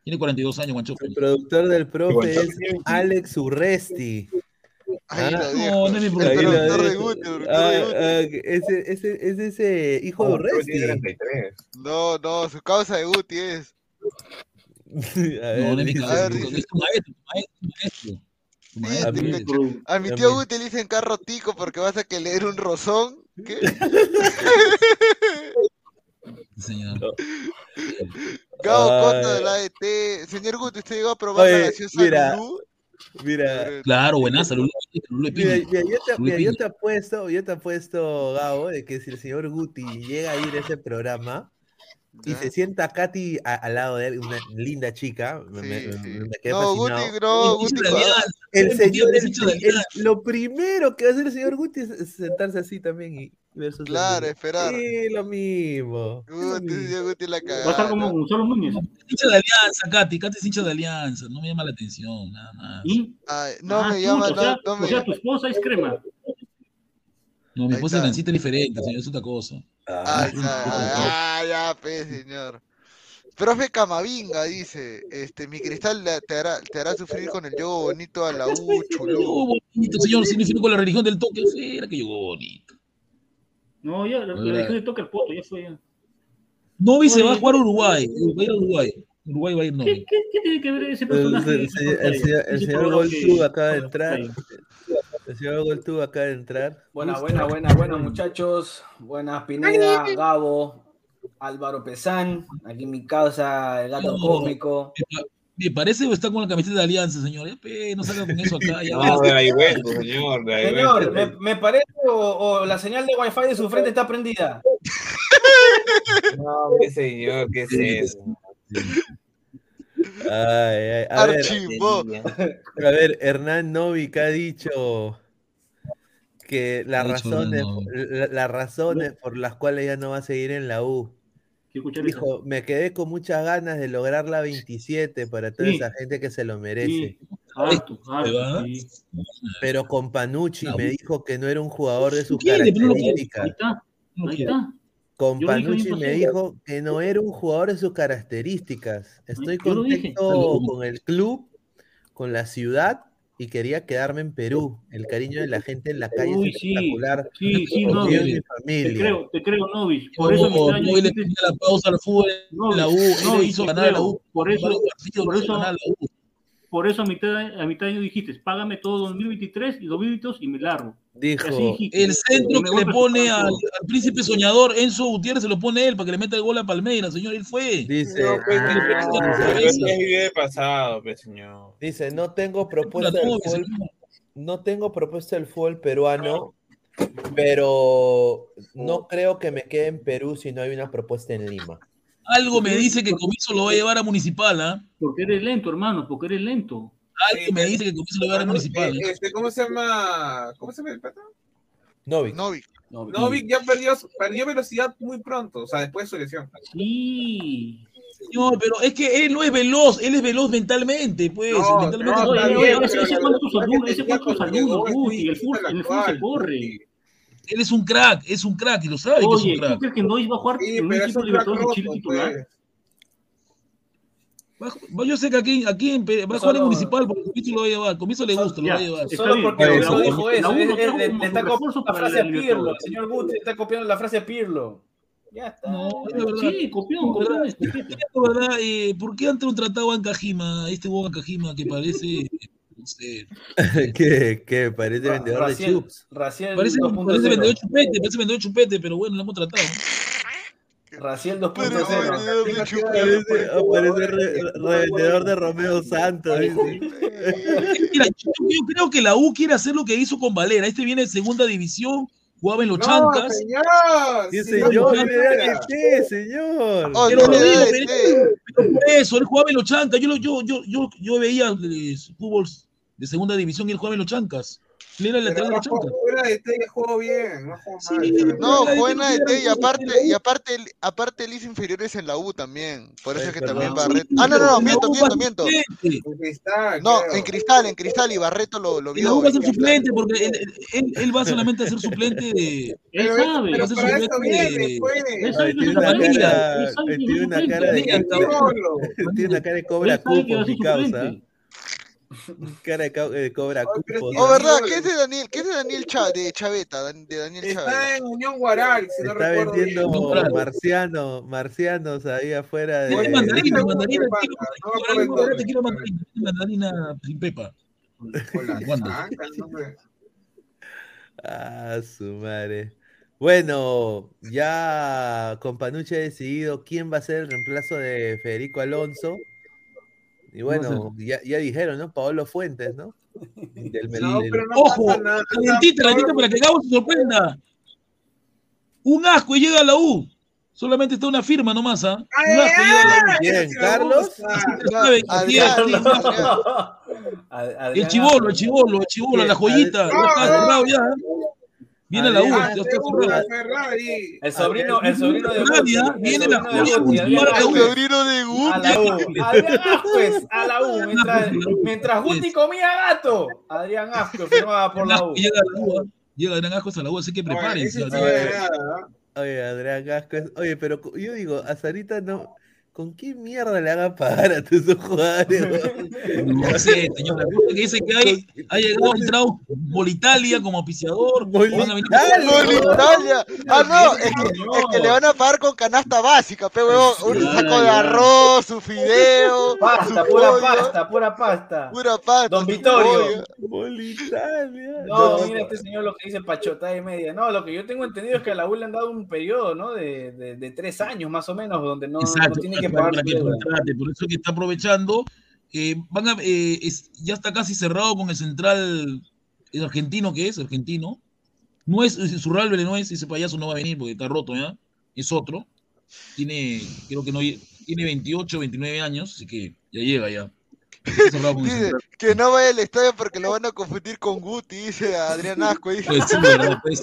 Tiene 42 años, Guanchope. El productor del profe es Alex Urresti. Ahí Ah, no, no es mi productor. De. Guti, el productor Ah, de Guti. ah, ese, ese, es ese hijo de Urresti. Tiene 33. No, no, su causa de Guti es. [laughs] No, no es mi dice- A ver, caso. dice- Es tu maestro, tu maestro, a. Pro- A mi tío. Guti le dicen carro tico porque vas a que leer un rozón. ¿Qué? [laughs] señor. Gabo Ay. Costa de la ADT. Señor Guti, ¿usted llegó a probar Oye, la gaseosa mira, Lulú? Mira, Claro, buenaza, Lulú, mira, yo mira, te apuesto, yo te apuesto, Gabo, de que si el señor Guti llega a ir a ese programa y Ya. se sienta Katy a- al lado de él, una linda chica, me, Sí, me- sí. me quedé No, fascinado. Guti, no, Guti. El señor, el- el- lo primero que va a hacer el señor Guti es, sentarse así también y ver sus Claro, amigos. esperar. Sí, lo mismo. Guti, señor Guti la Va a estar cagada. como Gonzalo Núñez. Hincha de Alianza, Katy. Katy es hincha de Alianza. No me llama la atención, nada más. Y, Ay, no ah, me llama, o sea, no, no o me sea, tu esposa es crema. No, mi esposa. Nancita es diferente, señor, es otra cosa. Ah, Ay, ah, ya, pe, señor. Profe Camavinga dice, este, mi cristal te hará, te hará sufrir con el yogo bonito a la U, Llegó chulú. bonito, señor, significó con la religión del toque. Era que llegó bonito. No, ya, la, la Hola. región le toca el poto, ya fue. Ya. Novi se va a jugar a Uruguay. Va a ir a Uruguay. Uruguay va a ir ¿Qué, Novi. qué, qué tiene que ver ese personaje? el señor, el el Goltú acaba de entrar. Ahí. El señor Goltú acaba de entrar. Buenas, buenas, buenas, buenas muchachos. Buenas Pineda, Gabo, Álvaro Pesán, aquí mi causa, el gato No. cósmico. Me pa- Me parece o está con la camiseta de Alianza, señor. No salga con eso acá. Ya [laughs] No, de Juventus, señor. De Señor, me parece o, o la señal de wifi de su frente está prendida. [laughs] No, qué señor, ¿qué es eso? Ay, ay, A ver, a ver, Hernán Novik ha dicho que las Ha dicho razones, la- las razones por las cuales ya no va a seguir en la U. Dijo, me quedé con muchas ganas de lograr la 27 para toda Sí. esa gente que se lo merece. Sí, harto, harto, ¿verdad? sí. Pero con Panucci me dijo que no era un jugador de sus quiere. Ahí características. está, ahí está. Con Yo lo dije el Panucci año me dijo que no era un jugador de sus características. Estoy contento con el club, con la ciudad y quería quedarme en Perú. El cariño de la gente en la calle Uy, es espectacular. sí, sí, Novich. Te creo, te creo, Novich. Por eso a mitad de año Hoy le la pausa al fútbol de la U. Novich, Él Novich, hizo ganar la. U. Por eso, partidos por eso, ganar la U. por eso a mitad, a mitad de año dijiste, págame todo 2023 y 2022 y me largo. Dijo. El centro que le pone al, príncipe soñador, Enzo Gutiérrez, se lo pone él para que le meta el gol a Palmeiras, señor. Él fue. dice, No, pues, ah, de pasado, pues, señor. dice, no tengo propuesta del no, fútbol, no tengo propuesta del fútbol peruano, pero no creo que me quede en Perú si no hay una propuesta en Lima. Algo me dice que Comiso lo va a llevar a Municipal, ¿ah? Porque eres lento, hermano, porque eres lento. Algo me dice que Comiso lo va a llevar a Municipal. Eh, este, ¿Cómo se llama? ¿Cómo se llama el pata? Novik. Novik. Novik ya perdió, perdió velocidad muy pronto, o sea, después de su lesión. Sí. No, pero es que él no es veloz, él es veloz mentalmente, pues. No, mentalmente no, Oye, oye, bien, ese es cuando saludo, el fútbol, el el fútbol se corre. Él es un crack, es un crack, y lo sabe que es Oye, un ¿tú crack. crees que Nois va a jugar Sí, en un equipo un de crack Libertadores de Chile titular? pues. Va a ju- Yo sé que aquí, aquí en Pe- va a jugar en Municipal porque Comiso lo va a llevar. Comiso le gusta, lo va a Ya, llevar. Solo porque U- dijo eso. es- lo es- le, está copiando la frase a Pirlo. El señor Guti está copiando la frase a Pirlo. Ya está. No, es verdad. Sí, copión, copión, verdad, eh, ¿por qué antes lo trataba en Cajima, este huevo Cajima que parece, no sé, [laughs] que, que parece Ra- vendedor de. Raciel parece, 2.0. parece vendedor chupete, parece vendedor chupete, pero bueno, lo hemos tratado. Raciel Pero 2.0. vendedor de chupa. Parece, aparece re- revendedor de Romeo Santos. [laughs] Mira, yo, creo que la U quiere hacer lo que hizo con Valera. Este viene de segunda división, jugaba en los No, chancas. señor. Sí, señor, que señor. Oh, Pero no lo digo, pero- este. pero por eso, él jugaba en los chancas. Yo, lo- yo, yo, yo, yo veía eh, fútbol de segunda división y él jugaba en los chancas. Era el lateral de los no jugó- chancas. fuera de este jugó bien, no jugó mal. No, juega en nadie ADT y quiere aparte, y aparte, aparte él hizo inferiores en la U también. Por eso es que también. Barreto. Ah, no, no, no, miento, la miento, va a miento. ser suplente. En Cristal, No, en Cristal, en Cristal y Barreto lo, lo Y la U vio. va a ser suplente porque él, él, él va [laughs] solamente a ser suplente de. Él sabe. pero Ese para eso suplente viene, de- pues. Él sabe Ay, que tiene una cara, de tiene una cara de cobra va cupo, a ser mi causa. [laughs] Cara de, de cobra Ay, pero cupo. sí, Oh, ¿verdad? ¿Qué es de Daniel? ¿Qué es de Daniel Cha- de Chaveta? De Daniel Chávez. Está en Unión Guaral, si no Está recuerdo vendiendo bien. Marciano, marcianos ahí afuera de. Tiene mandarina, mandarina, te quiero mandarina, mandarina sin pepa. Ah, su madre. Bueno, ya con Panucci ha decidido quién va a ser el reemplazo de Federico Alonso. Y bueno, ya, ya dijeron, ¿no? Paolo Fuentes, ¿no? [laughs] Del, No, del- pero no Ojo, calentita, calentita para que Gabo se sorprenda. Un asco y llega a la U. Solamente está una firma nomás, ¿ah? Un asco y llega a la U. ¿Quién, Carlos? El chivolo, el chivolo, el chivolo, la joyita. Ya está cerrado ya. Viene a la U, Adrián, ya está cerrado. Ferrari. El sobrino, el sobrino de Guti, el Viene la El U. Ascuez, sobrino de A Guti. la U. Adrián Ascuez, a la U. [laughs] Mientras, mientras Guti comía gato, Adrián Ascuez firmaba por la U. Llega a la U, ¿ah? llega Adrián Ascuez a la U, así que prepárense. ¿ah? Oye, Adrián Gasco. es- Oye, pero yo digo, a Sarita no. ¿Con qué mierda le hagan pagar a todos esos jugadores? No sé, señora. que dice que hay, ha llegado, entrado Bolitalia como auspiciador. van a venir- Bolitalia. Gol Italia. Ah, no, es que, es que le van a pagar con canasta básica, pe huevón. Un saco de arroz, su fideo, Pasta, su pura pollo, pasta, pura pasta. pura pasta. Don Vittorio. Bolitalia. No, No, mira este señor lo que dice pachota y media. No, lo que yo tengo entendido es que a la U le han dado un periodo, ¿no? De, de, de tres años más o menos, donde no, no tiene que para pagar que su deuda. contrate, por eso que está aprovechando. Eh, van a, eh, es- ya está casi cerrado con el central el argentino que es, argentino. No es, es Zurralbele no es, ese payaso no va a venir porque está roto ya. Es otro. Tiene, creo que no, tiene 28, 29 años, así que ya llega ya. Dice que no vaya al estadio porque lo van a confundir con Guti, dice Adrián Asco. Dice. Pues sí, ¿verdad? Pues,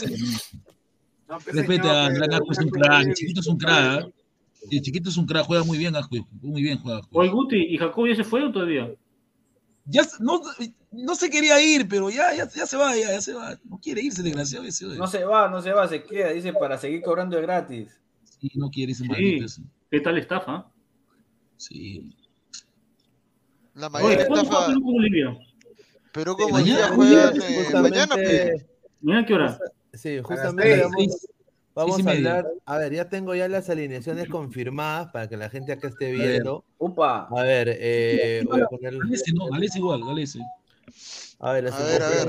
No, pues, Respeta señor, Adrián Asco, es un crack. Chiquito es un crack. ¿eh? El chiquito es un crack, juega muy bien. Muy bien juega. Oye, Guti, ¿y Jacob ya se fue o todavía? Ya no, no se quería ir, pero ya, ya, ya se va, ya, ya se va. No quiere irse, desgraciado ese. No se va, no se va, se queda, dice, para seguir cobrando de gratis. Sí, no quiere ese Sí. ¿Qué tal estafa? Sí. La mayor Oye, ¿cuándo juega estafa. Perú con Bolivia? Pero como mañana, día juegan eh, Justamente- mañana, pe. ¿Mañana qué hora? Sí, justamente vamos, a hablar. A ver, ya tengo ya las alineaciones confirmadas para que la gente acá esté viendo. Upa. A ver, eh, voy a poner. Galese, no, Galese igual, Galese. A ver, A ver, a ver.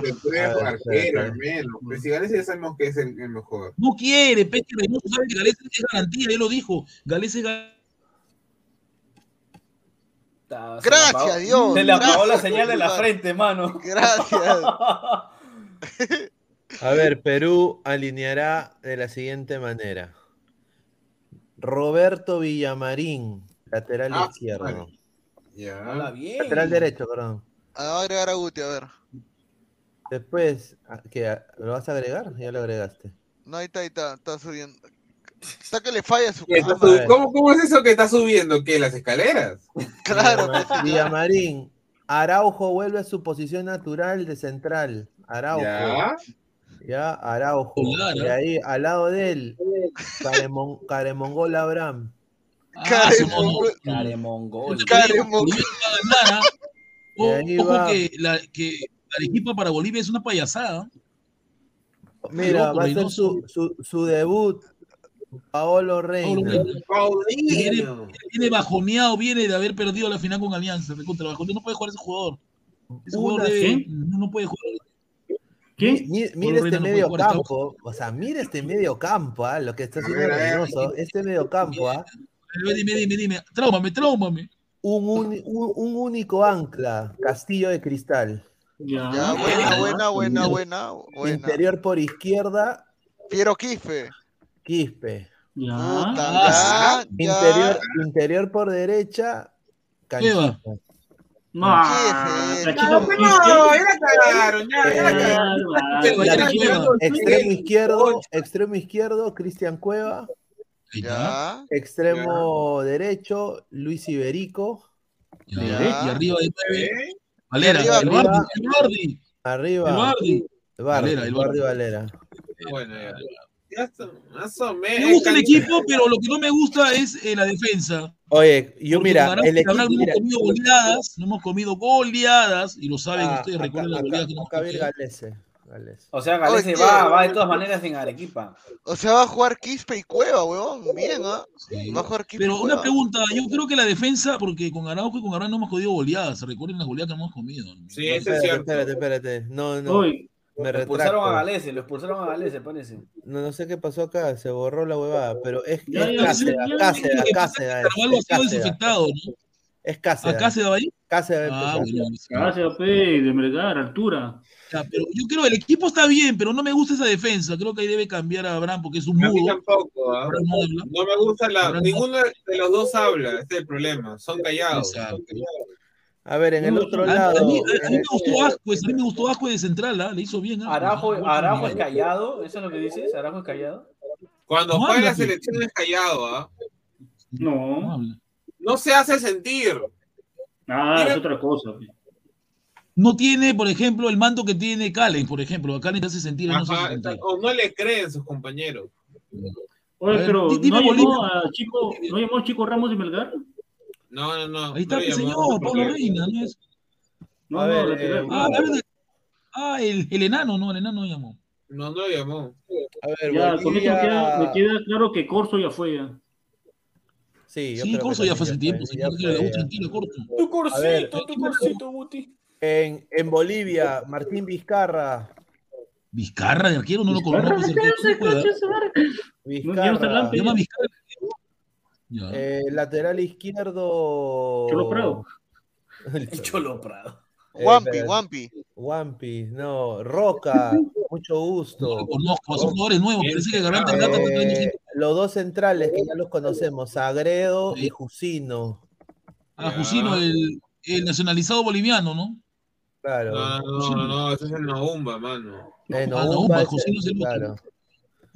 arquero, al menos. Pues si Gales ya sabemos que es el, el mejor. No quiere, Reynoso sabe que Galese es garantía, él lo dijo. Galese es ga- Ta, se le Gracias, Dios, Se le apagó la señal de la frente, mano. Gracias. [laughs] [laughs] A ver, Perú alineará de la siguiente manera. Roberto Villamarín, lateral Ah, izquierdo. vale. Ya. Habla bien. Lateral derecho, perdón. Ah, va a agregar a Guti, a ver. Después, ¿qué, ¿lo vas a agregar? Ya lo agregaste. No, ahí está, ahí está, está subiendo. Está que le falla su ¿Qué, está cámara. sub- ¿Cómo, ¿Cómo es eso que está subiendo? ¿Qué? ¿Las escaleras? Claro, Villama- Villamarín, Araujo vuelve a su posición natural de central. Araujo. Ya. Ya, Araujo. Claro. Y ahí, al lado de él, Caremon, Caremongol Abraham. Ah. Caremongol. Caremongol. Ahí Ojo va. que la que Arequipa para Bolivia es una payasada. Mira, va a ser su, su, su debut. Paolo Reina. Viene, bajoneado, viene de haber perdido la final con Alianza. recontra bajoneado. No puede jugar ese jugador. Ese jugador debe- no puede jugar. ¿Quién? Mi- Mira Paolo este no puede medio campo, o sea, mira este medio campo, ¿ah? lo que está haciendo ver, a ver. Reynoso, este medio campo, ¿ah? Dime, dime, dime. Tráumame, tráumame. un, uni- un, un único ancla, Castillo de Cristal. Ya. Ya, buena, buena, buena, buena, buena. Interior por izquierda, Piero Quispe. Quispe. Ya. Ah, Puta, ya, ya. Interior, interior por derecha, Cueva. Canchita. No, ¿Qué es la eso? chica No, no, ya la cagaron, ya, ya la Eh, cagaron. Ya Ya el Extremo izquierdo, extremo izquierdo, Cristian Cueva. Ahí está. Ya. Extremo derecho, Luis Iberico. Ya. Ya. Y arriba de nueve. ¿Eh? Valera. arriba, El arriba. Bardi. El Bardi. El Arriba, Bardi. Bardi, Valera, el Bardi Bardi. Valera. Bueno, ya. Más o menos. Me gusta el equipo, pero lo que no me gusta es eh, la defensa. Oye, yo Porque mira, Araujo el y equipo. No mira, hemos comido goleadas, no hemos comido goleadas, y lo saben ah, ustedes, recuerden las acá- goleadas que no acá. Galese, Galese. O sea, Galese Oye, va, va de todas maneras en Arequipa. O sea, va a jugar Quispe y Cueva, huevón. Bien, ¿ah? Sí. Va a jugar Quispe y Pero una Cueva. pregunta, yo creo que la defensa, porque con Araujo y con Cabral no hemos comido goleadas, recuerden las goleadas que no hemos comido. Sí, eso es Espérate, cierto. espérate, espérate. No, no, Uy, me Lo expulsaron a retracto. Galese, lo expulsaron a Galese, parece. No, no sé qué pasó acá, se borró la huevada, pero es, Ya, es ya, Cáceres, ya, que que Carvalho ha sido Cáceres, desinfectado, ¿no? es Cáceres, ¿Acá se da ahí? Cáceres Ah, bueno. P, de Melgar, altura. Ya, pero yo creo el equipo está bien, pero no me gusta esa defensa. Creo que ahí debe cambiar a Abraham porque es un A mí mudo. tampoco, ¿ah? Abraham no me gusta la. No. Ninguno de los dos habla, ese es el problema. Son callados. Exacto. son callados. A ver, en el No, otro A, a lado. mí, a- a mí me gustó Ascuez, a mí me gustó Ascuez de central, ¿ah? le hizo bien. ¿ah? Arajo, Arajo es callado, ¿eso es lo que dices? ¿Arajo es callado? Cuando No juega la selección es callado, ¿ah? No No. se hace sentir. Ah, es otra cosa. No tiene, por ejemplo, el mando que tiene Calen, por ejemplo. Calen te hace sentir, no se hace sentir. o no le creen sus compañeros. Oye, A ver, pero di- dime ¿no llamó, a Chico, ¿no llamó a Chico Ramos de Melgar? No, no, no. Ahí está no el señor, porque- Pablo Reina. ¿no, es? No, A no, ver, eh, Ah, a ver, ah, el, el enano, no, el enano llamó. No, no lo llamó. A ver, ya, con eso me queda, me queda claro que Corso ya fue ya. Sí, yo Sí, creo que Corso ya fue hace tiempo, ya fue, ya. tranquilo, Corso. Tu ver. corsito, tu corsito, Guti. En, en Bolivia, Martín Vizcarra. Vizcarra de arquero, no lo Vizcarra, conozco. Vizcarra. no. Llama Vizcarra. Eh, lateral izquierdo. Cholo Prado. [laughs] El Cholo Prado. Eh, Wampi. Wampi. Wampi, no. Roca, [laughs] mucho No gusto. lo conozco, son jugadores nuevos. Parece que Garante Eh, los dos centrales que ya los conocemos, Sagredo y Jusino. Ah, Jusino, el, el nacionalizado boliviano, ¿no? Claro. No, no, no, no, ese es el Naumba, mano. Eh, Ah, Noumba, es Jusino el- es el otro. claro.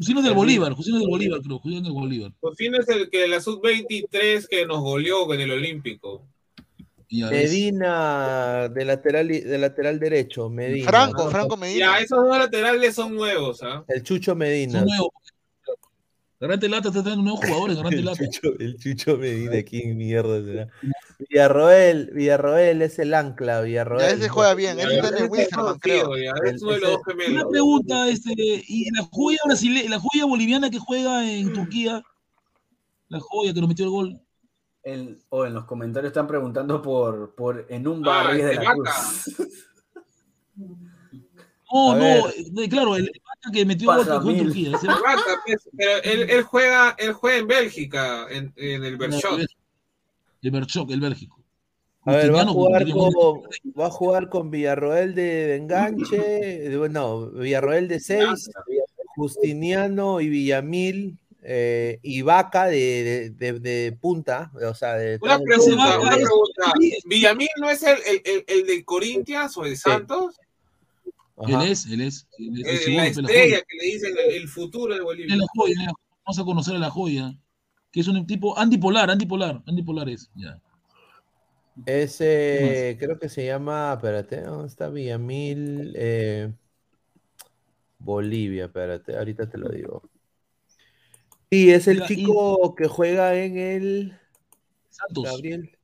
Jusino es del El- Bolívar, Jusino es del Bolívar, creo. Jusino es del Bolívar. Josino es el que la sub-23 que nos goleó en el Olímpico. Medina de lateral, de lateral derecho. Medina. Franco, Franco Medina. Ya, esos dos laterales son nuevos, ¿ah? El Chucho Medina. Son nuevos. Garante Lata está trayendo nuevos jugadores, Garante [laughs] El Lata. Chucho, el Chucho Medina, ¿quién mierda será? Villarroel, Villarroel es el ancla, Villarroel. Ya ese juega bien, ese está en es creo. ya, El- Es uno de los ese- dos Una pregunta, este, y la joya brasileña, la joya boliviana que juega en Turquía, la joya que nos metió el gol. El, o en los comentarios están preguntando por, por Enumba Ah, Reyes de la Vaca. [laughs] Cruz. No, no, eh, claro, el Vaca que metió gol que jugó en. Turquía. ese- Vaca, pues, pero él, él juega, él juega en Bélgica, en, en el Berchot. El Berchok, el Bélgico. A ver, va a jugar con, va a jugar con Villarroel de, de enganche, de- no, Villarroel de 6, Justiniano y Villamil eh, y Vaca de, de- de- de punta, o sea, de Una pregunta, una pregunta. ¿Villamil no es el, el, el, el de Corinthians o de Santos? Ajá. es, él es. él es el Eh, segundo la estrella joya. que le dicen el, futuro de Bolivia. Es la joya, es la- Vamos a conocer a la joya. Que es un tipo antipolar, antipolar, antipolar es. Ya. Ese creo que se llama, espérate, ¿dónde está Villamil? Eh, Bolivia, espérate, ahorita te lo digo. Sí, es el Mira, y- chico que juega en el Santos. Gabriel.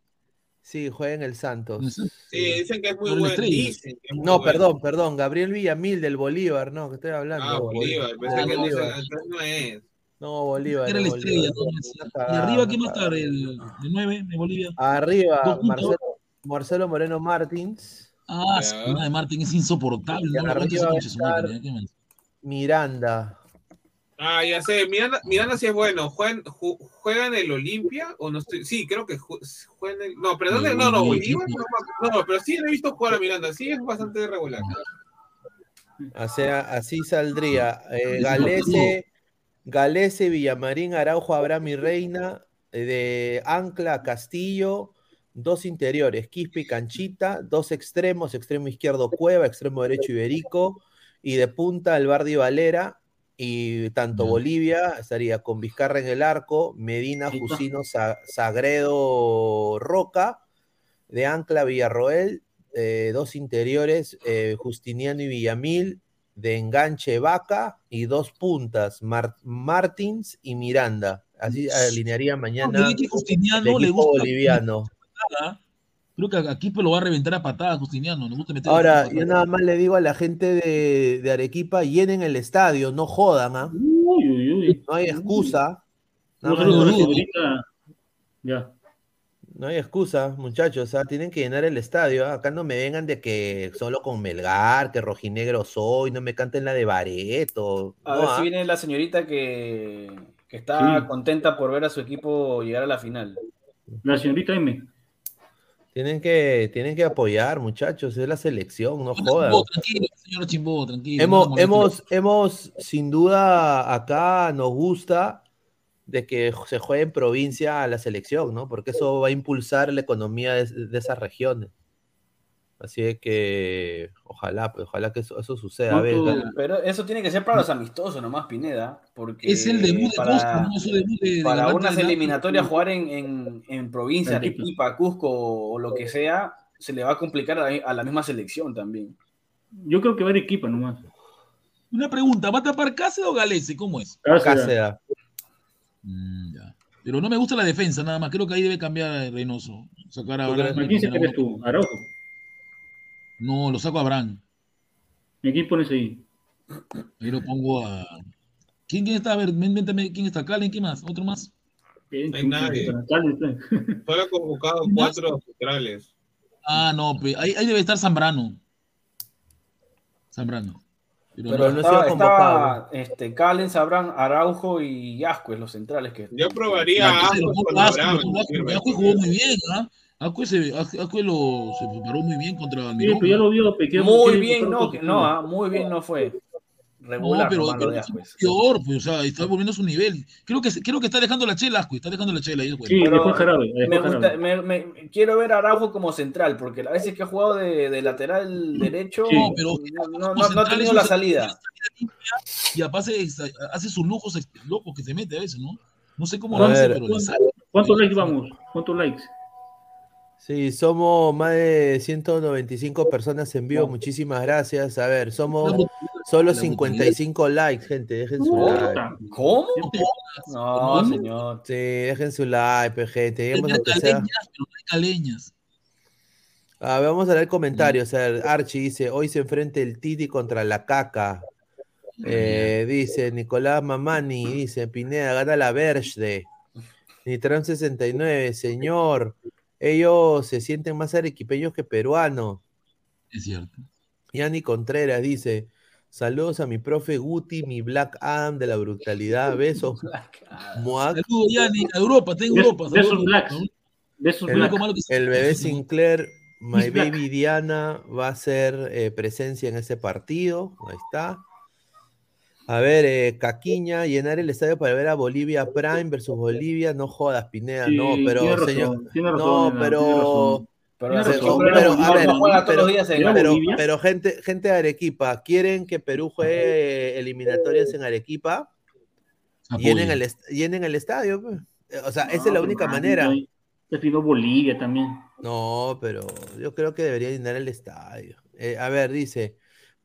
Sí, juega en el Santos. Sí, dicen que es muy bueno. estrella. Dicen que es muy No, bueno. perdón, perdón, Gabriel Villamil del Bolívar, no, que estoy hablando. Ah, Bolívar. Pensé que no, Bolívar. se- entonces no es. No, Bolívar. Era la estrella. Y arriba, ¿quién va a estar? El, el 9 de Bolivia. Arriba. Marcelo, Marcelo Moreno Martins, Ah, Ya. sí, de Martín es insoportable. No arriba va a estar- ¿eh? Miranda. Ah, ya sé. Miranda, Miranda sí es bueno. ¿Juega en, ju- juega en el Olimpia? ¿O no estoy? Sí, creo que ju- juega en el. No, pero ¿dónde? No, no, No, Bolívar. No, no, pero sí lo he visto jugar a Miranda. Sí, es bastante regular. O sea, así saldría. Eh, Galese, Galese, Villamarín, Araujo, Abraham y Reina. eh, De Ancla Castillo. Dos interiores, Quispe y Canchita. Dos extremos, extremo izquierdo Cueva, extremo derecho Iberico. Y de punta el Bardi Valera. Y tanto. Bolivia estaría con Vizcarra en el arco, Medina. Jusino, Sa- Sagredo, Roca. De Ancla, Villarroel. eh, dos interiores, eh, Justiniano y Villamil, de enganche Vaca y dos puntas, Mar- Martins y Miranda. Así alinearía mañana el Justiniano le equipo gusta. boliviano. Creo que aquí lo va a reventar a patadas Justiniano. Le gusta meter Ahora, yo nada más le digo a la gente de, de Arequipa, llenen el estadio, no jodan, ¿ah? Uy, uy, uy. no hay excusa. Nada No eso, ahorita. Ya. No hay excusa, muchachos, o sea, tienen que llenar el estadio. ¿ah? Acá no me vengan de que solo con Melgar, que rojinegro soy, no me canten la de Bareto. A no, ver ¿ah? si viene la señorita que, que está Sí. contenta por ver a su equipo llegar a la final. La señorita M. Tienen que, tienen que apoyar, muchachos, es la selección, no jodan. Chimbó, tranquilo, señora Chimbó, tranquilo. Hemos, no hemos, hemos, sin duda, acá nos gusta de que se juegue en provincia a la selección, ¿no? Porque eso va a impulsar la economía de, de esas regiones. Así es que ojalá, pues, ojalá que eso, eso suceda. A ver, ¿Cuánto- Gal- Pero eso tiene que ser para los amistosos nomás, Pineda. Porque Es el debut de para, Bosco, no es su debut de, de para unas de eliminatorias jugar en, en, en provincia, Arequipa. Arequipa, Cusco o lo que sea, se le va a complicar a la, a la misma selección también. Yo creo que va a ir equipa nomás. Una pregunta, ¿va a tapar Cáceres o Galese? ¿Cómo es? Cáceres. Mm, ya. Pero no me gusta la defensa, nada más. Creo que ahí debe cambiar Reynoso. Sacar a ¿Tú Abraham. crees? ¿A quién se crees tú? Araujo. No, lo saco a Abraham. ¿Y quién pones ahí? Ahí lo pongo a. ¿Quién, quién está? A ver, méntame, ¿quién está? ¿Calen? ¿Quién más? ¿Otro más? Bien, hay nadie. pues. [laughs] Solo ha convocado cuatro centrales. Ah, no, pe- ahí, ahí debe estar Zambrano. Zambrano. Pero, Pero no, no convocado. estaba, este, Calen, Sabrán, Araujo y Ascuez, los centrales que Yo probaría a jugó muy bien, ¿ah? Ascos se, lo, se preparó muy bien contra Sí, Almirón. pero ya lo vio. pe, que Muy bien, no, que- no, ah, muy bien no fue. No, Regular, pero, lo pero de es Ascuez. peor, pues, o sea, está volviendo a su nivel. Creo que, creo que está dejando la chela, Ascos, está dejando la chela ahí, güey. Sí, Pero dejó el jarabe. dejó Me gusta, me, me- quiero ver a Araujo como central, porque las veces que ha jugado de, de lateral derecho Sí. No, pero no, no- no ha tenido la salida. Y aparte hace sus lujos locos que se mete a veces, ¿no? No sé cómo A lo hace, pero le sale. ¿Cuántos likes vamos? ¿Cuántos likes? Sí, somos más de 195 personas en vivo. Muchísimas gracias. A ver, somos solo 55 likes, gente. Dejen su like. ¿Cómo? No, señor. Sí, dejen su like, gente. Lleguemos sea. caleñas. A ver, vamos a leer comentarios. A ver, Archie dice: Hoy se enfrenta el Titi contra la caca. Eh, dice Nicolás Mamani, dice Pineda, gana la Verde. [laughs] Nitram 69, señor. Ellos se sienten más arequipeños que peruanos. Es cierto. Yani Contreras dice: Saludos a mi profe Guti, mi Black Adam de la brutalidad. [laughs] Besos. Muac. Saludos, Yanni, a Europa, tengo Europa. besos black. que se- el bebé Sinclair, My black. Baby Diana, va a ser eh, presencia en ese partido. Ahí está. A ver, eh, Caquiña, llenar el estadio para ver a Bolivia Prime versus Bolivia. No jodas, Pineda, Sí, no, pero tiene razón, señor. tiene razón, no, pero. Pero, pero- pero- a ver, gente, gente de Arequipa, ¿quieren que Perú juegue eliminatorias en Arequipa? Llenen el, llenen el estadio. pues. Eh, O sea, esa es la única manera. Te pidió Bolivia también. No, pero yo creo que debería llenar el estadio. Eh, a ver, dice,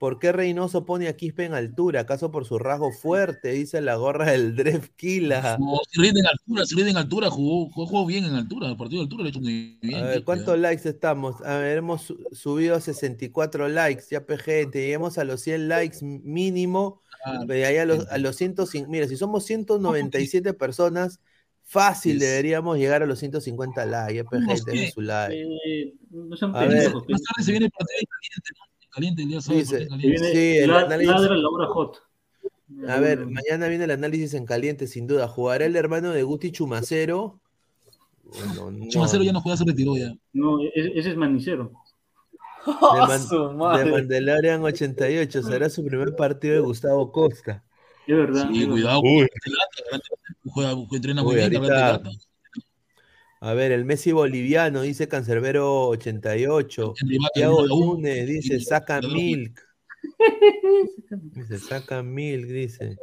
¿por qué Reynoso pone a Quispe en altura? ¿Acaso por su rasgo fuerte? Dice la gorra del [laughs] Dref Kila. No, si rinde en altura, si rinde en altura, jugó, jugó, jugó bien en altura. El partido de altura lo ha hecho muy bien. A ver, ¿cuántos ¿eh? likes estamos? A ver, hemos su- subido a 64 likes, ya pe gente, lleguemos a los 100 likes mínimo, Ah, pero ahí a los, a los 105, mira, si somos 197 personas, fácil Sí. deberíamos llegar a los 150 likes, sé. su like. Eh, no sean A ver. Más tarde se viene el partido en caliente, ¿no? En caliente el día sábado. Dice, caliente. Sí, el la- análisis- ladra la hora hot. A ver, mañana viene el análisis en caliente, sin duda. ¿Jugará el hermano de Guti Chumacero? Bueno, no. Chumacero ya no juega, se retiró ya. No, ese, es manicero. De, ¡Ah, Man- [laughs] de! Mandalorian 88, será su primer partido de Gustavo Costa. Es verdad. Sí, cuidado. Uy. Juega, juega- entrena muy Uy, bien. A ver, el Messi boliviano, dice Cancerbero 88. En rival- en Thiago rival a uno. Núñez dice, saca milk. Dice, saca milk, dice.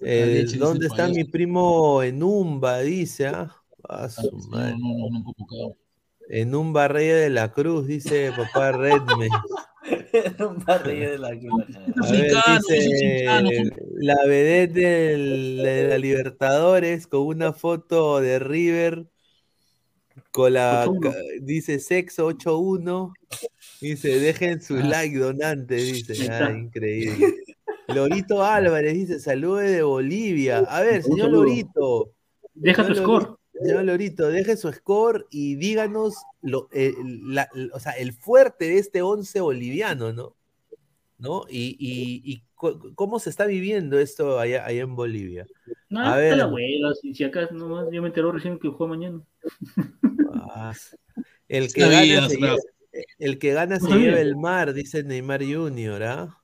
Eh, ¿Dónde está mi primo Enumba? Dice, ah. A su No, madre. no, no, no, convocado. Enumba Reyes de la Cruz, dice papá Redme. Un barrio de la A ver, dice la vedette del- de la Libertadores con una foto de River con la 8-1. ca- dice sexo 81 dice dejen su Ah. like donante dice ah, increíble Lorito [laughs] Álvarez dice saludos de Bolivia a ver señor. Lorito Deja tu señor score. Lorito, señor Lorito deje su score y díganos lo, eh, la- o sea, el fuerte de este 11 boliviano no ¿no? Y, y, cómo se está viviendo esto allá, allá en Bolivia. No, A está ver. la abuela. Si, si acá nomás, yo me enteró recién que juega mañana. Ah, el, que gana se lleva, el que gana se No sabía. lleva el mar, dice Neymar Junior, ¿ah?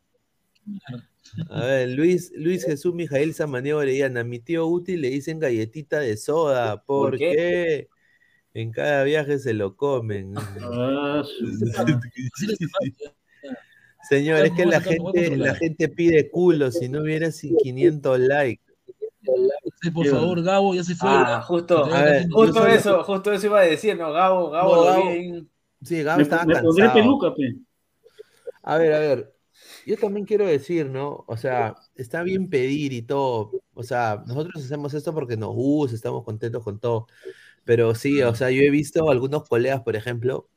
A ver, Luis, Luis Jesús Mijael Samaniego Orellana, mi tío útil le dicen galletita de soda, ¿por, ¿Por qué? qué? En cada viaje se lo comen. Ah, [laughs] su madre. Así les pasa. Señor, es que la gente, la gente pide culo, si no hubiera sin 500 likes. Sí, Por favor, Gabo, ya se fue. Ah, justo, a ver, justo solo- eso, justo eso iba a decir, ¿no? Gabo, Gabo, No, Gabo- Sí, Gabo Me, estaba me pondré cansado. peluca, pe. A ver, a ver. Yo también quiero decir, ¿no? O sea, está bien pedir y todo. O sea, nosotros hacemos esto porque nos gusta, estamos contentos con todo. Pero sí, o sea, yo he visto algunos colegas, por ejemplo,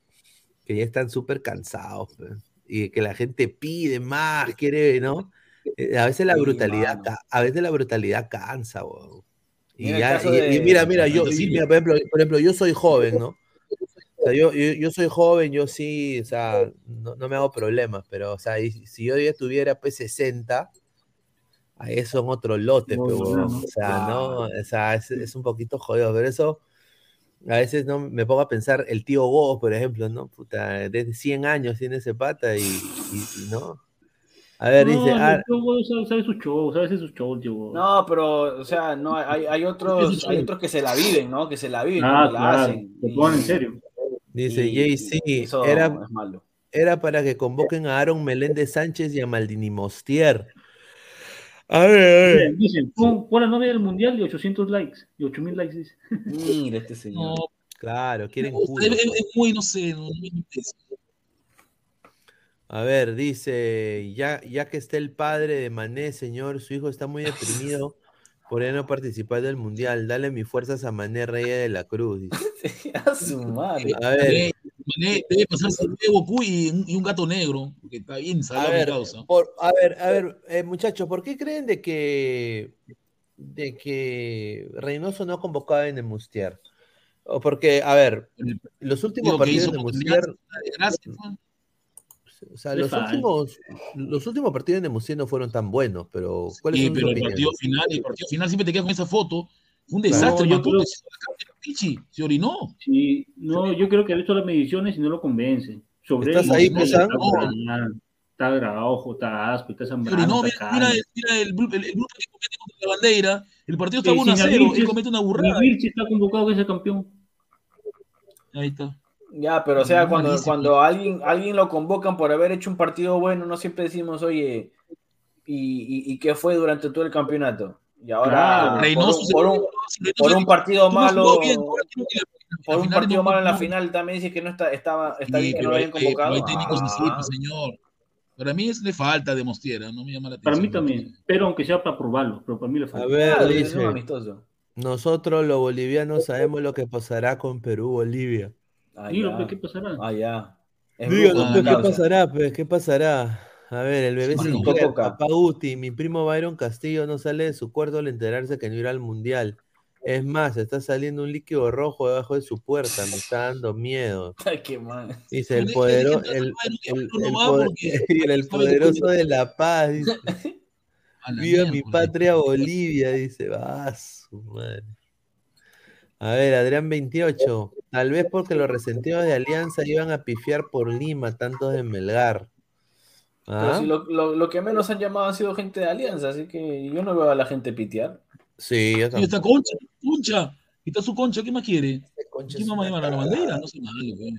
que ya están súper cansados, pe, y que la gente pide más, quiere, ¿no? Eh, A veces la Sí, brutalidad, a veces la brutalidad cansa, weón. Y, ya, y- y de- mira, mira, yo, y Silvia. mira, por ejemplo, por ejemplo, yo soy joven, ¿no? O sea, yo, yo, yo soy joven, yo sí, o sea, no, no me hago problemas, pero, o sea, y si yo ya tuviera pues 60, ahí son otro lote, No, pe, no, huevón. no. o sea, no, o sea, es, es un poquito jodido, pero eso, a veces no me pongo a pensar, el tío Go, por ejemplo, ¿no? Puta, desde 100 años tiene ese pata y, y- y no. A ver, No, dice, el ah, tío Go sabe, sabe su show, sabe su show, tío. Go. No, pero, o sea, no, hay, hay otros, hay otros que se la viven, ¿no? Que se la viven, ah, que la claro. hacen. Lo y- ponen en serio. dice Jay-Z, era, era para que convoquen a Aaron Meléndez Sánchez y a Maldini Mostier. A ver, a ver. Dicen, Dicen, pon, la novia del mundial y 800 likes. Y 8000 likes, dice. Mira este señor. [laughs] No, Claro, quieren es, culo. es- es muy, no sé, no. A ver, dice, ya, ya que está el padre de Mané, señor, su hijo está muy deprimido por no participar del Mundial. Dale mis fuerzas a Mané Reyes de la Cruz. dice. [laughs] A su madre. A ver, Debe pasarse un Goku y un, y un gato negro, porque está bien a salado mi ver, causa. por- a ver, a ver, eh, muchachos, ¿por qué creen de que, de que Reynoso no convocaba en el Mustier? O porque, a ver, los últimos partidos de Mustier, o sea, los últimos, los últimos partidos de Mustier no fueron tan buenos, pero ¿cuáles Sí, son sus pero el partido final, el partido final siempre te quedas con esa foto. Fue un desastre. No, yo creo- Pichi, se orinó. Sí, no, yo creo que ha visto las mediciones y no lo convence. Sobre ¿Estás él, ahí, no, Pesán? está grabado, está asco, está zambrano. está Mira, mira, el, mira el, blu- el, el grupo que comete contra la bandera. El partido está Sí, 1 a sí, 0. Vilches- Él comete una burrada. Vilches está convocado que es el campeón. Ahí está. Ya, pero o sea, No, cuando, cuando alguien, alguien lo convocan por haber hecho un partido bueno, no siempre decimos, oye, ¿y, y, y qué fue durante todo el campeonato? Y ahora, Claro, por, un, se- por un- por un partido malo, por un partido malo en la final también dice que no está, estaba, está Sí, bien que no lo eh, pero convocado. hay técnicos así, Ah. pues, señor. Para mí es le falta de Mostiera, no me llama la atención. Para mí también, pero aunque sea para probarlo, pero para mí le A falta. ver, Claro, es dice. Nosotros los bolivianos sabemos lo que pasará con Perú-Bolivia. Ah, ¿qué pasará? Ah, ya. Díganos, pues, ¿qué pasará? Pues, ¿qué pasará? A ver, el bebé Bueno, Coca. papá Uti, mi primo Byron Castillo no sale de su cuarto al enterarse que no irá al mundial. Es más, está saliendo un líquido rojo debajo de su puerta, me está dando miedo. [laughs] Ay, qué mal. Dice el [laughs] poderoso, el, poder- poderoso de la paz, [laughs] dice. Viva mi patria Bolivia, dice. Va, su madre. A ver, Adrián 28. Tal vez porque los resentidos de Alianza iban a pifiar por Lima, tantos de Melgar. Pero si lo, lo, lo que menos han llamado ha sido gente de Alianza, así que yo no veo a la gente pitear. Sí, yo Y tampoco. está Concha, Concha. Y está su Concha, ¿qué más quiere? Concha ¿Quién es vamos a una llamar a la bandera? No sé malo, güey.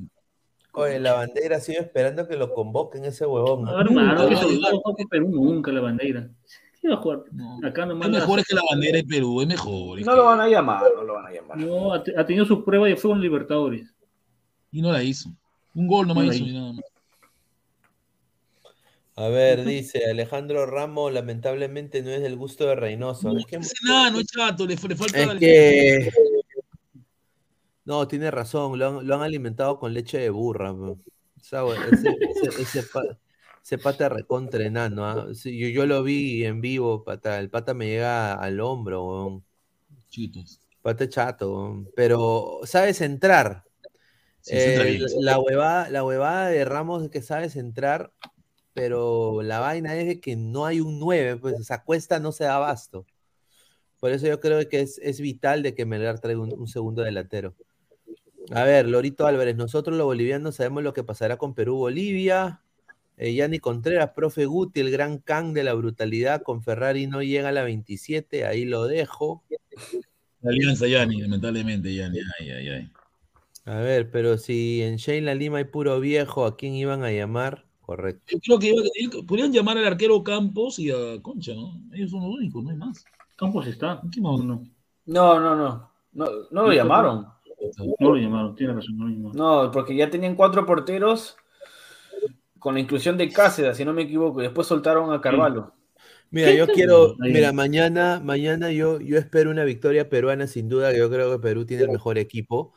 Oye, la bandera sigue esperando que lo convoquen ese huevón. No, hermano, Nunca que va se Perú nunca la bandera. ¿Qué va a jugar? No. Acá nomás. Es la- mejor es que la bandera de Perú, es mejor. es No que- lo van a llamar, no lo van a llamar. No, ha, te- ha tenido su prueba y fue un Libertadores. Y no la hizo. Un gol nomás No hizo hizo. y nada más. A ver, dice Alejandro Ramos, lamentablemente no es del gusto de Reynoso. No, Es que, ese nada, no es chato, le, le falta es la- que- No, tiene razón, lo han, lo han alimentado con leche de burra. ese, ese, ese pa- ese pata recontra enano, ¿ah? Yo, yo lo vi en vivo, pata. El pata me llega al hombro, weón. Chitos. Pata chato, weón. pero sabes entrar. Sí, Eh, la, huevada, la huevada de Ramos es que sabes entrar, pero la vaina es de que no hay un 9, pues esa cuesta no se da abasto. Por eso yo creo que es, es vital de que Melgar traiga un, un segundo delantero. A ver, Lorito Álvarez, nosotros los bolivianos sabemos lo que pasará con Perú-Bolivia. Eh, Yanni Contreras, profe Guti, el gran can de la brutalidad con Ferrari no llega a la 27, ahí lo dejo. La alianza, Yanni, lamentablemente, Yanni. Ay, ay, ay. A ver, pero si en Sheila Lima hay puro viejo, ¿a quién iban a llamar? Correcto. Yo creo que iba- podrían llamar al arquero Campos y a Concha, ¿no? Ellos son los únicos, no hay más. Campos está. No, No, no, no. No, no lo llamaron. no lo llamaron, tiene razón, no lo llamaron. No, porque ya tenían cuatro porteros con la inclusión de Cáceres, si no me equivoco, y después soltaron a Carvalho. Mira, yo quiero, mira, mañana, mañana yo, yo espero una victoria peruana sin duda, yo creo que Perú tiene el mejor equipo,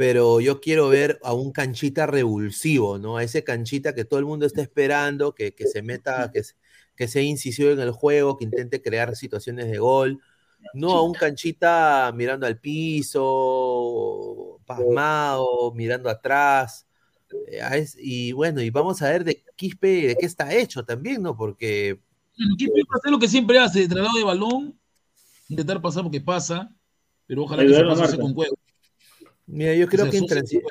pero yo quiero ver a un canchita revulsivo, ¿no? A ese canchita que todo el mundo está esperando, que, que se meta, que, que sea incisivo en el juego, que intente crear situaciones de gol, no a un canchita mirando al piso, pasmado, mirando atrás. eh, y bueno, y vamos a ver de Quispe de qué está hecho también, ¿no? Porque Quispe va a hacer lo que siempre hace, traslado de balón, intentar pasar porque pasa, pero ojalá que se pase con juego. Mira, yo creo que en transi-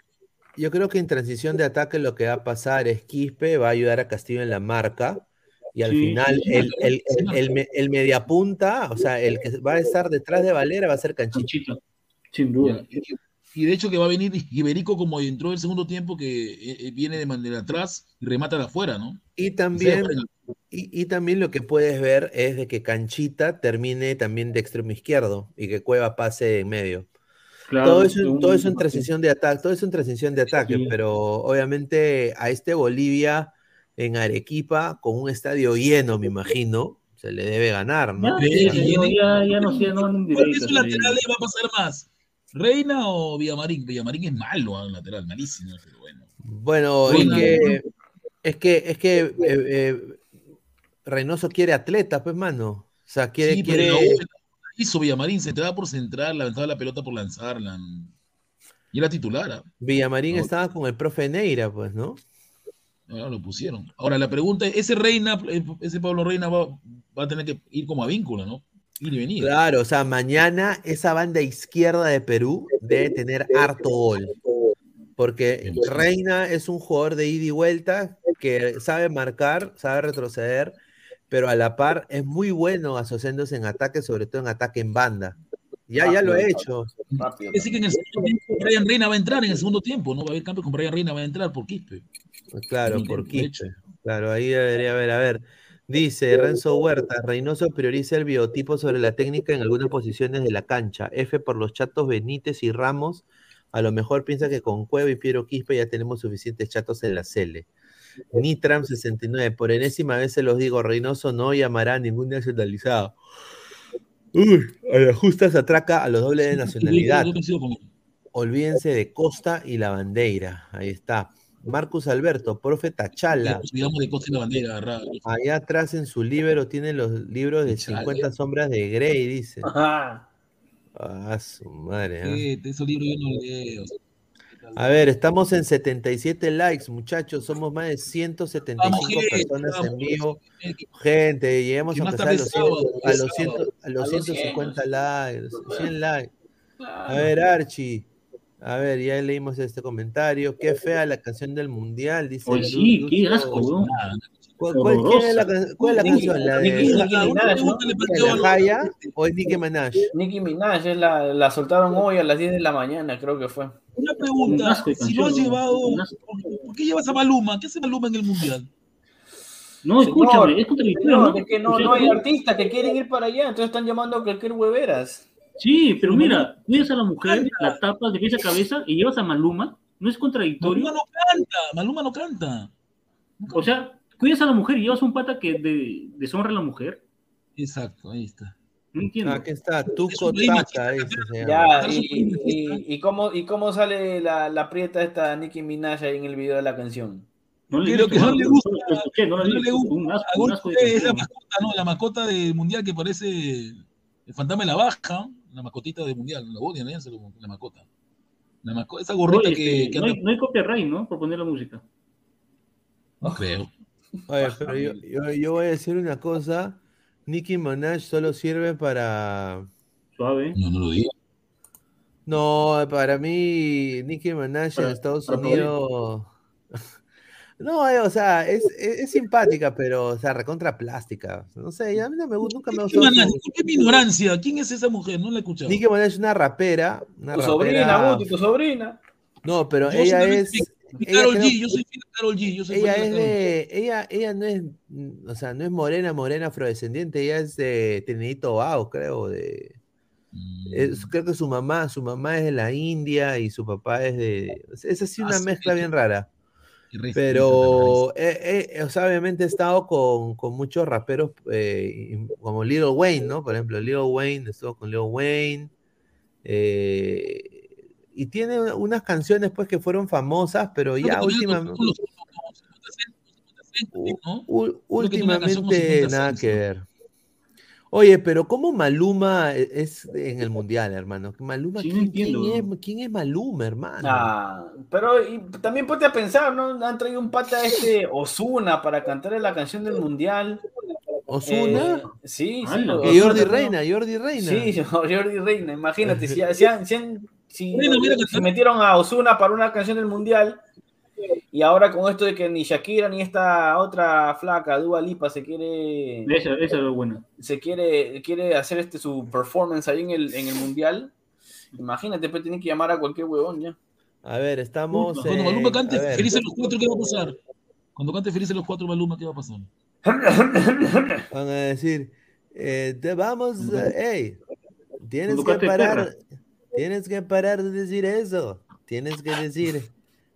yo creo que en transición de ataque lo que va a pasar es Quispe va a ayudar a Castillo en la marca y al Sí, final el, el, el, el me- el mediapunta, o sea, el que va a estar detrás de Valera va a ser Canchita. Sin duda. Y, de hecho que va a venir Iberico como entró el segundo tiempo que eh, eh, viene de manera atrás y remata de afuera, ¿no? Y también, y, y también lo que puedes ver es de que Canchita termine también de extremo izquierdo y que Cueva pase en medio. Claro, todo eso, un- todo eso en transición de ataque, todo eso en transición de ataque, Sí. pero obviamente a este Bolivia en Arequipa, con un estadio lleno, me imagino, se le debe ganar, ¿no? Ya, Sí, ya, ya no sé, no ¿Cuál directos esos ahí. laterales va a pasar más? ¿Reina o Villamarín? Villamarín es malo, ah, un lateral, malísimo, pero bueno. Bueno, es Reina, que, es que, es que eh, eh, Reynoso quiere atletas, pues, mano. O sea, quiere, Sí, quiere. Hizo Villamarín, se te da por centrar, lanzaba la pelota por lanzarla. Y era titular. ah. Villamarín estaba con el profe Neira, pues, ¿no? Ahora lo pusieron. Ahora la pregunta es, ese Reina, ese Pablo Reina va, va a tener que ir como a vínculo, ¿no? Ir y venir. Claro, o sea, mañana esa banda izquierda de Perú debe tener harto gol. Porque Reina es un jugador de ida y vuelta que sabe marcar, sabe retroceder, pero a la par es muy bueno asociándose en ataque, sobre todo en ataque en banda. Ya, ya lo he hecho. Rápido. Es decir, que en el segundo tiempo Brian Reina va a entrar en el segundo tiempo, ¿no? Va a haber cambio con Brian Reina, va a entrar por Quispe. Claro, Muy por. Quispe. Claro, ahí debería haber. A ver, dice Renzo Huerta, Reynoso prioriza el biotipo sobre la técnica en algunas posiciones de la cancha. F por los chatos Benítez y Ramos. A lo mejor piensa que con Cueva y Piero Quispe ya tenemos suficientes chatos en la Cele. Nitram 69, por enésima vez se los digo, Reynoso no llamará a ningún nacionalizado. Uy, a la justa se atraca a los dobles de nacionalidad. Olvídense de Costa y la bandera. Ahí está. Marcus Alberto, profe Tachala. Nos olvidamos de Costa y la bandera agarrada. Allá atrás en su libro tiene los libros de Tachala. 50 sombras de Grey, dice. Ajá. Ah, su madre. Eh, esos libros yo no leo. A ver, estamos en 77 likes, muchachos. Somos más de 175 Vamos, personas en vamos. vivo. Gente, llegamos Que a empezar a los, sábado, 100 a los, sábado. 100 a los A los 150 likes, 100 likes. A ver, Archie. A ver, ya leímos este comentario. Qué fea la canción del mundial, dice. Oye, Lu- sí, qué Lucho. asco, weón. ¿Cuál, cuál- quién es la, can- cuál es la Nicki- canción? ¿La Nicki- de, Nicki uno Minaj, le ¿no? la Jaya o es Nicki Minaj? Nicki Minaj es la, la soltaron hoy a las 10 de la mañana, creo que fue. Una Un pregunta, si lo has llevado. ¿por qué llevas a Maluma? ¿Qué hace Maluma en el Mundial? No, Señor, escúchame, es contradictorio, señor, ¿no? es que no, O sea, no hay artistas que quieren ir para allá, entonces están llamando a cualquier hueveras. Sí, pero mira, cuidas a la mujer, la tapas de pies a cabeza y llevas a Maluma, ¿no es contradictorio? Maluma no canta, Maluma no canta. O sea, cuidas a la mujer y llevas un pata que de, deshonra a la mujer. Exacto, ahí está. No entiendo. Aquí está, se llama. Ya, y, y, y cómo, ¿y cómo sale la, la prieta esta Nicki Minaj ahí en el video de la canción? No le que no le gusta, no No le gusta. Es la mascota, ¿no? La mascota del Mundial que parece el fantasma de la baja, la mascotita del Mundial. La odian, ¿eh? La mascota. La mascota, esa gorrita que, este, que no, hay, no hay copyright, ¿no? Por poner la música. No creo. Oye, pero yo, yo, yo voy a decir una cosa. Nicki Minaj solo sirve para... Suave. No, no lo digo. No, para mí, Nicki Minaj en Estados Unidos... [laughs] No, eh, o sea, es, es, es simpática, pero, o sea, recontra plástica. No sé, a mí no me gusta, nunca me su- disculpe mi ignorancia. ¿Quién es esa mujer? No la he escuchado. Nicki Minaj es una rapera. Una Tu rapera... sobrina, Guti, tu sobrina. No, pero Yo ella es... creo- G, yo soy fiel a Karol G. Yo soy Ella es de, ella, ella no es, o sea, no es morena, morena afrodescendiente, ella es de Trinidad Tobago, creo, de, es- Mm. creo que su mamá, su mamá es de la India y su papá es de, es así Ah, una sí, mezcla sí. bien rara. Pero, eh, eh, o sea, obviamente he estado con, con muchos raperos eh, como Lil Wayne, ¿no? Por ejemplo, Lil Wayne, estuvo con Lil Wayne. eh, y tiene una- unas canciones pues que fueron famosas, pero ya últimamente... con los- con los 50 Cent, con los 50 Cent, ¿no? U- Creo que tiene una canción con últimamente 50 nada que ver. Oye, pero ¿cómo Maluma e- es en el mundial, hermano? Maluma, Sí, ¿quién, entiendo, quién weón. es, quién es Maluma, hermano? Ah, pero y también ponte a pensar, ¿no? Han traído un pata este Osuna para cantar la canción del mundial. ¿Osuna? Eh, sí, sí. Ozuna Jordi. Reina, Jordi Reina. Sí, [laughs] Jordi Reina, imagínate, si, si, han- si han- si- mira metieron a Osuna para una canción del mundial y ahora con esto de que ni Shakira ni esta otra flaca, Dua Lipa, se quiere Esa, esa es lo buena. se quiere, quiere hacer este su performance ahí en el, en el mundial, imagínate, pues tiene que llamar a cualquier huevón ya. A ver, estamos. Cuando Maluma en- cante a ver. Felices los Cuatro, ¿qué va a pasar? Cuando cante Felices los Cuatro Maluma, ¿qué va a pasar? Van a decir, eh, te vamos, eh, hey, tienes Cuando que parar, perra. Tienes que parar de decir eso. Tienes que decir,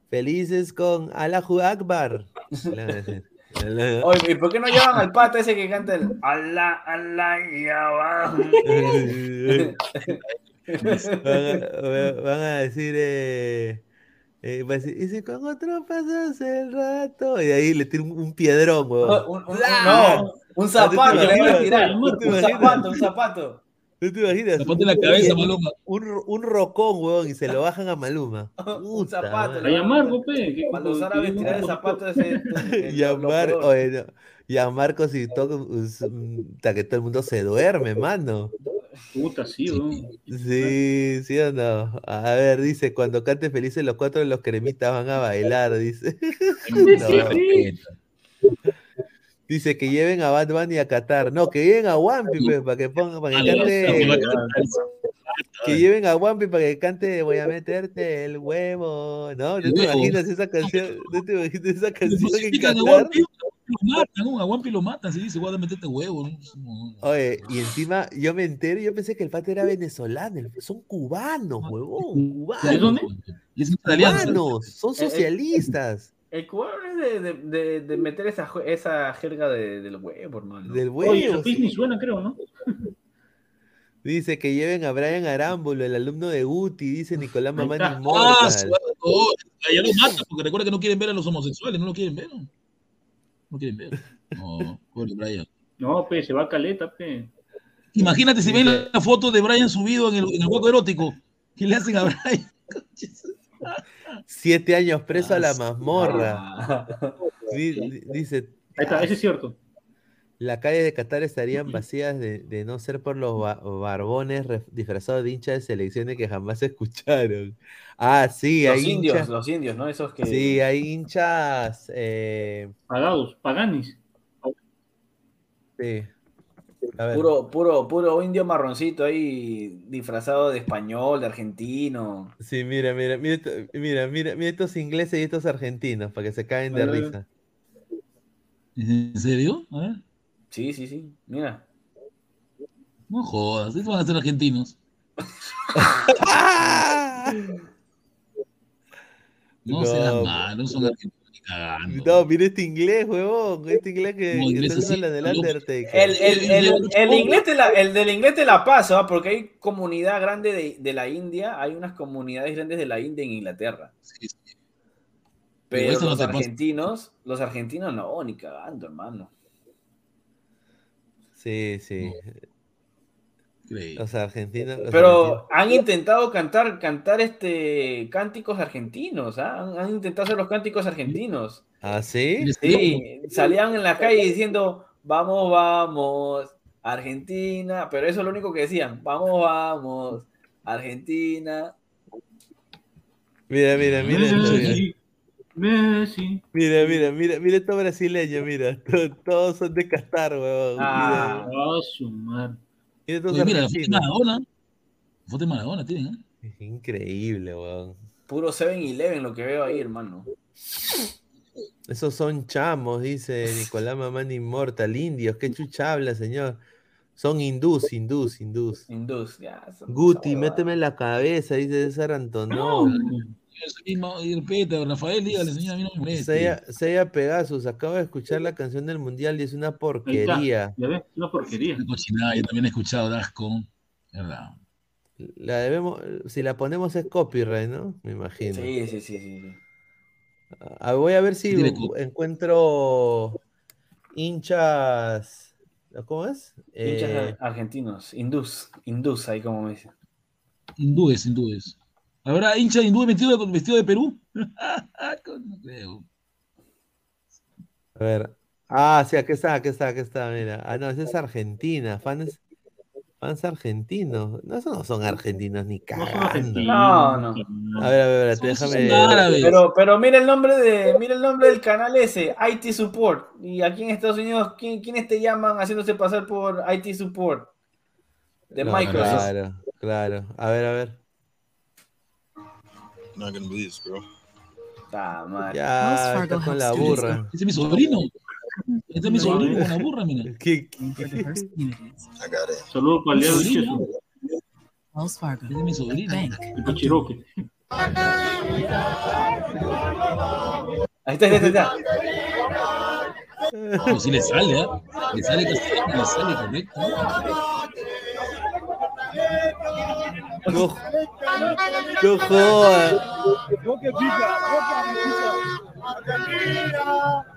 felices con Allahu Akbar. Oye, ¿y por qué no llevan al pata ese que canta el Allah, Allah y abajo? van, [laughs] a, van a decir, eh, eh, va a decir, y si con otro pasas el rato, y ahí le tira un, un piedrón, weón. Un- un- no, un zapato, ¿Tú te le iba a tirar. ¿Tú te Un zapato, un zapato. ¿No te imaginas? La ponte en la cabeza, Un- Maluma. Un, un rocón, weón, y se lo bajan a Maluma. [laughs] Un zapato. A Yamarco, pe. Para los árabes tirar el zapato ese. es [laughs] Y a, lo- lo Mar- peor. oye, no. Y a Marcos y todo, pues, hasta que todo el mundo se duerme, mano. Puta, sí, weón. Sí, sí o no. A ver, dice, cuando cante felices los cuatro de los cremitas van a bailar, dice. [laughs] No. Dice que lleven a Bad Bunny a Qatar. No, que lleven a Wampi, pues, para que ponga, para que cante. Que lleven a Wampi para que cante Voy a meterte el huevo. No, ¿no te imaginas esa canción? ¿No te imaginas esa canción en a Qatar? Wampi, lo matan, ¿no? a Wampi lo matan, se dice, guarda, metete huevo. ¿no? Oye, y encima yo me entero, yo pensé que el pato era venezolano, son cubanos, huevón, cubanos. ¿De dónde? Y. Cubanos, son Eh, eh, socialistas. El cubano es de, de, de, de meter esa, esa jerga de, del huevo, hermano. Del Oye, huevo. esos ni suena, creo, ¿no? Dice que lleven a Brian Arámbulo, el alumno de Guti, dice Nicolás Mamani Ah, oh, ya lo matan, porque recuerda que no quieren ver a los homosexuales, no lo quieren ver. No, no quieren ver. No, pobre Brian. No, pe, se va a caleta, pe. Imagínate si ven la, la foto de Brian subido en el, en el hueco erótico. ¿Qué le hacen a Brian? [laughs] Siete años preso a la mazmorra. Di- di- Dice, Ahí está, ese es cierto. las calles de Qatar estarían vacías de, de no ser por los ba- barbones disfrazados de hinchas de selecciones que jamás se escucharon. Ah, sí, los hay indios, hinchas. los indios, ¿no? Esos que. Sí, hay hinchas. eh, Pagados, paganis. sí. Puro, puro, puro indio marroncito ahí disfrazado de español, de argentino. Sí, mira, mira, mira, mira, mira, mira estos ingleses y estos argentinos para que se caen de risa. ¿En serio? A ver. Sí, sí, sí. Mira. No jodas, estos van a ser argentinos. No, [laughs] No, seas pues. malo, no son argentinos cagando. No, mira este inglés, huevón. Este inglés que, No, que está del. Undertaker. El, el, el, el inglés te la, el del inglés te la paso, ¿ah? porque hay comunidad grande de, de la India, hay unas comunidades grandes de la India en Inglaterra. Sí, sí. Pero no los pasa. argentinos, los argentinos no, ni cagando, hermano. Sí, sí. Increíble. Los argentinos. los Pero han intentado cantar, cantar este cánticos argentinos, ¿ah? Han, han intentado hacer los cánticos argentinos. ¿Ah, sí? Sí, salían en la calle diciendo, vamos, vamos, Argentina, pero eso es lo único que decían, vamos, vamos, Argentina. Mira, mira, mira. Messi, Messi. Mira, mira, mira, mira estos brasileños, mira. to- Todos son de Qatar, huevón. Ah. Mira, Mira estos Oye, mira, la foto de. Maradona. La foto de Maradona tienen, ¿eh? Es increíble, weón. Puro 7-Eleven lo que veo ahí, hermano. Esos son chamos, dice Nicolás Mamán Inmortal, indios. ¿Qué chucha habla, señor? Son hindús, hindús, hindús. Hindús, ya. son- Guti, méteme en la cabeza, dice César Antonov. Ese mismo, y repite, Rafael, dígale, señor, a mí no me moleste. Seiya Seiya Pegasus, acabo de escuchar la canción del mundial y es una porquería. Ya ves, una porquería. Una cochinada, yo también he escuchado Dasco. ¿Verdad? La debemos, si la ponemos es copyright, ¿no? Me imagino. Sí, sí, sí, sí. Ah, voy a ver si encuentro hinchas. ¿Cómo es? Hinchas Eh, argentinos, hindús, hindús, ahí como me dicen. Hindúes, hindúes. ¿Habrá hincha de hindú vestido de, vestido de Perú? [laughs] no creo. a ver. Ah, sí, aquí está, aquí está, aquí está, mira. Ah, no, esa es Argentina. Fans, fans argentinos. No, esos no son argentinos ni No son cagando. No, no. A ver, a ver, a ver, déjame. Pero, pero mira el nombre de, mira el nombre del canal ese, IT Support. Y aquí en Estados Unidos, ¿quién, ¿quiénes te llaman haciéndose pasar por IT Support? De No, Microsoft. Claro, claro. A ver, a ver. Not gonna believe this, bro. Ah, madre. Ya, está con la burra. Ese es mi sobrino. Este es mi sobrino con la burra, mira. [laughs] ¿Qué- I got it. Saludos para Wells Fargo. Ese es mi sobrino. Bank. el. Ahí está, ahí está, ahí está. No, sí le sale, ¿eh? Le sale le sale correcto. No jodas.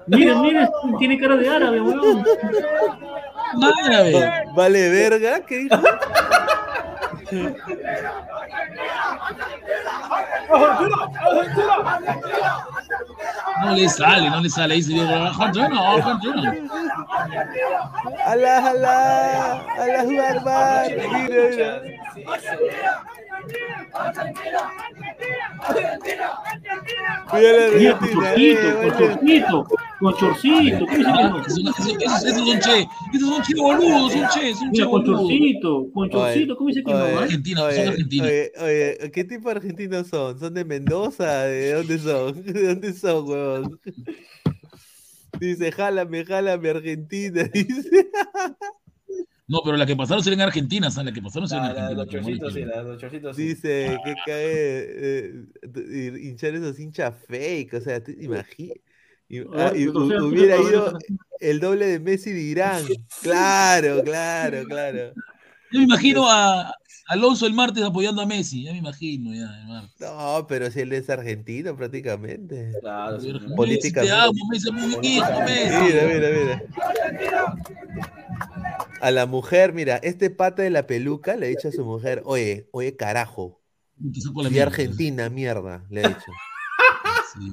Mira, mira, tiene cara de árabe, weón. Árabe. Vale, verga, ¿qué dijo? No le sale, no le sale. Ahí se dio Argentina, Argentina. ¡Alá, alá! ¡Alá, Akbar! Mira, mira. La Mira, con Argentina, chorcito, eh, con chorcito, con chorcito. ¿Qué dice Ah, Esos son che. Esos son che boludos, son che, son che con chorcito, con chorcito. ¿Cómo dice que no? Ah? Oye, son argentinos. Oye, ¿qué tipo de argentinos son? ¿Son de Mendoza? ¿De dónde son? ¿De dónde son, huevón? Dice, jálame, jálame, Argentina. Dice. No, pero las que pasaron serían argentinas, ¿sabes? Las que pasaron serían La, la de los chorcitos, sí, la los chorcitos, sí. Dice que cae eh, hinchar esos hinchas fake. O sea, te imagi- y- ah, hubiera ido el doble de Messi de Irán. [laughs] Claro, claro, claro. Yo me imagino a Alonso el martes apoyando a Messi, ya me imagino, ya. No, pero si él es argentino prácticamente. Claro, sí. Políticamente. te amo, Messi, amiguito, Messi. Mira, mira, mira. A la mujer, mira, este pata de la peluca le ha dicho a su mujer, oye, oye, carajo. Y mierda. Argentina, mierda, le ha dicho.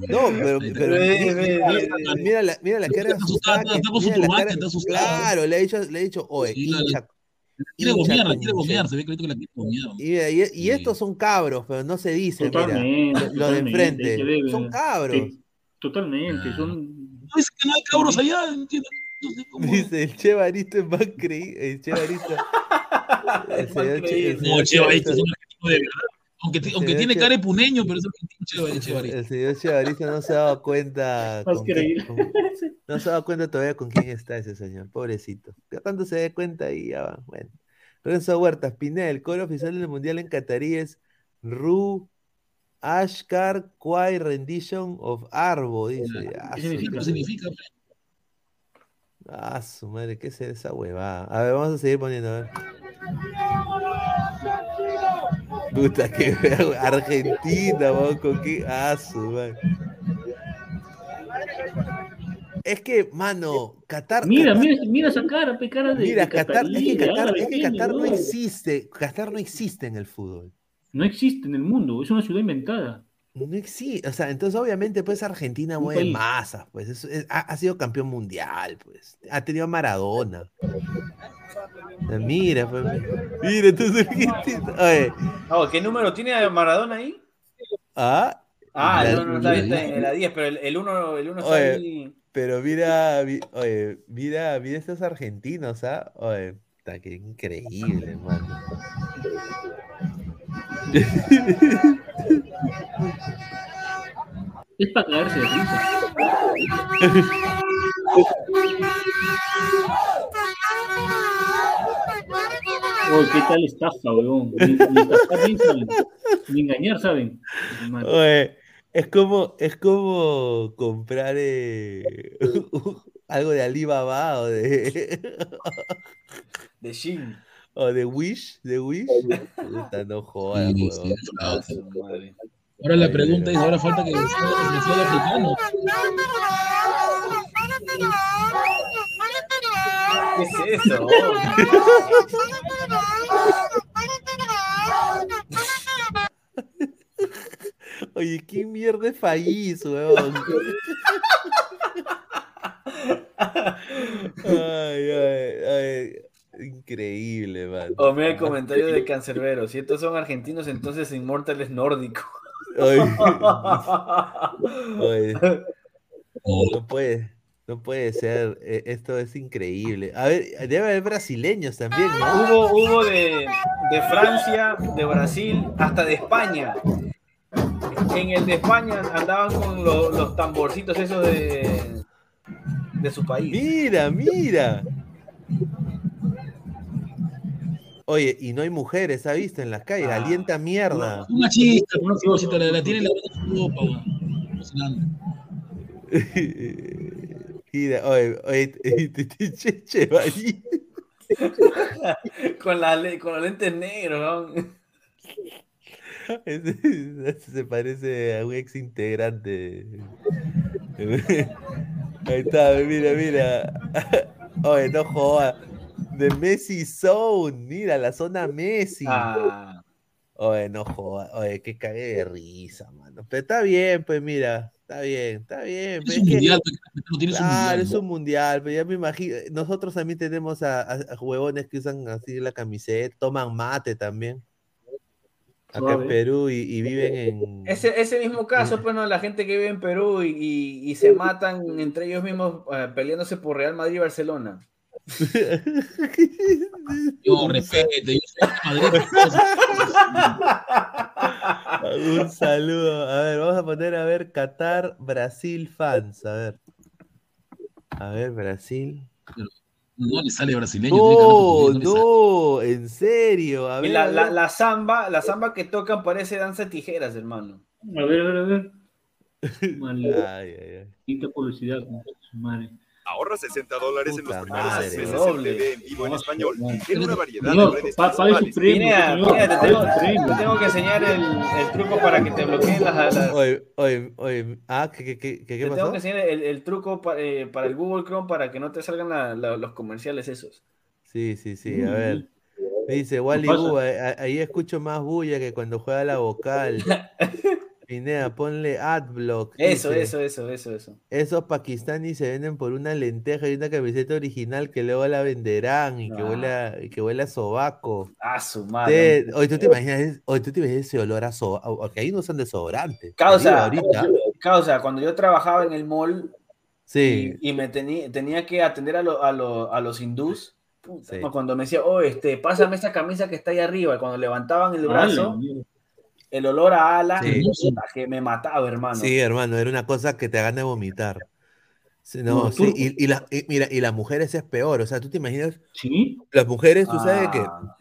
No, pero, está. pero mira la, mira la cara Está asustada está turbante, cara- está asustada. Claro, le ha dicho, le ha dicho, oye, Sí, la- hincha, Quiere gomear, con quiere gomear, se ve clarito que la quiere gomear. Y, mira, y, y Sí. estos son cabros, pero no se dice, mira. Totalmente, Lo, lo de enfrente. que ver, Son ¿verdad? cabros. Sí, totalmente, Ah. son... No dice que no hay cabros allá, entiendo. No sé cómo. Dice el Che Barito es más [laughs] creíble. El Che Barito. El señor Che- el No, señor Che Barito Che- es un argentino de verdad. Aunque, te- aunque señor tiene cara de puneño, pero es argentino. El señor Chevarito no se ha dado cuenta. [laughs] Más con qué- creíble. con- [laughs] no se ha dado cuenta todavía con quién está ese señor, pobrecito. Ya cuando se dé cuenta y ya va. Bueno. Lorenzo Huertas, Pineda, el coro oficial del mundial en Qatarí es Ru Ashkar Kwai Rendition of Arbo, dice. Ah, ¿Qué su significa? ¿Qué madre. significa? Ah, su madre, ¿qué es esa huevada? A ver, vamos a seguir poniendo, a ver. Puta que. Argentina, vamos con qué. Su madre. Es que, mano, Qatar. Mira, Qatar- mira, mira esa cara, cara de, Mira, de Qatar, es que Qatar, es que Qatar no existe. Qatar no existe en el fútbol. No existe en el mundo, es una ciudad inventada. No existe. O sea, entonces obviamente pues Argentina mueve país. masas, pues. es- es- ha, ha sido campeón mundial, pues. Ha tenido a Maradona. Ah, Mira, pues. Mira, entonces. [laughs] Oye, Oh, ¿Qué número tiene Maradona ahí? ah. Ah, la- el 1 está, está en la 10, pero el 1 el uno está Oye, ahí. pero mira, vi- oye, mira, mira estos argentinos, ¿ah? Oye, está que increíble, mano. Es para caerse de risa. [laughs] Oh, qué tal estafa, weón. Ni, ni estafar bien saben. Ni engañar saben. Oye, es como, es como comprar eh, [laughs] algo de Alibaba o de, De Shin. O de Wish, de Wish. Puta, no jodas, Sí, sí. Ahora la pregunta es, ahora falta que el fútbol africano. ¿Qué es eso? [laughs] Oye, ¿qué mierda es país, huevón? [laughs] Ay, ay, ay. Increíble, man. O mira el comentario de Cancerbero. Si estos son argentinos, entonces Inmortal es nórdico. Oye, [laughs] no puede, no puede ser. eh, Esto es increíble. A ver, debe haber brasileños también, ¿no? Hubo, hubo de, de Francia, de Brasil, hasta de España. En el de España andaban con lo- los tamborcitos esos de, de su país. Mira, mira. Oye, y no hay mujeres, ¿ha visto? En las calles, Ah. alienta mierda. Una chista, una cosita, la, la tiene la. Mira, [laughs] oye, oye, [laughs] che, [laughs] con, la, le- con los lentes negros. ¿no? Se parece a un ex integrante. Ahí está, mira, mira. Oye, no jodas. De Messi Zone, mira, la zona Messi. Ah. Oye, no jodas, oye, qué cagué de risa, mano. Pero está bien, pues mira, está bien, está bien. Es pues, un que- mundial, pues, no tienes un Claro, mundial. es un mundial, pero ya me imagino. Nosotros también tenemos a, a- a huevones que usan así la camiseta, toman mate también. Acá en. Perú y, y viven en. Ese, ese mismo caso, pues, ¿no? La gente que vive en Perú y, y- y se matan entre ellos mismos eh, peleándose por Real Madrid y Barcelona. Yo respete, yo soy de Madrid. Un saludo. A ver, vamos a poner a ver Qatar, Brasil fans. A ver. A ver, Brasil. No le sale brasileño. No, no en serio. A ver, la, a la, ver. la samba, la samba que tocan parece danza tijeras, hermano. A ver, a ver, a ver. [laughs] Ay, ay, ay. Maldita publicidad, con su madre. Ahorra 60 dólares en los primeros madre. seis meses Doble. en TV en vivo en español. Tiene una variedad de redes premio, Mira, te tengo, te tengo que enseñar el, el truco para que te bloqueen las... las- Oye, oye, oye. Ah, ¿qué, qué, qué, qué, te qué tengo pasó? que enseñar el, el truco pa- eh, para el Google Chrome para que no te salgan la- la- los comerciales esos. Sí, sí, sí, a ver. Dice Wally pasa? Bu, ahí- ahí escucho más bulla que cuando juega la vocal. [laughs] Ponle adblock. Eso, dice. eso, eso, eso, eso. Esos pakistaníes se venden por una lenteja y una camiseta original que luego la venderán y que Ah. huele a, y que huele a sobaco. Ah, su madre. Oye, ¿tú te imaginas, oye, ¿tú te imaginas ese olor a sobaco? Porque ahí no usan desodorante. Causa, ahorita. causa, cuando yo trabajaba en el mall Sí. y, y me tenía, tenía que atender a, lo- a, lo- a los hindús, puta, Sí. cuando me decía, oh, este, pásame esa camisa que está ahí arriba, y cuando levantaban el brazo. El olor a ala, Sí. que me mataba, hermano. Sí, hermano, era una cosa que te hagan de vomitar. No, No, sí, y, y la- y mira, y las mujeres es peor, o sea, tú te imaginas, Sí, las mujeres, tú sabes que Ah,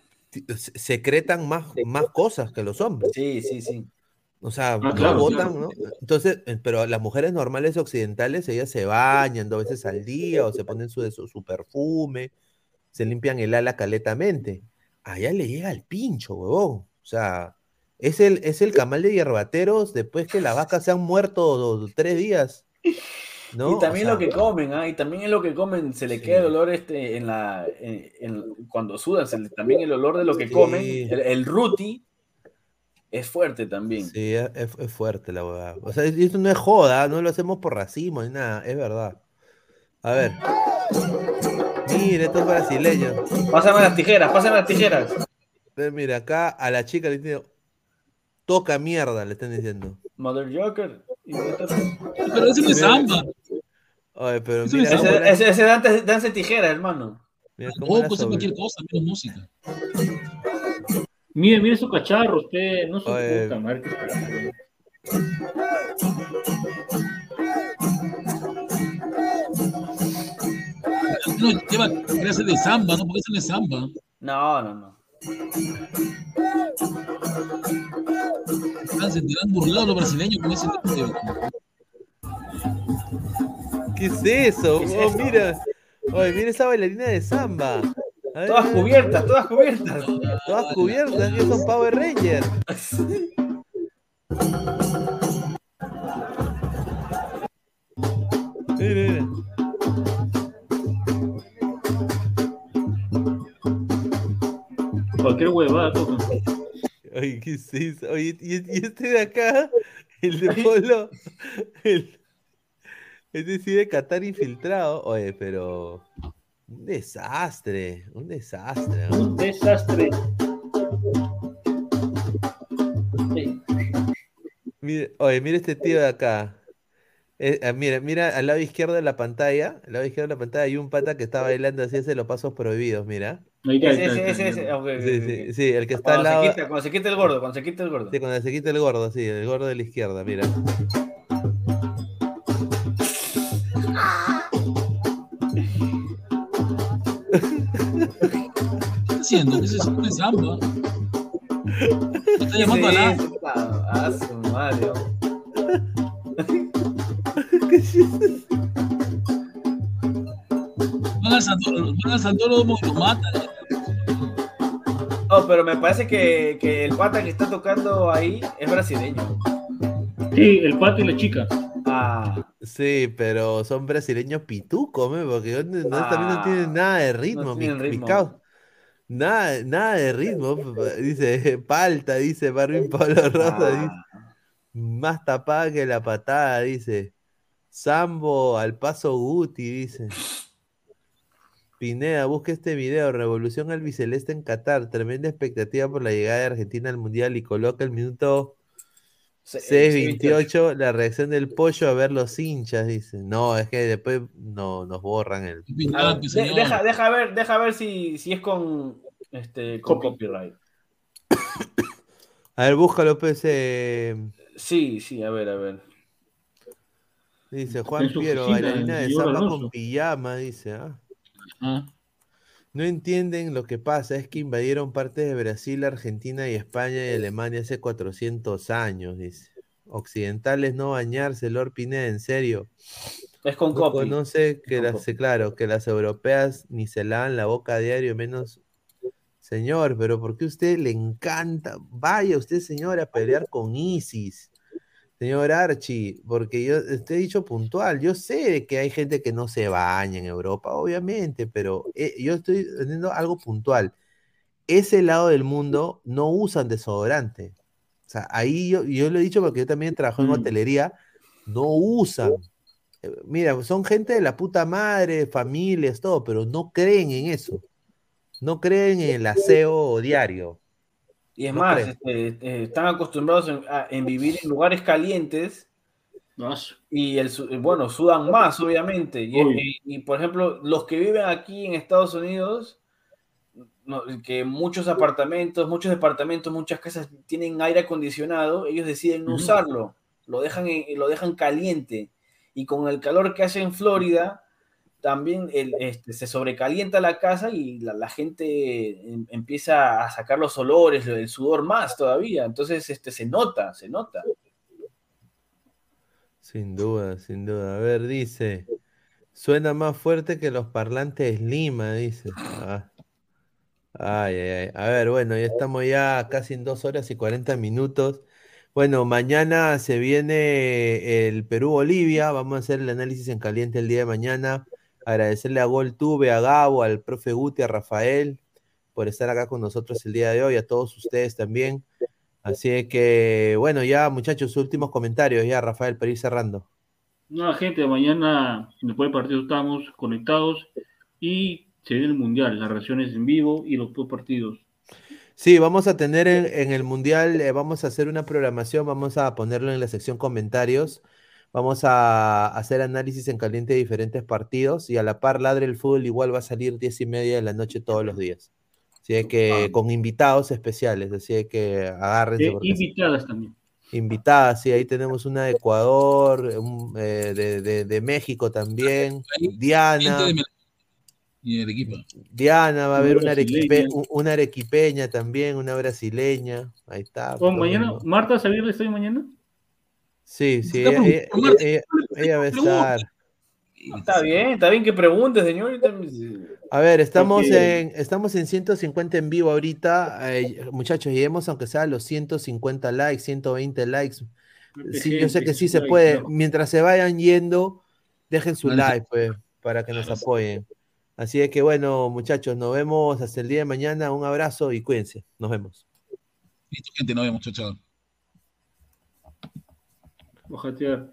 secretan más, más cosas que los hombres, Sí, sí, sí. o sea, Ah, claro, botan. ¿no? Entonces, eh, pero las mujeres normales occidentales, ellas se bañan dos veces al día o se ponen su, su, su perfume, se limpian el ala caletamente. Allá le llega el pincho, huevón, o sea, es el, es el camal de hierbateros después que las vacas se han muerto do- tres días. ¿no? y O también sea, lo que comen, ¿ah? Y también es lo que comen, se le Sí. queda el olor este en la, en- en- cuando sudan, se le- también el olor de lo que Sí. comen, el, el ruti es fuerte también. Sí, es, fuerte la huevada. O sea, esto no es joda, no lo hacemos por racismo ni nada, es verdad. A ver. Mira, estos brasileños. Pásame las tijeras, pásame las tijeras. Mira, acá a la chica le dicen, toca mierda, le están diciendo. Mother Joker. Y Pero ese no es samba. Oye, pero Eso mira, es Ese, ese, ese danza, danza de tijeras, hermano. mira ser sobre- cualquier cosa, menos música. Mire, mire esos cacharros, usted, no se Oye. puta qué No, lleva clase de samba, ¿no? Porque eso no es samba. No, no, no. Están, se tiran burlados los brasileños con ese tipo de. ¿Qué es eso? ¿Qué es Oh, eso? mira. Oye, mira esa bailarina de samba. Ver, Todas cubiertas, todas cubiertas. Todas cubiertas, que son Power Rangers. Mira, mira. Cualquier huevada. Oye, ¿qué es eso? Oye, y, y este de acá, el de Polo, el, este sí de Qatar infiltrado. Oye, pero un desastre, un desastre. ¿no? Un desastre. Oye, mira este tío de acá. Eh, ah, mira, mira al lado izquierdo de la pantalla, al lado izquierdo de la pantalla hay un pata que está bailando así, hace los pasos prohibidos, mira. Ese, ese, ese, ese. Sí, el que está al Cuando se, lado. quita, cuando se quita el gordo, cuando se quita el gordo. Sí, cuando se quita el gordo, sí, el gordo de la izquierda, mira. ¿Qué está haciendo? ¿Qué es? No es samba. ¿Está ¿Qué llamando a? Ah, su madre. Van al Santoro, van al Santoro y lo matan. Oh, pero me parece que, que el pata que está tocando ahí es brasileño. Sí, el pato y la chica. Ah, Sí, pero son brasileños pitucos, ¿me? porque yo no- no- también no Ah, tienen nada de ritmo. no tienen ritmo. cau- Nada, nada de ritmo. [laughs] Dice, [laughs] palta, dice Marvin Pablo Rosa. dice, Ah, más tapada que la patada, dice. Sambo al paso Guti, dice. Pineda, busca este video, Revolución Albiceleste en Qatar, tremenda expectativa por la llegada de Argentina al Mundial y coloca el minuto se- 6.28, la reacción del pollo a ver los hinchas, dice. No, es que después no, nos borran el... Ah, de- deja, deja ver, deja ver si, si es con este con copyright. A ver, búscalo, pues. eh, Sí, sí, a ver, a ver. Dice Juan Piero, oficina, bailarina de samba con pijama, dice. ah. No entienden lo que pasa, es que invadieron partes de Brasil, Argentina y España y Alemania hace 400 años, dice. Occidentales no bañarse, Lord Pineda, en serio. Es con No conoce que con las, copy. claro, que las europeas ni se lavan la boca a diario, menos. Señor, pero ¿por qué a usted le encanta? Vaya usted, señor, a pelear con ISIS. Señor Archie, porque yo te he dicho puntual, yo sé que hay gente que no se baña en Europa, obviamente, pero eh, yo estoy teniendo algo puntual. Ese lado del mundo no usan desodorante. O sea, ahí yo, yo lo he dicho porque yo también trabajo en hotelería, no usan. Eh, Mira, son gente de la puta madre, familias, todo, pero no creen en eso. No creen en el aseo diario. Y es No más, este, eh, están acostumbrados en, a- en vivir en lugares calientes y el, bueno, sudan más, obviamente. Y, y- y, por ejemplo, los que viven aquí en Estados Unidos, no, que muchos apartamentos, muchos departamentos, muchas casas tienen aire acondicionado, ellos deciden no Ujú. usarlo, lo dejan, lo dejan caliente. Y con el calor que hace en Florida, también este, se sobrecalienta la casa y la, gente em- empieza a sacar los olores, el sudor más todavía. Entonces este, se nota, se nota. Sin duda, sin duda. A ver, dice. Suena más fuerte que los parlantes Lima, dice. Ah. Ay, ay, ay. A ver, bueno, ya estamos ya casi en dos horas y 40 minutos. Bueno, mañana se viene el Perú-Bolivia. Vamos a hacer el análisis en caliente el día de mañana. Agradecerle a GolTube, a Gabo, al profe Guti, a Rafael por estar acá con nosotros el día de hoy, a todos ustedes también. Así que, bueno, ya muchachos, últimos comentarios, ya Rafael, para ir cerrando. Nada, gente, mañana después del partido estamos conectados y se viene el Mundial, las reacciones en vivo y los dos partidos. Sí, vamos a tener en, en el Mundial, eh, vamos a hacer una programación, vamos a ponerlo en la sección comentarios, vamos a hacer análisis en caliente de diferentes partidos y a la par Ladre el Fútbol igual va a salir diez y media de la noche todos los días. Así es que con invitados especiales, así es que agárrense. Eh, invitadas también. Invitadas, sí, ahí tenemos una de Ecuador, un, eh, de, de- de México también, Diana. De Mel- y el equipo. Diana, va a haber Una arequipe- una arequipeña también, una brasileña. Ahí está. Oh, mañana. Marta Xavier estoy mañana. Sí, sí, ella, ella- va a estar. Está bien, está bien que preguntes, señor. A ver, estamos Porque- en, estamos en 150 en vivo ahorita. eh, muchachos, lleguemos aunque sea a los 150 likes, 120 likes. Sí, yo sé que sí se puede. Mientras se vayan yendo, dejen su like, pues, para que nos apoyen. Así es que bueno, muchachos, nos vemos hasta el día de mañana. Un abrazo y cuídense. Nos vemos. Listo, gente, nos vemos, chao, chao. Хотя